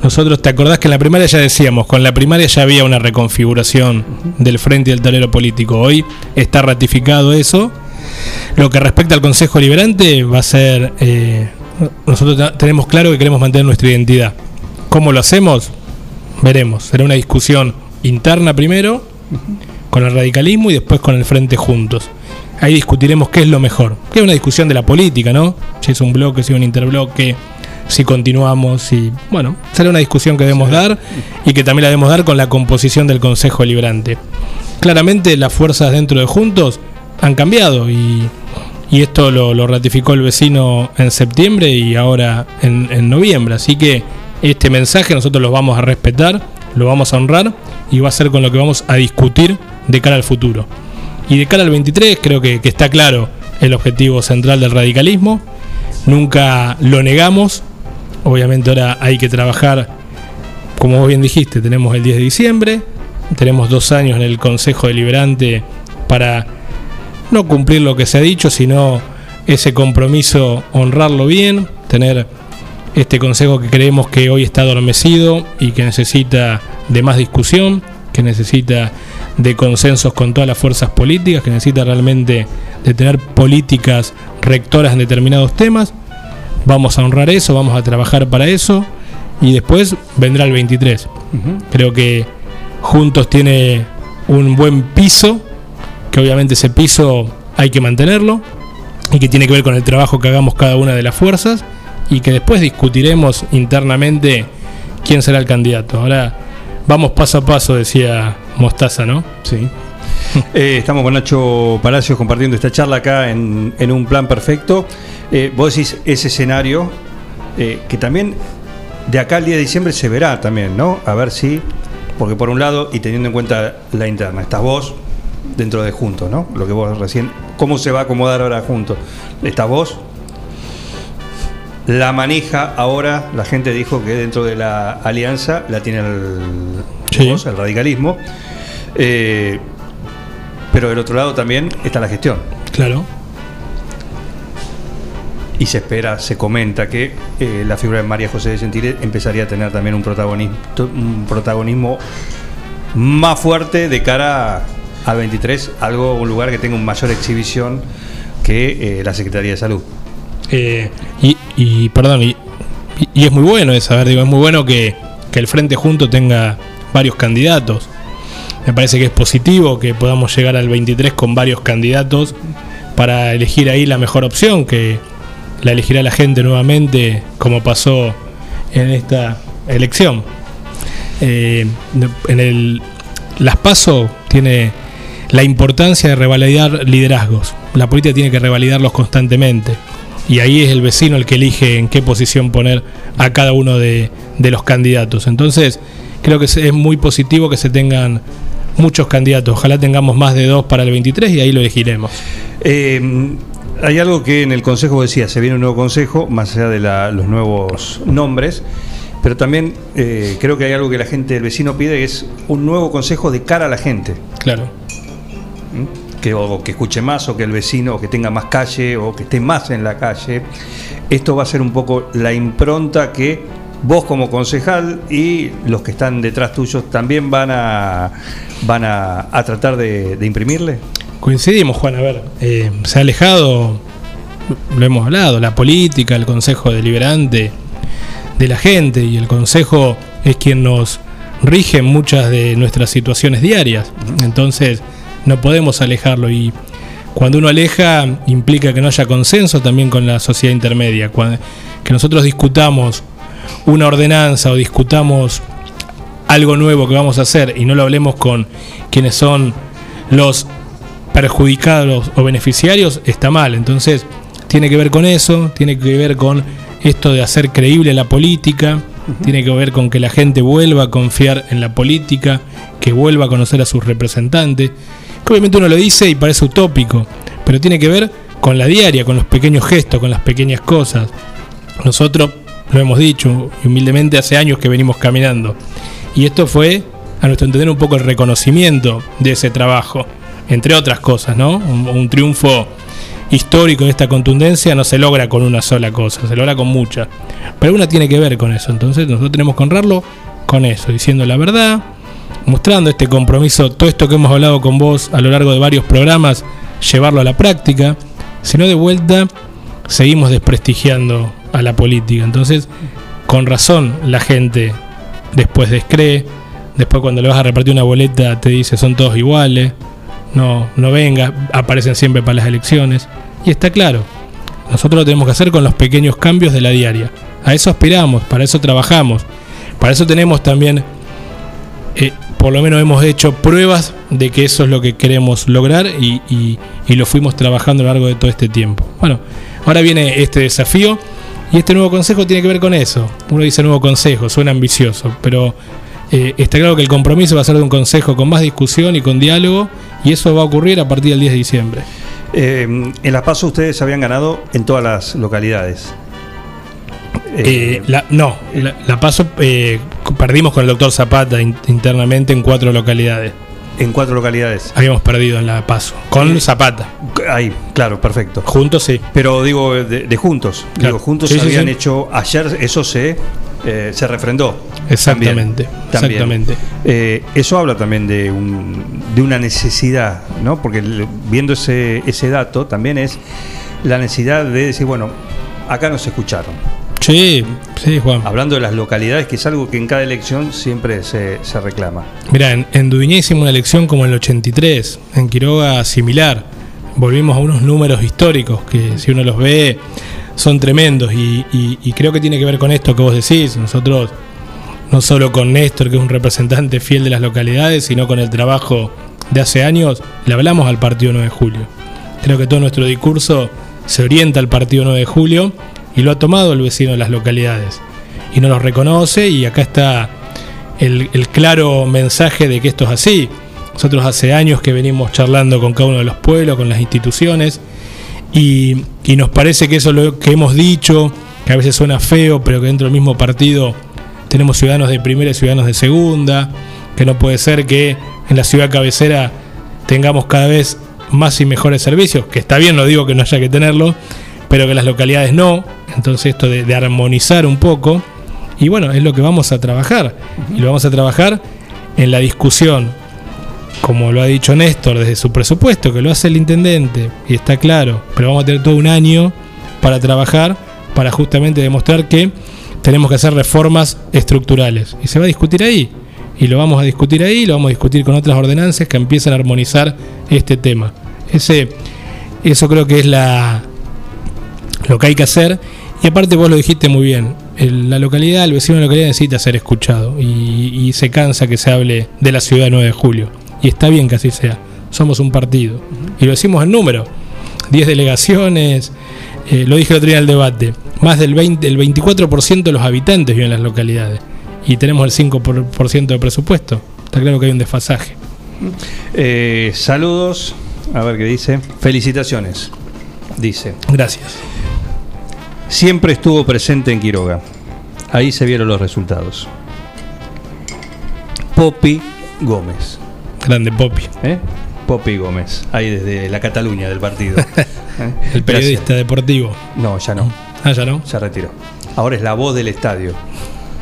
Nosotros, ¿te acordás que en la primaria ya decíamos, con la primaria ya había una reconfiguración del frente y del tablero político? Hoy está ratificado eso. Lo que respecta al Consejo Liberante va a ser, nosotros tenemos claro que queremos mantener nuestra identidad. ¿Cómo lo hacemos? Veremos. Será una discusión interna primero, con el radicalismo y después con el frente juntos. Ahí discutiremos qué es lo mejor. Que es una discusión de la política, ¿no? Si es un bloque, si es un interbloque, si continuamos, si. Bueno, será una discusión que debemos dar y que también la debemos dar con la composición del Consejo Liberante. Claramente las fuerzas dentro de Juntos han cambiado y, y esto lo, lo ratificó el vecino en septiembre y ahora en, en noviembre. Así que este mensaje nosotros lo vamos a respetar, lo vamos a honrar y va a ser con lo que vamos a discutir de cara al futuro. Y de cara al 23 creo que, que está claro el objetivo central del radicalismo. Nunca lo negamos. Obviamente ahora hay que trabajar, como vos bien dijiste, tenemos el 10 de diciembre, tenemos dos años en el Consejo Deliberante para no cumplir lo que se ha dicho, sino ese compromiso, honrarlo bien, tener este consejo que creemos que hoy está adormecido y que necesita de más discusión, que necesita de consensos con todas las fuerzas políticas, que necesita realmente de tener políticas rectoras en determinados temas. Vamos a honrar eso, vamos a trabajar para eso y después vendrá el 23. Creo que Juntos tiene un buen piso, que obviamente ese piso hay que mantenerlo y que tiene que ver con el trabajo que hagamos cada una de las fuerzas y que después discutiremos internamente quién será el candidato. Ahora vamos paso a paso, decía Mostaza, ¿no? Sí. Eh, estamos con Nacho Palacios compartiendo esta charla acá en, en un plan perfecto. Eh, vos decís ese escenario eh, que también de acá al día de diciembre se verá también, ¿no? A ver si, porque por un lado, y teniendo en cuenta la interna, estás vos dentro de Juntos, ¿no? Lo que vos recién, ¿cómo se va a acomodar ahora Juntos? Estás vos, la maneja ahora, la gente dijo que dentro de la alianza la tiene el, el radicalismo. Eh, pero del otro lado también está la gestión. Claro. Y se espera, se comenta que eh, la figura de María José de Gentile empezaría a tener también un protagonismo, un protagonismo más fuerte de cara al 23, algo, un lugar que tenga una mayor exhibición que eh, la Secretaría de Salud. Eh, y, perdón, y, y es muy bueno eso, a digo, es muy bueno que, que el Frente Junto tenga varios candidatos. Me parece que es positivo que podamos llegar al 23 con varios candidatos para elegir ahí la mejor opción, que la elegirá la gente nuevamente, como pasó en esta elección. Eh, en el Las PASO tiene la importancia de revalidar liderazgos. La política tiene que revalidarlos constantemente. Y ahí es el vecino el que elige en qué posición poner a cada uno de, de los candidatos. Entonces, creo que es muy positivo que se tengan muchos candidatos. Ojalá tengamos más de dos para el 23 y ahí lo elegiremos. Eh, hay algo que en el Consejo decía, se viene un nuevo Consejo, más allá de la- los nuevos nombres, pero también eh, creo que hay algo que la gente, el vecino pide, que es un nuevo Consejo de cara a la gente. Claro. Que, o que escuche más, o que el vecino, o que tenga más calle, o que esté más en la calle. Esto va a ser un poco la impronta que vos como concejal y los que están detrás tuyos también van a, van a, a tratar de, de imprimirle. Coincidimos, Juan, a ver, eh, se ha alejado, lo hemos hablado, la política, el Consejo Deliberante de la gente y el Consejo es quien nos rige en muchas de nuestras situaciones diarias. Entonces, no podemos alejarlo. Y cuando uno aleja implica que no haya consenso también con la sociedad intermedia, Cuando- que nosotros discutamos una ordenanza o discutamos algo nuevo que vamos a hacer y no lo hablemos con quienes son los perjudicados o beneficiarios, está mal. Entonces, tiene que ver con eso, tiene que ver con esto de hacer creíble la política, tiene que ver con que la gente vuelva a confiar en la política, que vuelva a conocer a sus representantes. Que obviamente uno lo dice y parece utópico, pero tiene que ver con la diaria, con los pequeños gestos, con las pequeñas cosas. Nosotros lo hemos dicho y humildemente hace años que venimos caminando. Y esto fue, a nuestro entender, un poco el reconocimiento de ese trabajo, entre otras cosas, ¿no? Un, un triunfo histórico esta contundencia no se logra con una sola cosa, se logra con muchas. Pero una tiene que ver con eso, entonces nosotros tenemos que honrarlo con eso, diciendo la verdad, mostrando este compromiso, todo esto que hemos hablado con vos a lo largo de varios programas, llevarlo a la práctica, si no de vuelta seguimos desprestigiando a la política. Entonces, con razón la gente después descree, después cuando le vas a repartir una boleta te dice son todos iguales, no, no venga, aparecen siempre para las elecciones. Y está claro, nosotros lo tenemos que hacer con los pequeños cambios de la diaria. A eso aspiramos, para eso trabajamos. Para eso tenemos también, eh, por lo menos hemos hecho pruebas de que eso es lo que queremos lograr y, y- y lo fuimos trabajando a lo largo de todo este tiempo. Bueno, ahora viene este desafío y este nuevo consejo tiene que ver con eso. Uno dice nuevo consejo, suena ambicioso, pero eh, está claro que el compromiso va a ser de un consejo con más discusión y con diálogo y eso va a ocurrir a partir del 10 de diciembre. Eh, en Las Paso ustedes habían ganado en todas las localidades. Eh, la- no, la, la paso, eh, perdimos con el doctor Zapata in- internamente en cuatro localidades. En cuatro localidades. Habíamos perdido en la paso. Con Zapata. Ahí, claro, perfecto. Juntos sí. Pero digo, de, de juntos. Claro. Digo, juntos Sí, sí, habían sí. hecho. Ayer eso se, eh, se refrendó. Exactamente, También, también. exactamente. Eh, eso habla también de, un, de una necesidad, ¿no? Porque viendo ese, ese dato también es la necesidad de decir, bueno, acá nos escucharon. Sí, sí, Juan. Hablando de las localidades, que es algo que en cada elección siempre se, se reclama. Mira, en, en hicimos una elección como en el 83, en Quiroga similar. Volvimos a unos números históricos que si uno los ve son tremendos y, creo que tiene que ver con esto que vos decís. Nosotros, no solo con Néstor, que es un representante fiel de las localidades, sino con el trabajo de hace años, le hablamos al partido 9 de julio. Creo que todo nuestro discurso se orienta al partido 9 de julio y lo ha tomado el vecino de las localidades. Y no los reconoce y acá está el claro mensaje de que esto es así. Nosotros hace años que venimos charlando con cada uno de los pueblos, con las instituciones, y, nos parece que eso lo que hemos dicho, que a veces suena feo, pero que dentro del mismo partido tenemos ciudadanos de primera y ciudadanos de segunda, que no puede ser que en la ciudad cabecera tengamos cada vez más y mejores servicios, que está bien, no digo que no haya que tenerlo, pero que las localidades no, entonces esto de armonizar un poco, y bueno, es lo que vamos a trabajar, y lo vamos a trabajar en la discusión, como lo ha dicho Néstor, desde su presupuesto, que lo hace el intendente, y está claro, pero vamos a tener todo un año para trabajar, para justamente demostrar que tenemos que hacer reformas estructurales, y se va a discutir ahí, y lo vamos a discutir ahí, lo vamos a discutir con otras ordenanzas que empiezan a armonizar este tema. Ese, eso creo que es lo que hay que hacer. Y aparte vos lo dijiste muy bien, la localidad, el vecino de la localidad necesita ser escuchado y, y se cansa que se hable de la ciudad 9 de julio. Y está bien que así sea. Somos un partido. Y lo decimos en número. 10 delegaciones, eh, lo dije el otro día en el debate, más del 20, el 24% de los habitantes viven en las localidades. Y tenemos el 5% por ciento de presupuesto. Está claro que hay un desfasaje. Eh, saludos. A ver qué dice. Felicitaciones. Dice. Gracias. Siempre estuvo presente en Quiroga. Ahí se vieron los resultados. Popi Gómez. Grande Popi. ¿Eh? Popi Gómez. Ahí desde la Cataluña del partido. ¿Eh? El periodista deportivo. No, ya no. Ah, ya no. Se retiró. Ahora es la voz del estadio.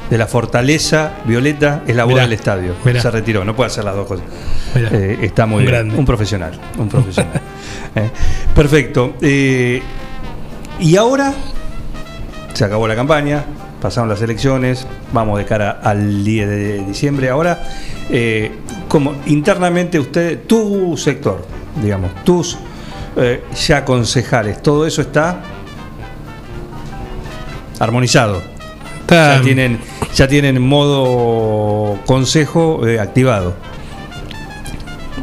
De la fortaleza violeta es la voz Mirá, del estadio. mirá. Se retiró, no puede hacer las dos cosas. Eh, está muy Un bien. grande. Un profesional. Un profesional. Eh, Perfecto. Eh, y ahora se acabó la campaña, pasaron las elecciones, vamos de cara al 10 de diciembre. Ahora, eh, como internamente usted, tu sector, digamos, tus eh, ya concejales, todo eso está armonizado. Está- Ya tienen, ya tienen modo consejo eh, activado.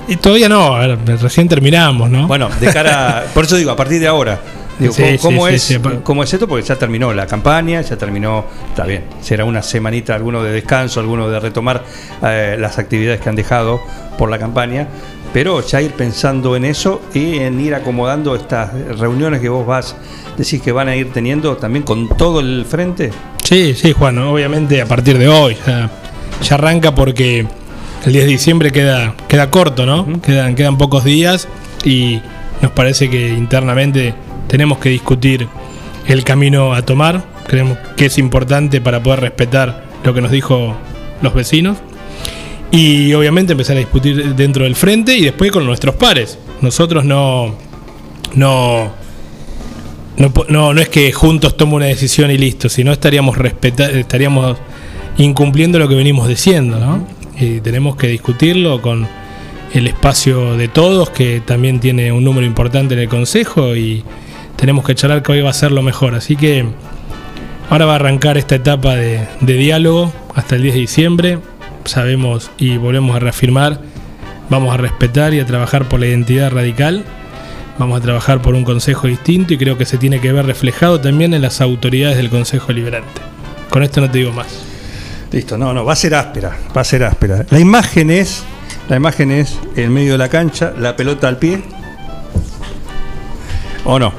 Y todavía no, a ver, recién terminamos, ¿no? Bueno, de cara, por eso digo, a partir de ahora. Digo, Sí, ¿cómo, sí, es, sí, pa- ¿Cómo es esto? Porque ya terminó la campaña, ya terminó, está bien, será una semanita, alguno de descanso, alguno de retomar eh, las actividades que han dejado por la campaña, pero ya ir pensando en eso y en ir acomodando estas reuniones que vos vas, decís que van a ir teniendo también con todo el frente. Sí, sí, Juan, obviamente a partir de hoy. Ya, ya arranca porque el 10 de diciembre queda, queda corto, ¿no? quedan, quedan pocos días y nos parece que internamente tenemos que discutir el camino a tomar. Creemos que es importante para poder respetar lo que nos dijo los vecinos. Y obviamente empezar a discutir dentro del frente y después con nuestros pares. Nosotros no, no, no, no, no es que juntos tomo una decisión y listo, sino estaríamos estaríamos incumpliendo lo que venimos diciendo, ¿no? Y tenemos que discutirlo con el espacio de todos, que también tiene un número importante en el consejo, y tenemos que charlar que hoy va a ser lo mejor. Así que ahora va a arrancar esta etapa de, diálogo hasta el 10 de diciembre. Sabemos y volvemos a reafirmar, vamos a respetar y a trabajar por la identidad radical. Vamos a trabajar por un consejo distinto y creo que se tiene que ver reflejado también en las autoridades del Consejo Liberante. Con esto no te digo más. Listo, no, no, va a ser áspera, va a ser áspera. La imagen es, la imagen es en medio de la cancha, la pelota al pie. ¿O no?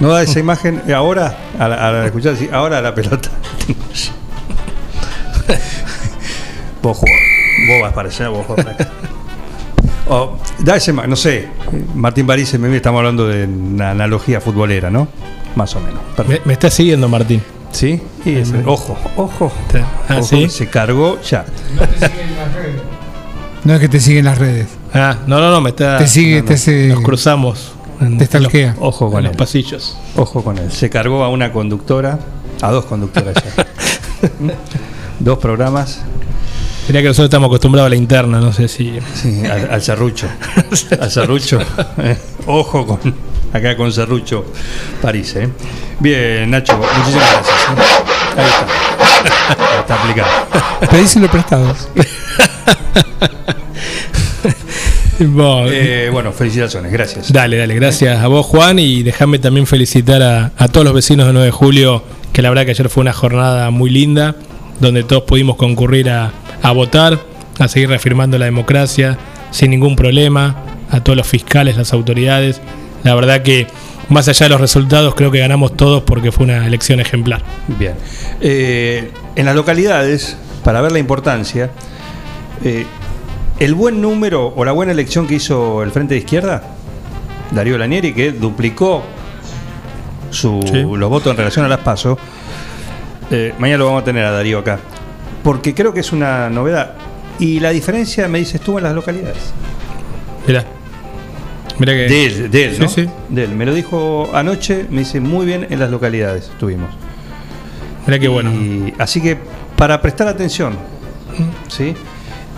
¿No da esa imagen Eh, ahora? A la, a la escuchar, sí, ahora la pelota. vos jugás, vos vas para allá, vos vas para acá. O, da ese, ma- no sé, Martín París, me estamos hablando de una analogía futbolera, ¿no? Más o menos. Me, me está siguiendo Martín. ¿Sí? Y es- ojo, ojo. Ah, Ojo, ¿sí? Se cargó ya. No es que te siguen las redes. Ah, no, no, no, me está. Te sigue, no, no. te hace- Nos cruzamos. Te stalkea. los- Ojo con en los él. pasillos. Ojo con él. Se cargó a una conductora, a dos conductoras ya. dos programas. Mirá que nosotros estamos acostumbrados a la interna, no sé si. Sí, al, al serrucho. al serrucho. Ojo con acá con serrucho París. ¿eh? Bien, Nacho, muchísimas gracias. ¿eh? Ahí está. Ahí está aplicado. Pedíselo prestado. Bueno, Eh, bueno, felicitaciones, gracias. Dale, dale, gracias a vos Juan y déjame también felicitar a, a todos los vecinos de 9 de julio, que la verdad que ayer fue una jornada muy linda, donde todos pudimos concurrir a, a votar, a seguir reafirmando la democracia sin ningún problema, a todos los fiscales, las autoridades. La verdad que más allá de los resultados creo que ganamos todos porque fue una elección ejemplar. Bien. Eh, en las localidades, para ver la importancia, eh, el buen número o la buena elección que hizo el Frente de Izquierda, Darío Lanieri, que duplicó su, los votos en relación a las PASO, eh, mañana lo vamos a tener a Darío acá, porque creo que es una novedad. Y la diferencia, me dices tú, en las localidades. Mirá. Mirá que. De él, de él, ¿no? sí. De él. Me lo dijo anoche, me dice muy bien en las localidades estuvimos. Mirá qué bueno. Así que para prestar atención, ¿sí?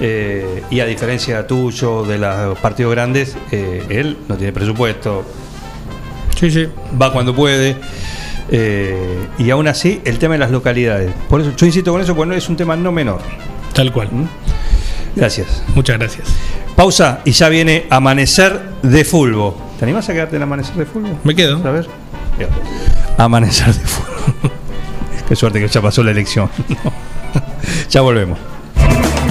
Eh, y a diferencia tuyo, de los partidos grandes, eh, él no tiene presupuesto. Sí, sí. Va cuando puede. eh, y aún así, el tema de las localidades. Por eso yo insisto con eso, porque es un tema no menor. Tal cual. Gracias. Muchas gracias. Pausa y ya viene Amanecer de Fulbo. ¿Te animás a quedarte en Amanecer de Fulbo? Me quedo. A ver. Amanecer de Fulbo. Qué suerte que ya pasó la elección. ya volvemos.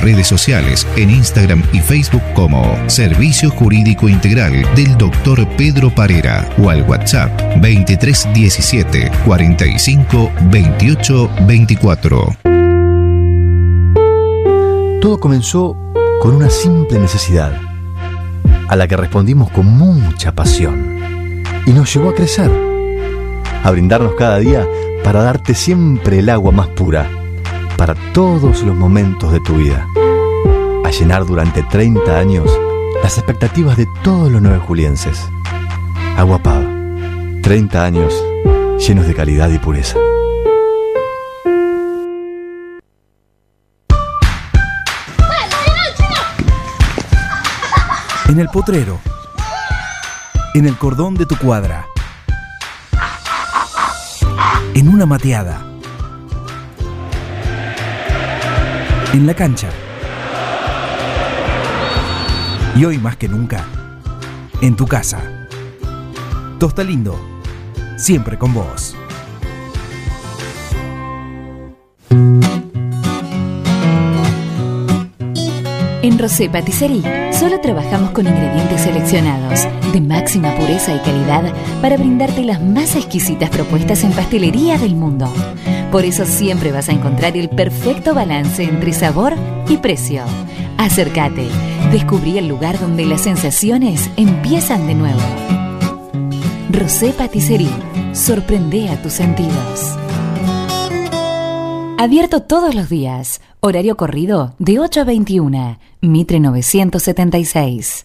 redes sociales en Instagram y Facebook como Servicio Jurídico Integral del Dr. Pedro Parera o al WhatsApp 2317 45 28 24. Todo comenzó con una simple necesidad, a la que respondimos con mucha pasión, y nos llevó a crecer, a brindarnos cada día para darte siempre el agua más pura, para todos los momentos de tu vida, a llenar durante 30 años las expectativas de todos los nueve julienses. Agua Pava, 30 años llenos de calidad y pureza. En el potrero. En el cordón de tu cuadra. En una mateada. En la cancha. Y hoy más que nunca, en tu casa. Tosta Lindo, siempre con vos. En Rosé Patisserie solo trabajamos con ingredientes seleccionados de máxima pureza y calidad para brindarte las más exquisitas propuestas en pastelería del mundo. Por eso siempre vas a encontrar el perfecto balance entre sabor y precio. Acércate, descubrí el lugar donde las sensaciones empiezan de nuevo. Rosé Patisserie, sorprende a tus sentidos. Abierto todos los días. Horario corrido de 8 a 21. Mitre 976.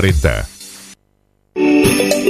40.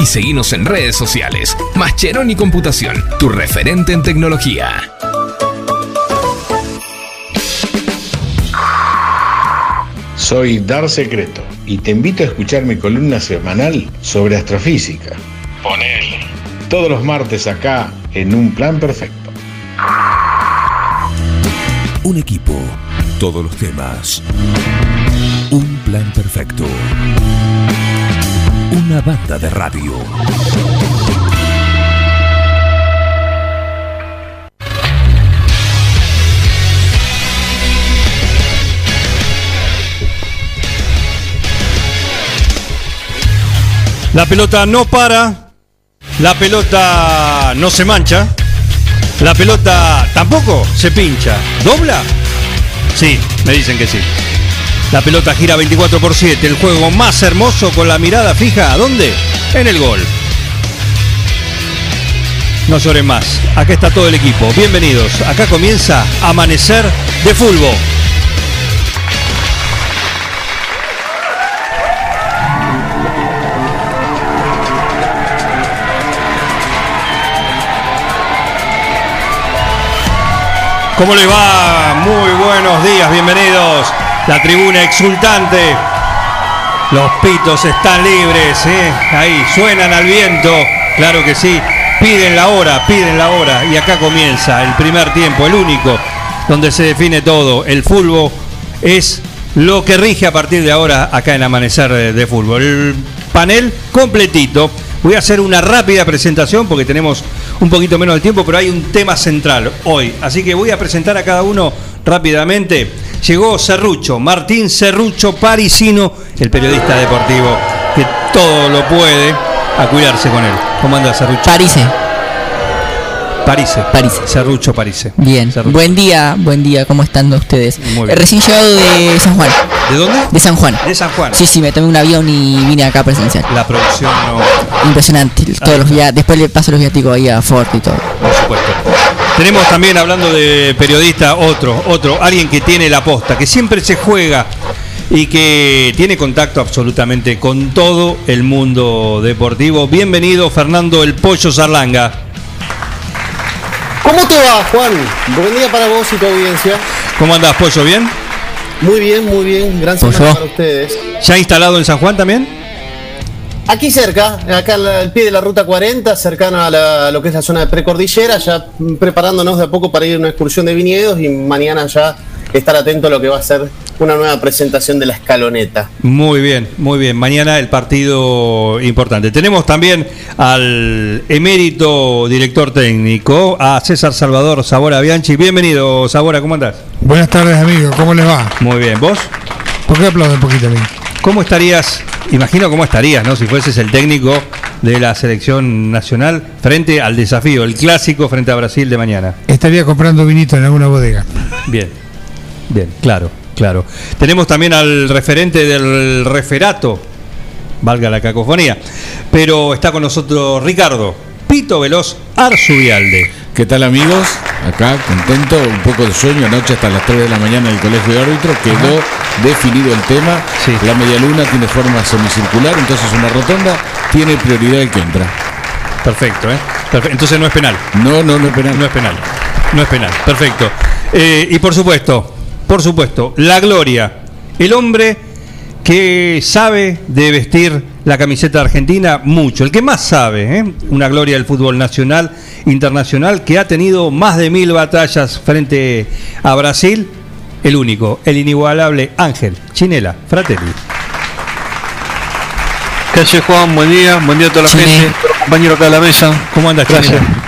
y seguinos en redes sociales. Mascheroni Computación, tu referente en tecnología. Soy Dar Secreto y te invito a escuchar mi columna semanal sobre astrofísica. Ponele. Todos los martes acá en Un Plan Perfecto. Un equipo, todos los temas. Un plan perfecto. Una banda de radio. La pelota no para. La pelota no se mancha. La pelota tampoco se pincha. ¿Dobla? Sí, me dicen que sí. La pelota gira 24 por 7. El juego más hermoso con la mirada fija. ¿A dónde? En el gol. No lloren más. Acá está todo el equipo. Bienvenidos. Acá comienza Amanecer de Fútbol. ¿Cómo le va? Muy buenos días, bienvenidos. La tribuna exultante. Los pitos están libres, ¿eh? ahí suenan al viento, claro que sí. Piden la hora, piden la hora. Y acá comienza el primer tiempo, el único, donde se define todo. El fútbol es lo que rige a partir de ahora acá en Amanecer de, de Fútbol. El panel completito. Voy a hacer una rápida presentación porque tenemos un poquito menos de tiempo, pero hay un tema central hoy. Así que voy a presentar a cada uno rápidamente. Llegó Cerrucho, Martín Cerrucho Parisino, el periodista deportivo que todo lo puede, a cuidarse con él. ¿Cómo anda Cerrucho? Parise. Parise. Parise. Cerrucho Parise. Bien. Buen día, buen día, ¿cómo están ustedes? Muy bien. Eh, Recién llegado de San Juan. ¿De dónde? De San Juan. De San Juan. Sí, sí, me tomé un avión y vine acá presencial. La producción no. Impresionante. Todos los via- después le paso los viáticos ahí a Ford y todo. Por supuesto. Tenemos también, hablando de periodista, otro, otro, alguien que tiene la posta, que siempre se juega y que tiene contacto absolutamente con todo el mundo deportivo. Bienvenido, Fernando El Pollo Zarlanga. ¿Cómo te va, Juan? Buen día para vos y tu audiencia. ¿Cómo andás, Pollo? ¿Bien? Muy bien, muy bien. Pollo. para ustedes. ¿Ya instalado en San Juan también? Aquí cerca, acá al pie de la ruta 40, cercano a, la- a lo que es la zona de precordillera, ya preparándonos de a poco para ir a una excursión de viñedos y mañana ya estar atento a lo que va a ser una nueva presentación de la escaloneta. Muy bien, muy bien. Mañana el partido importante. Tenemos también al emérito director técnico, a César Salvador Sabora Bianchi. Bienvenido, Sabora, ¿cómo andás? Buenas tardes, amigo. ¿Cómo les va? Muy bien, ¿vos? ¿Por qué aplauden un poquito a mí? ¿Cómo estarías? Imagino cómo estarías, ¿no? Si fueses el técnico de la selección nacional frente al desafío, el clásico frente a Brasil de mañana. Estaría comprando vinito en alguna bodega. Bien, bien, claro, claro. Tenemos también al referente del referato, valga la cacofonía, pero está con nosotros Ricardo, Pito Veloz Arzubialde. ¿Qué tal amigos? Acá contento, un poco de sueño anoche hasta las 3 de la mañana en el colegio de árbitros, quedó definido el tema. La media luna tiene forma semicircular, entonces una rotonda tiene prioridad el que entra. Perfecto, ¿eh? Entonces no es penal. No, no, no es penal. No es penal. No es penal. Perfecto. Eh, y por supuesto, por supuesto, la gloria. El hombre que sabe de vestir la camiseta argentina mucho. El que más sabe, ¿eh? Una gloria del fútbol nacional, internacional, que ha tenido más de mil batallas frente a Brasil. El único, el inigualable Ángel Chinela Fratelli. ¿Qué hace Juan? Buen día, buen día a toda la gente, compañeros acá de la mesa. ¿Cómo andas, Gracias. Chinela?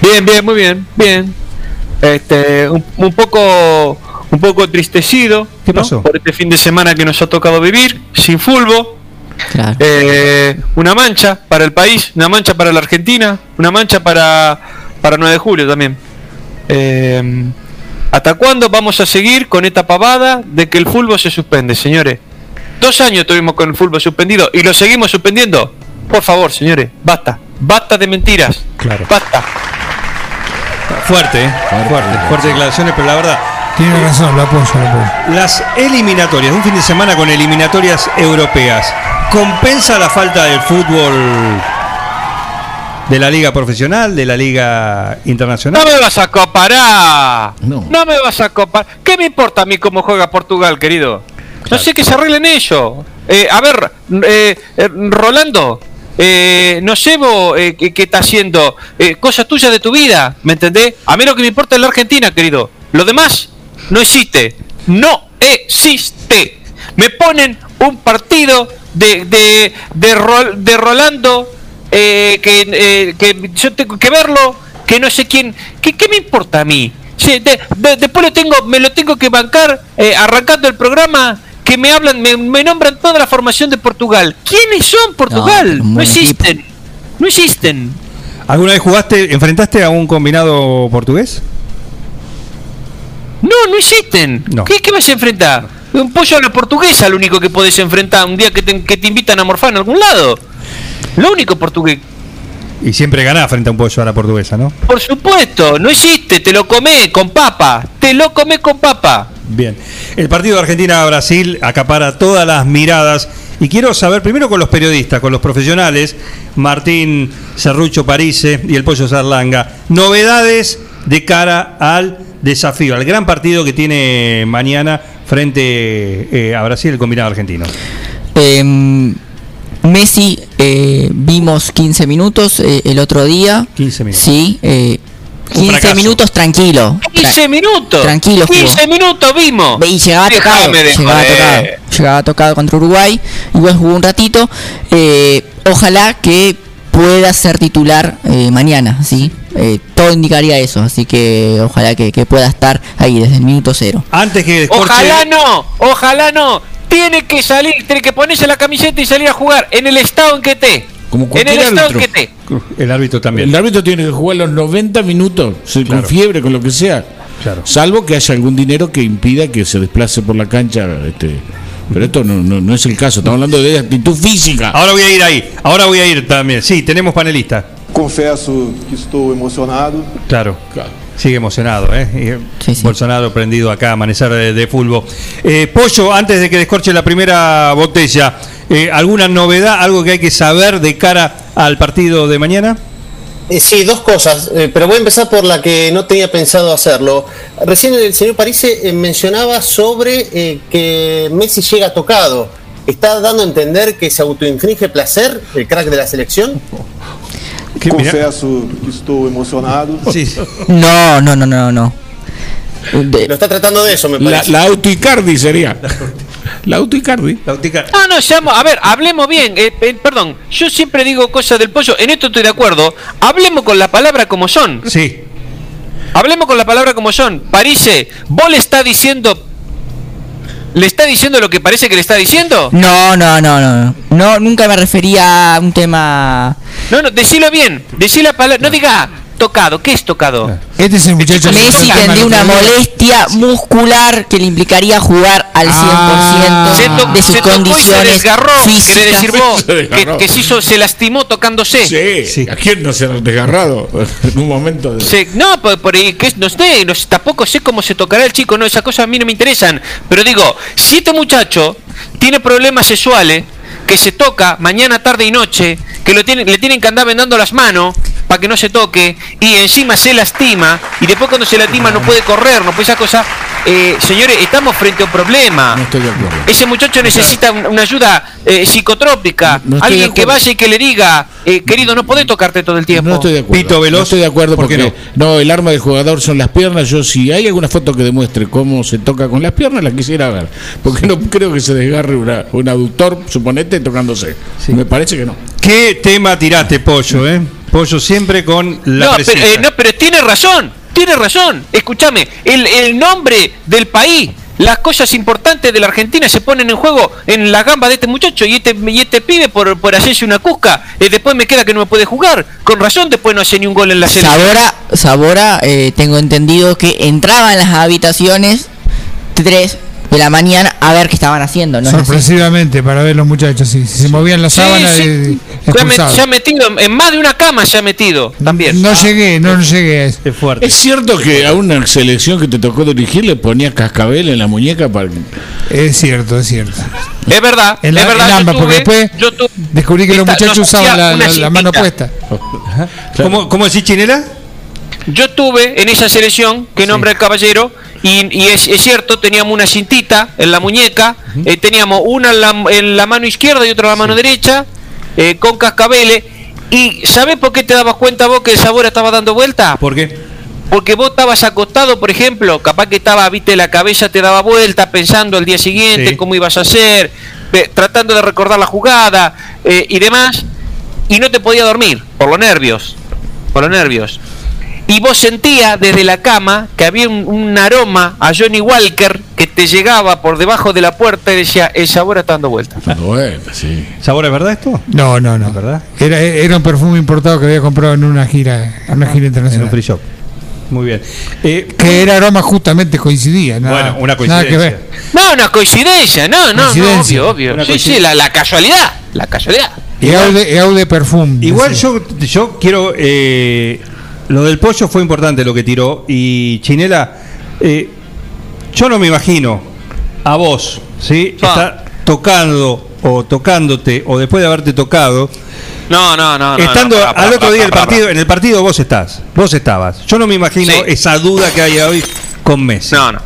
Bien, bien, muy bien, bien. Este, un, un poco un poco entristecido ¿Qué ¿no? pasó? por este fin de semana que nos ha tocado vivir, sin fulbo. Eh, una mancha para el país, una mancha para la Argentina, una mancha para, para 9 de julio también. Eh, ¿Hasta cuándo vamos a seguir con esta pavada de que el fútbol se suspende, señores? Dos años tuvimos con el fútbol suspendido y lo seguimos suspendiendo. Por favor, señores, basta. Basta de mentiras. Claro. Basta. Fuerte, ¿eh? fuerte, fuerte declaraciones, pero la verdad. Tiene razón, lo apoyo, lo apoyo. Las eliminatorias, un fin de semana con eliminatorias europeas, ¿compensa la falta del fútbol de la liga profesional, de la liga internacional? No me vas a comparar. No. me vas a comparar. ¿Qué me importa a mí cómo juega Portugal, querido? No sé que se arreglen ellos. Eh, a ver, eh, eh, Rolando, eh, no sé vos eh, qué, qué está haciendo. Eh, cosas tuyas de tu vida, ¿me entendés? A mí lo que me importa es la Argentina, querido. Lo demás no existe. No existe. Me ponen un partido de, de, de, Rol- de Rolando eh, que, eh, que yo tengo que verlo, que no sé quién. ¿Qué, qué me importa a mí? Sí, de- de- después lo tengo, me lo tengo que bancar eh, arrancando el programa. Que me hablan, me, me nombran toda la formación de Portugal. ¿Quiénes son Portugal? No, existen. No existen. ¿Alguna vez jugaste, enfrentaste a un combinado portugués? No, no existen. No. ¿Qué, qué vas a enfrentar? Un pollo a la portuguesa, lo único que podés enfrentar un día que te, que te invitan a morfar en algún lado. Lo único portugués. Y siempre ganás frente a un pollo a la portuguesa, ¿no? Por supuesto, no existe, te lo comés con papa. Te lo comés con papa. Bien. El partido de Argentina-Brasil acapara todas las miradas. Y quiero saber, primero con los periodistas, con los profesionales, Martín Cerrucho Parise y el Pollo Zarlanga, novedades de cara al desafío, al gran partido que tiene mañana frente eh, a Brasil el combinado argentino. Em, Messi, eh, vimos 15 minutos eh, el otro día. 15 minutos. Sí, eh, Un 15 fracaso. minutos tranquilo. 15 minutos. Tranquilo, jugó. 15 minutos vimos. Y llegaba tocado, llegaba tocado, llegaba tocado contra Uruguay, igual jugó un ratito. eh, ojalá que pueda ser titular eh, mañana, ¿sí? Eh, todo indicaría eso, así que ojalá que, que pueda estar ahí desde el minuto cero. Antes que Ojalá no, ojalá no. Tiene que salir, tiene que ponerse la camiseta y salir a jugar en el estado en que esté. Como En el estado en que esté. El árbitro también. El árbitro tiene que jugar los 90 minutos, sí, Claro. con fiebre, con lo que sea. Salvo que haya algún dinero que impida que se desplace por la cancha. Este, pero esto no, no, no es el caso, estamos hablando de actitud física. Ahora voy a ir ahí, ahora voy a ir también. Sí, tenemos panelista. Confesso que estou emocionado. Claro. Sigue emocionado, ¿eh? Y Bolsonaro prendido acá, amanecer de, de fútbol. Eh, Pollo, antes de que descorche la primera botella, eh, ¿alguna novedad, algo que hay que saber de cara al partido de mañana? Eh, sí, dos cosas, eh, pero voy a empezar por la que no tenía pensado hacerlo. Recién el señor Parise eh, mencionaba sobre eh, que Messi llega tocado. ¿Está dando a entender que se autoinflige placer el crack de la selección? Confesso que estou emocionado. No, no, no, no, no. Lo está tratando de eso, me La, parece. la auto Icardi sería. La auto Icardi. No, no, seamos, a ver, hablemos bien. eh, eh, perdón, yo siempre digo cosas del pollo, en esto estoy de acuerdo. Hablemos con la palabra como son. Sí. Hablemos con la palabra como son. Parise, ¿vos le está diciendo. ¿Le está diciendo lo que parece que le está diciendo? No, no, no, no. No, nunca me refería a un tema. No, no, decilo bien. Decí la palabra. No diga tocado. ¿Qué es tocado? Este es el muchacho. Messi tendría una molestia muscular que le implicaría jugar al 100% Se, to- de sus se tocó y se condiciones desgarró. Quiere físicas. decir vos Se que, que se, hizo, se lastimó tocándose. Sí. ¿A quién no se ha desgarrado en un momento de... Se- no, por, por ahí, que es- no sé, no sé, tampoco sé cómo se tocará el chico, no, esas cosas a mí no me interesan. Pero digo, si este muchacho tiene problemas sexuales, que se toca mañana, tarde y noche, que lo tienen, le tienen que andar vendando las manos para que no se toque, y encima se lastima, y después cuando se lastima no puede correr, no puede esa cosa. Eh, señores, estamos frente a un problema. No estoy de acuerdo. Ese muchacho necesita un- una ayuda eh, psicotrópica, No alguien que vaya y que le diga, eh, querido, no podés tocarte todo el tiempo. No estoy de acuerdo. Pito Veloz, No estoy de acuerdo ¿por qué porque no? el arma del jugador son las piernas. Yo si hay alguna foto que demuestre cómo se toca con las piernas la quisiera ver, porque no creo que se desgarre una- un aductor, suponete, tocándose. Me parece que no. ¿Qué tema tiraste, Pollo, eh? Pollo siempre con la no, precisa. pero, eh, no, pero tiene razón, tiene razón. Escúchame, el, el nombre del país, las cosas importantes de la Argentina se ponen en juego en la gamba de este muchacho y este, y este pibe por, por hacerse una cusca. eh, después me queda que no me puede jugar. Con razón, después no hace ni un gol en la serie. Sabora, Sabora eh, tengo entendido que entraba en las habitaciones 3 de la mañana a ver qué estaban haciendo. Sorpresivamente para ver los muchachos, sí. Si se movían las Sí, sábanas, sí. eh, ha metido en- más de una cama, ha metido también. No llegué, no, no llegué a eso. Es fuerte. ¿Es cierto que a una selección que te tocó dirigir le ponías cascabel en la muñeca para Es cierto, es cierto. Es verdad, En la- es verdad. en yo ambas, porque después yo tuve- Descubrí que los muchachos usaban la, una la- la mano puesta. ¿Cómo, ¿Cómo decís, Chinela? Yo tuve en esa selección que nombra el caballero y, y es, es cierto, teníamos una cintita en la muñeca, eh, teníamos una en la, en la mano izquierda y otra en la mano derecha, eh, con cascabeles. ¿Y sabés por qué te dabas cuenta vos que el sabor estaba dando vuelta? ¿Por qué? Porque vos estabas acostado, por ejemplo, capaz que estaba, viste, la cabeza te daba vuelta pensando al día siguiente Sí. cómo ibas a hacer, tratando de recordar la jugada eh, y demás, y no te podía dormir por los nervios, por los nervios. Y vos sentías desde la cama que había un, un aroma a Johnny Walker que te llegaba por debajo de la puerta y decía, el sabor está dando vuelta. Bueno, sí. ¿Sabor es verdad esto? No, no, no. ¿Verdad? Era, era un perfume importado que había comprado en una gira, en una gira En un internacional. free shop. Muy bien. Eh, Que el aroma justamente coincidía. Nada, bueno, una Nada que coincidencia. ver. No, una coincidencia, no, no, no, obvio, obvio. Una Sí, sí, la, la casualidad, la casualidad. Eaude, Eaude Perfume. Igual yo, yo quiero. eh, lo del pollo fue importante lo que tiró. Y Chinela, eh, yo no me imagino a vos, ¿sí? Ah. Tocando o tocándote o después de haberte tocado. No, no, no. no, estando no, al otro día del pará, pará. partido, en el partido vos estás, vos estabas. Yo no me imagino Sí. esa duda que hay hoy con Messi. No, no.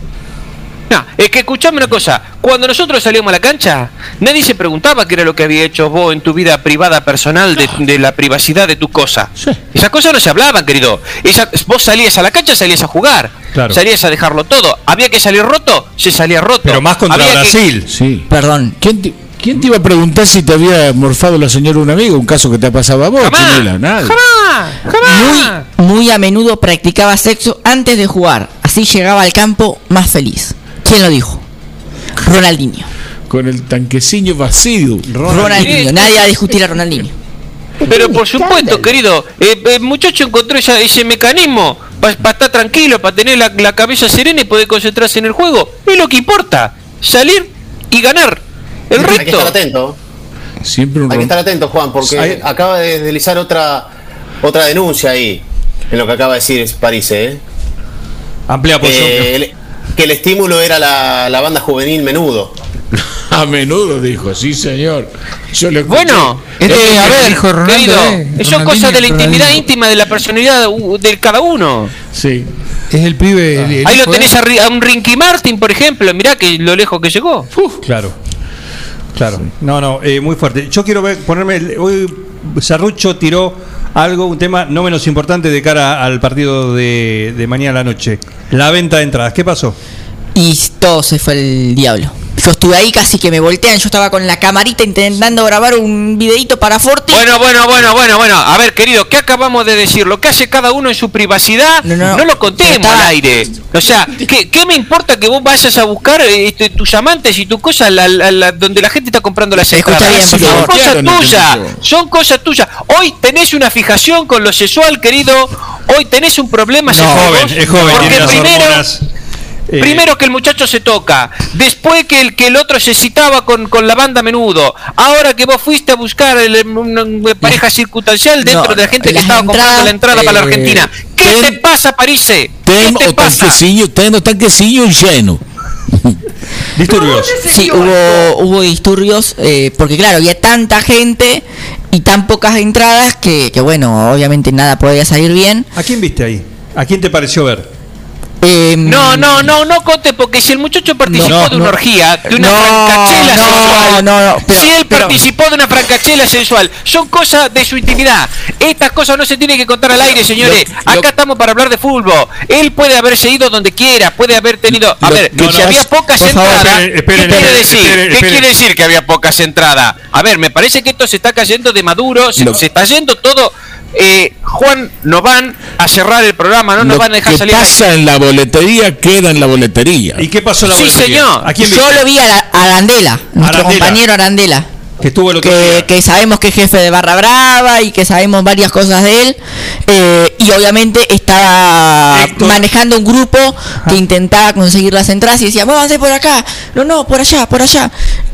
No, es que escuchame una cosa, cuando nosotros salíamos a la cancha, nadie se preguntaba qué era lo que había hecho vos en tu vida privada personal, de, de la privacidad de tu cosa. Esas cosas no se hablaban, querido. Esa- vos salías a la cancha, salías a jugar, Claro. salías a dejarlo todo. Había que salir roto, se salía roto. Pero más contra Había que- Brasil. Sí. Perdón. ¿Quién te, quién te iba a preguntar si te había morfado la señora un amigo? Un caso que te ha pasado a vos, Jamás, Chinela, nadie. jamás, jamás. Muy, muy a menudo practicaba sexo antes de jugar. Así llegaba al campo más feliz. ¿Quién lo dijo? Ronaldinho. Con el tanquecillo vacío. Ronaldinho. Nadie va a discutir a Ronaldinho. Pero por supuesto, querido, eh, el muchacho encontró esa- ese mecanismo para estar tranquilo, para tener la, la cabeza serena y poder concentrarse en el juego. Es lo que importa, salir y ganar. El Hay que resto. estar atento. Siempre un Hay que estar atento, Juan, porque Hay- acaba de deslizar otra otra denuncia ahí, en lo que acaba de decir París, ¿eh? Amplia apoyo. Eh, el- que el estímulo era la, la banda juvenil menudo. A menudo dijo, sí señor. Yo le escuché. Bueno, Este eh, a que ver, dijo Ronaldo, querido, eh, eso son Ronaldinho, cosas de la intimidad íntima de la personalidad de cada uno. Sí. Es el pibe. el- el Ahí lo tenés de- a, a un Ricky Martin, por ejemplo, mirá que lo lejos que llegó. Claro. Claro. No, no, eh, muy fuerte. Yo quiero ver, ponerme. hoy Sarrucho tiró algo, un tema no menos importante de cara al partido de, de mañana a la noche. La venta de entradas. ¿Qué pasó? Y todo se fue el diablo. Yo estuve ahí casi que me voltean, yo estaba con la camarita intentando grabar un videito para Forti. Bueno, bueno, bueno, bueno, bueno. A ver, querido, ¿qué acabamos de decir? Lo que hace cada uno en su privacidad, no, lo contemos al aire. O sea, ¿qué, ¿qué, me importa que vos vayas a buscar este, tus amantes y tus cosas donde la gente está comprando las entradas? son cosas tuyas, son cosas tuyas. Hoy tenés una fijación con lo sexual, querido. Hoy tenés un problema no, joven, es joven, porque primero, eh, Primero que el muchacho se toca, después que el que el otro se citaba con, con la banda menudo, ahora que vos fuiste a buscar el, una, pareja circunstancial dentro de la gente que estaba comprando la entrada para la eh, Argentina. ¿Qué te pasa, París? ¿Qué te pasa? Tengo tanquecillo lleno. disturbios. Sí, hubo, hubo disturbios, eh, porque claro, había tanta gente y tan pocas entradas que, que, bueno, obviamente nada podía salir bien. ¿A quién viste ahí? ¿A quién te pareció ver? Eh, no, no, no, no conte, porque si el muchacho participó de una orgía, de una francachela sensual, si él participó de una francachela sensual, son cosas de su intimidad. Estas cosas no se tienen que contar al aire, señores. Acá estamos para hablar de fútbol. Él puede haberse ido donde quiera, puede haber tenido. A ver, si había pocas entradas, ¿qué quiere decir? ¿Qué quiere decir que había pocas entradas? A ver, me parece que esto se está cayendo de maduro, se está yendo todo eh, Juan, no van a cerrar el programa, no nos van a dejar salir. Lo que pasa en la boletería queda en la boletería. ¿Y qué pasó en la sí, señor. Yo lo vi a, Arandela, nuestro compañero Arandela. Que, estuvo lo que, que, sabemos que es jefe de Barra Brava y que sabemos varias cosas de él. Eh, y obviamente estaba manejando un grupo que intentaba conseguir las entradas y decía, vamos a hacer por acá, no, no, por allá, por allá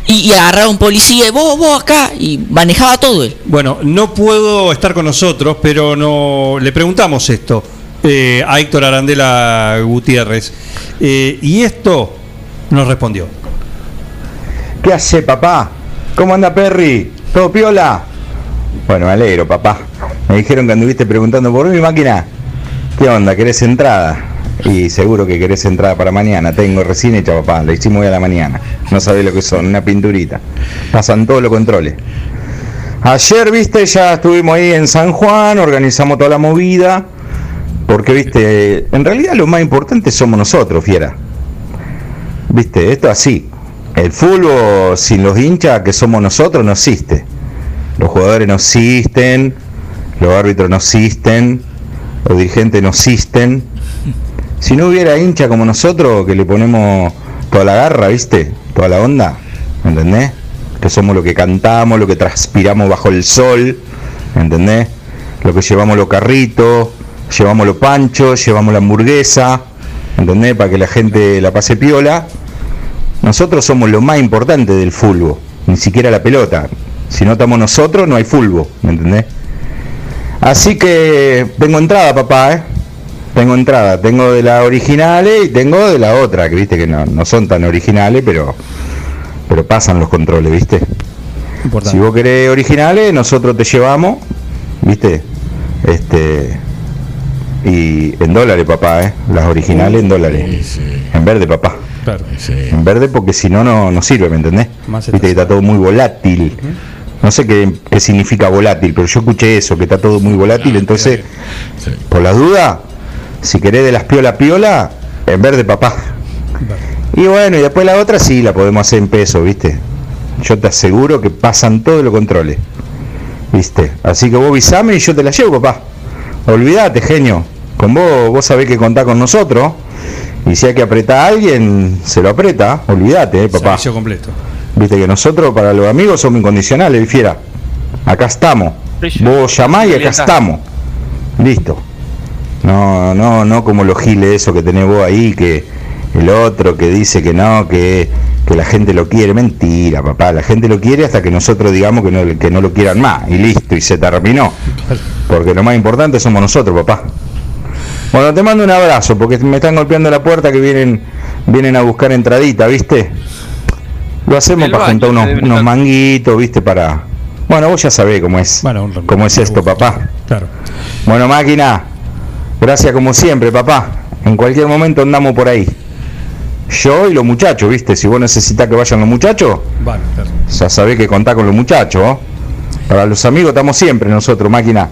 y, agarraba un policía y vos, vos acá, y manejaba todo él. Bueno, no puedo estar con nosotros, pero no le preguntamos esto eh, a Héctor Arandela Gutiérrez. Eh, y esto nos respondió. ¿Qué hace, papá? ¿Cómo anda, Perry? ¿Todo piola? Bueno, me alegro, papá. Me dijeron que anduviste preguntando por mi máquina. ¿Qué onda? ¿Querés entrada? Y seguro que querés entrada para mañana. Tengo recién hecha, papá. La hicimos hoy a la mañana. No sabés lo que son, una pinturita. Pasan todos los controles. Ayer, viste, ya estuvimos ahí en San Juan, organizamos toda la movida. Porque, viste, en realidad lo más importante somos nosotros, fiera. Viste, esto así. El fútbol sin los hinchas que somos nosotros no existe. Los jugadores no existen, los árbitros no existen, los dirigentes no existen si no hubiera hincha como nosotros, que le ponemos toda la garra, ¿viste? Toda la onda, ¿entendés? Que somos lo que cantamos, lo que transpiramos bajo el sol, ¿entendés? Lo que llevamos los carritos, llevamos los panchos, llevamos la hamburguesa, ¿entendés? Para que la gente la pase piola. Nosotros somos lo más importante del fútbol, ni siquiera la pelota. Si no estamos nosotros, no hay fútbol, ¿me entendés? Así que tengo entrada, papá, ¿eh? tengo entrada, tengo de las originales y tengo de la otra, que viste que no, son tan originales, pero pero pasan los controles, ¿viste? Si vos querés originales, nosotros te llevamos, ¿viste? Este y en dólares, papá, ¿eh? Las originales en dólares. En verde, papá. En verde porque si no, no sirve, ¿me entendés? Viste que está todo muy volátil. No sé qué, qué, significa volátil, pero yo escuché eso, que está todo muy volátil, ah, entonces, por la duda, si querés de las piola piola, en verde papá. Y bueno, y después la otra sí la podemos hacer en peso, ¿viste? Yo te aseguro que pasan todos los controles. ¿Viste? Así que vos visame y yo te la llevo, papá. Olvídate, genio. Con vos, vos sabés que contá con nosotros. Y si hay que apretar a alguien, se lo aprieta. Olvídate, eh, papá. Servicio completo. Viste que nosotros para los amigos somos incondicionales, fiera. Acá estamos. Vos llamás y acá estamos. Listo. No, no, no como los giles eso que tenés vos ahí, que el otro que dice que no, que, la gente lo quiere. Mentira, papá. La gente lo quiere hasta que nosotros digamos que no, que no lo quieran más. Y listo, y se terminó. Porque lo más importante somos nosotros, papá. Bueno, te mando un abrazo, porque me están golpeando la puerta que vienen, vienen a buscar entradita, ¿viste? Lo hacemos para juntar unos, unos manguitos, ¿viste? Para... Bueno, vos ya sabés cómo es, cómo es esto, papá. Claro. Bueno, máquina, Gracias como siempre, papá. En cualquier momento andamos por ahí. Yo y los muchachos, ¿viste? Si vos necesitas que vayan los muchachos, ya sabés que contá con los muchachos. Para los amigos estamos siempre nosotros, máquina.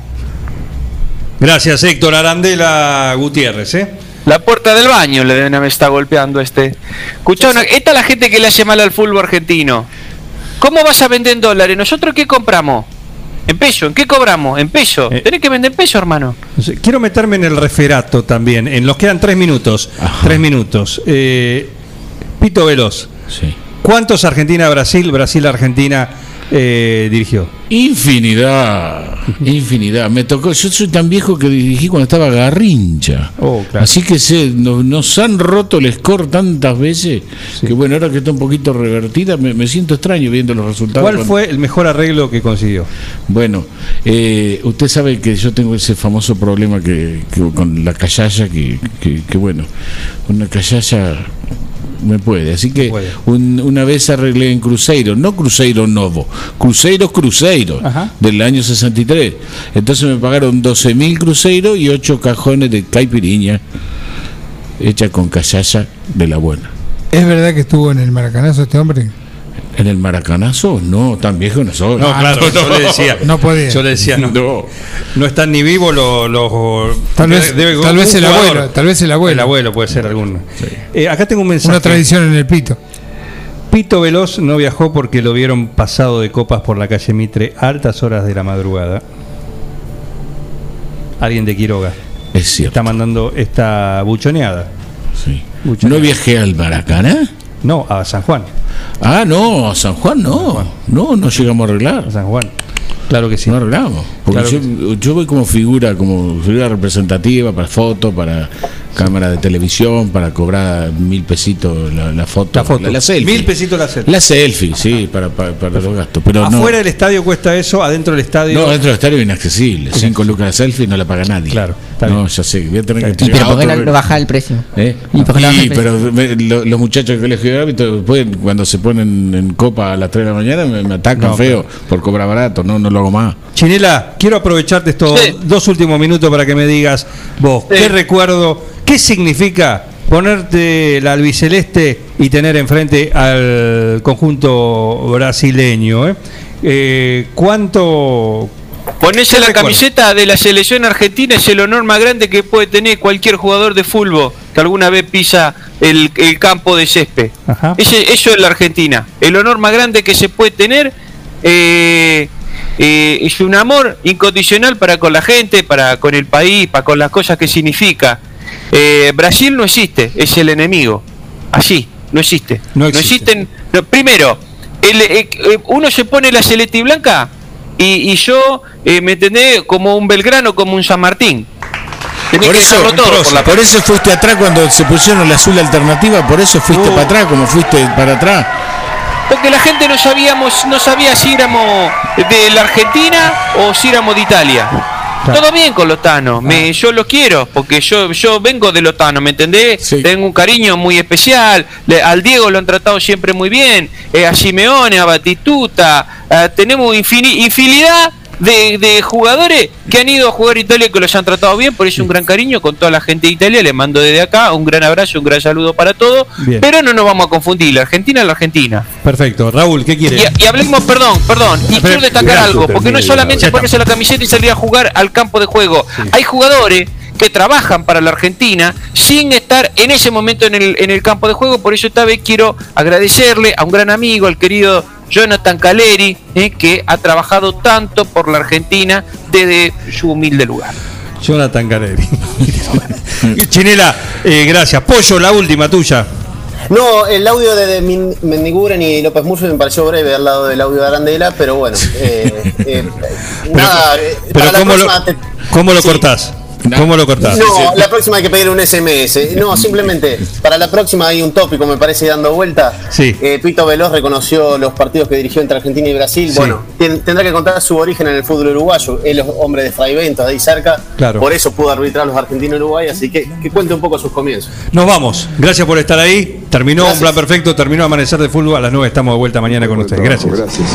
Gracias, Héctor Arandela Gutiérrez, ¿eh? La puerta del baño le deben haber estado golpeando este. Escuchá, una- esta es la gente que le hace mal al fútbol argentino. ¿Cómo vas a vender en dólares? ¿Nosotros qué compramos? En peso, ¿en qué cobramos? En peso. Tenés que vender en peso, hermano. Quiero meterme en el referato también. En los quedan tres minutos. Tres minutos. Eh, Pito Veloz. ¿Cuántos Argentina-Brasil, Brasil-Argentina eh, dirigió? Infinidad, infinidad. Me tocó, yo soy tan viejo que dirigí cuando estaba Garrincha. Oh, Así que no- nos, han roto el score tantas veces que bueno, ahora que está un poquito revertida, me, me siento extraño viendo los resultados. ¿Cuál Cuando- fue el mejor arreglo que consiguió? Bueno, eh, usted sabe que yo tengo ese famoso problema que, que con la callaya, que, que, que bueno, una callaya me puede. Así que un- una vez arreglé en Cruzeiro, no Cruzeiro Novo, Cruzeiro Cruzeiro, del año 63. Entonces me pagaron 12 mil Cruzeiro y 8 cajones de caipiriña hecha con callaya de la buena. ¿Es verdad que estuvo en el Maracanazo este hombre? ¿En el Maracanazo? No, tan viejo no soy. No, claro, yo le decía. No podía. Yo le decía, no. No, están ni vivos los. los- Tal vez- debe- tal un vez el jugador. abuelo, tal vez el abuelo. El abuelo puede ser alguno. Eh, acá tengo un mensaje. Una tradición en el pito. Pito Veloz no viajó porque lo vieron pasado de copas por la calle Mitre a altas horas de la madrugada. Alguien de Quiroga. Es cierto. Está mandando esta buchoneada. Sí. ¿No viajé al Maracaná? No, a San Juan. Ah, no, a San Juan no. No, no llegamos a arreglar. A San Juan. Claro que sí. No arreglamos. Porque Claro yo, yo voy como figura, como figura representativa para foto, para cámara de televisión, para cobrar mil pesitos la, la foto. La foto. La, selfie. Mil pesitos la selfie. La selfie, sí, para, para, para los gastos. Pero no, Afuera del estadio cuesta eso, adentro del estadio. no, dentro del estadio es inaccesible. Cinco lucas de selfie no la paga nadie. Claro. No, ya sé. Voy a tener que ¿Y pero por qué otro- no, no baja el precio? ¿Eh? ¿Y por qué no baja el Sí, precio? pero me- lo- los muchachos del colegio de árbitros después, cuando se ponen en copa a las 3 de la mañana, me, me atacan No, feo por cobrar barato. No, no lo hago más. Chinela, quiero aprovecharte estos dos últimos minutos para que me digas vos, ¿qué recuerdo, qué significa ponerte la albiceleste y tener enfrente al conjunto brasileño? eh? Eh, ¿Cuánto... Ponerse ¿Qué la recuerdo? camiseta de la selección argentina es el honor más grande que puede tener cualquier jugador de fútbol que alguna vez pisa el, el campo de césped. Ese- eso es la Argentina. El honor más grande que se puede tener eh, eh, es un amor incondicional para con la gente, para con el país, para con las cosas que significa. Eh, Brasil no existe, es el enemigo. Así, no existe. No existen. no, primero, el, eh, eh, uno se pone la celeste y blanca y, y yo, eh, ¿me entendés? Como un Belgrano, como un San Martín. Tenés Por que eso, todo por la por eso fuiste atrás cuando se pusieron la azul alternativa, por eso fuiste Uh. para atrás, como fuiste para atrás. Porque la gente no sabíamos, no sabía si éramos de la Argentina o si éramos de Italia. Todo bien con Lotano, me, yo lo quiero, porque yo, yo vengo de Lotano, ¿me entendés? Tengo un cariño muy especial, le- al Diego lo han tratado siempre muy bien, eh, a Simeone, a Batistuta, eh, tenemos infini- infinidad de, de jugadores que han ido a jugar a Italia y que los han tratado bien, por eso un gran cariño con toda la gente de Italia, le mando desde acá un gran abrazo, un gran saludo para todos, Bien. pero no nos vamos a confundir, la Argentina es la Argentina. Perfecto. Raúl, ¿qué quieres? Y, y hablemos, perdón, perdón, y quiero destacar algo, porque no es solamente ponerse la camiseta y salir a jugar al campo de juego. Hay jugadores que trabajan para la Argentina sin estar en ese momento en el, en el campo de juego, por eso esta vez quiero agradecerle a un gran amigo, al querido Jonathan Caleri, eh, que ha trabajado tanto por la Argentina desde su humilde lugar. Jonathan Caleri. Chinela, eh, gracias. Pollo, la última tuya. No, el audio de, Mendiguren y López Murphy me pareció breve al lado del audio de Arandela, pero bueno. eh, eh, nada, eh, Pero para la ¿cómo lo, próxima te- ¿cómo lo cortás? ¿Cómo lo cortás? No, la próxima hay que pedir un SMS. No, simplemente, para la próxima hay un tópico, me parece, dando vuelta. Sí. Eh, Pito Veloz reconoció los partidos que dirigió entre Argentina y Brasil. Sí. Bueno, ten- tendrá que contar su origen en el fútbol uruguayo. Él es hombre de Fray Bentos, de ahí cerca. Claro. Por eso pudo arbitrar los argentinos Uruguay, así que que cuente un poco sus comienzos. Nos vamos. Gracias por estar ahí. Terminó un plan perfecto, terminó Amanecer de Fútbol. A las 9 estamos de vuelta mañana con ustedes. Gracias. Gracias.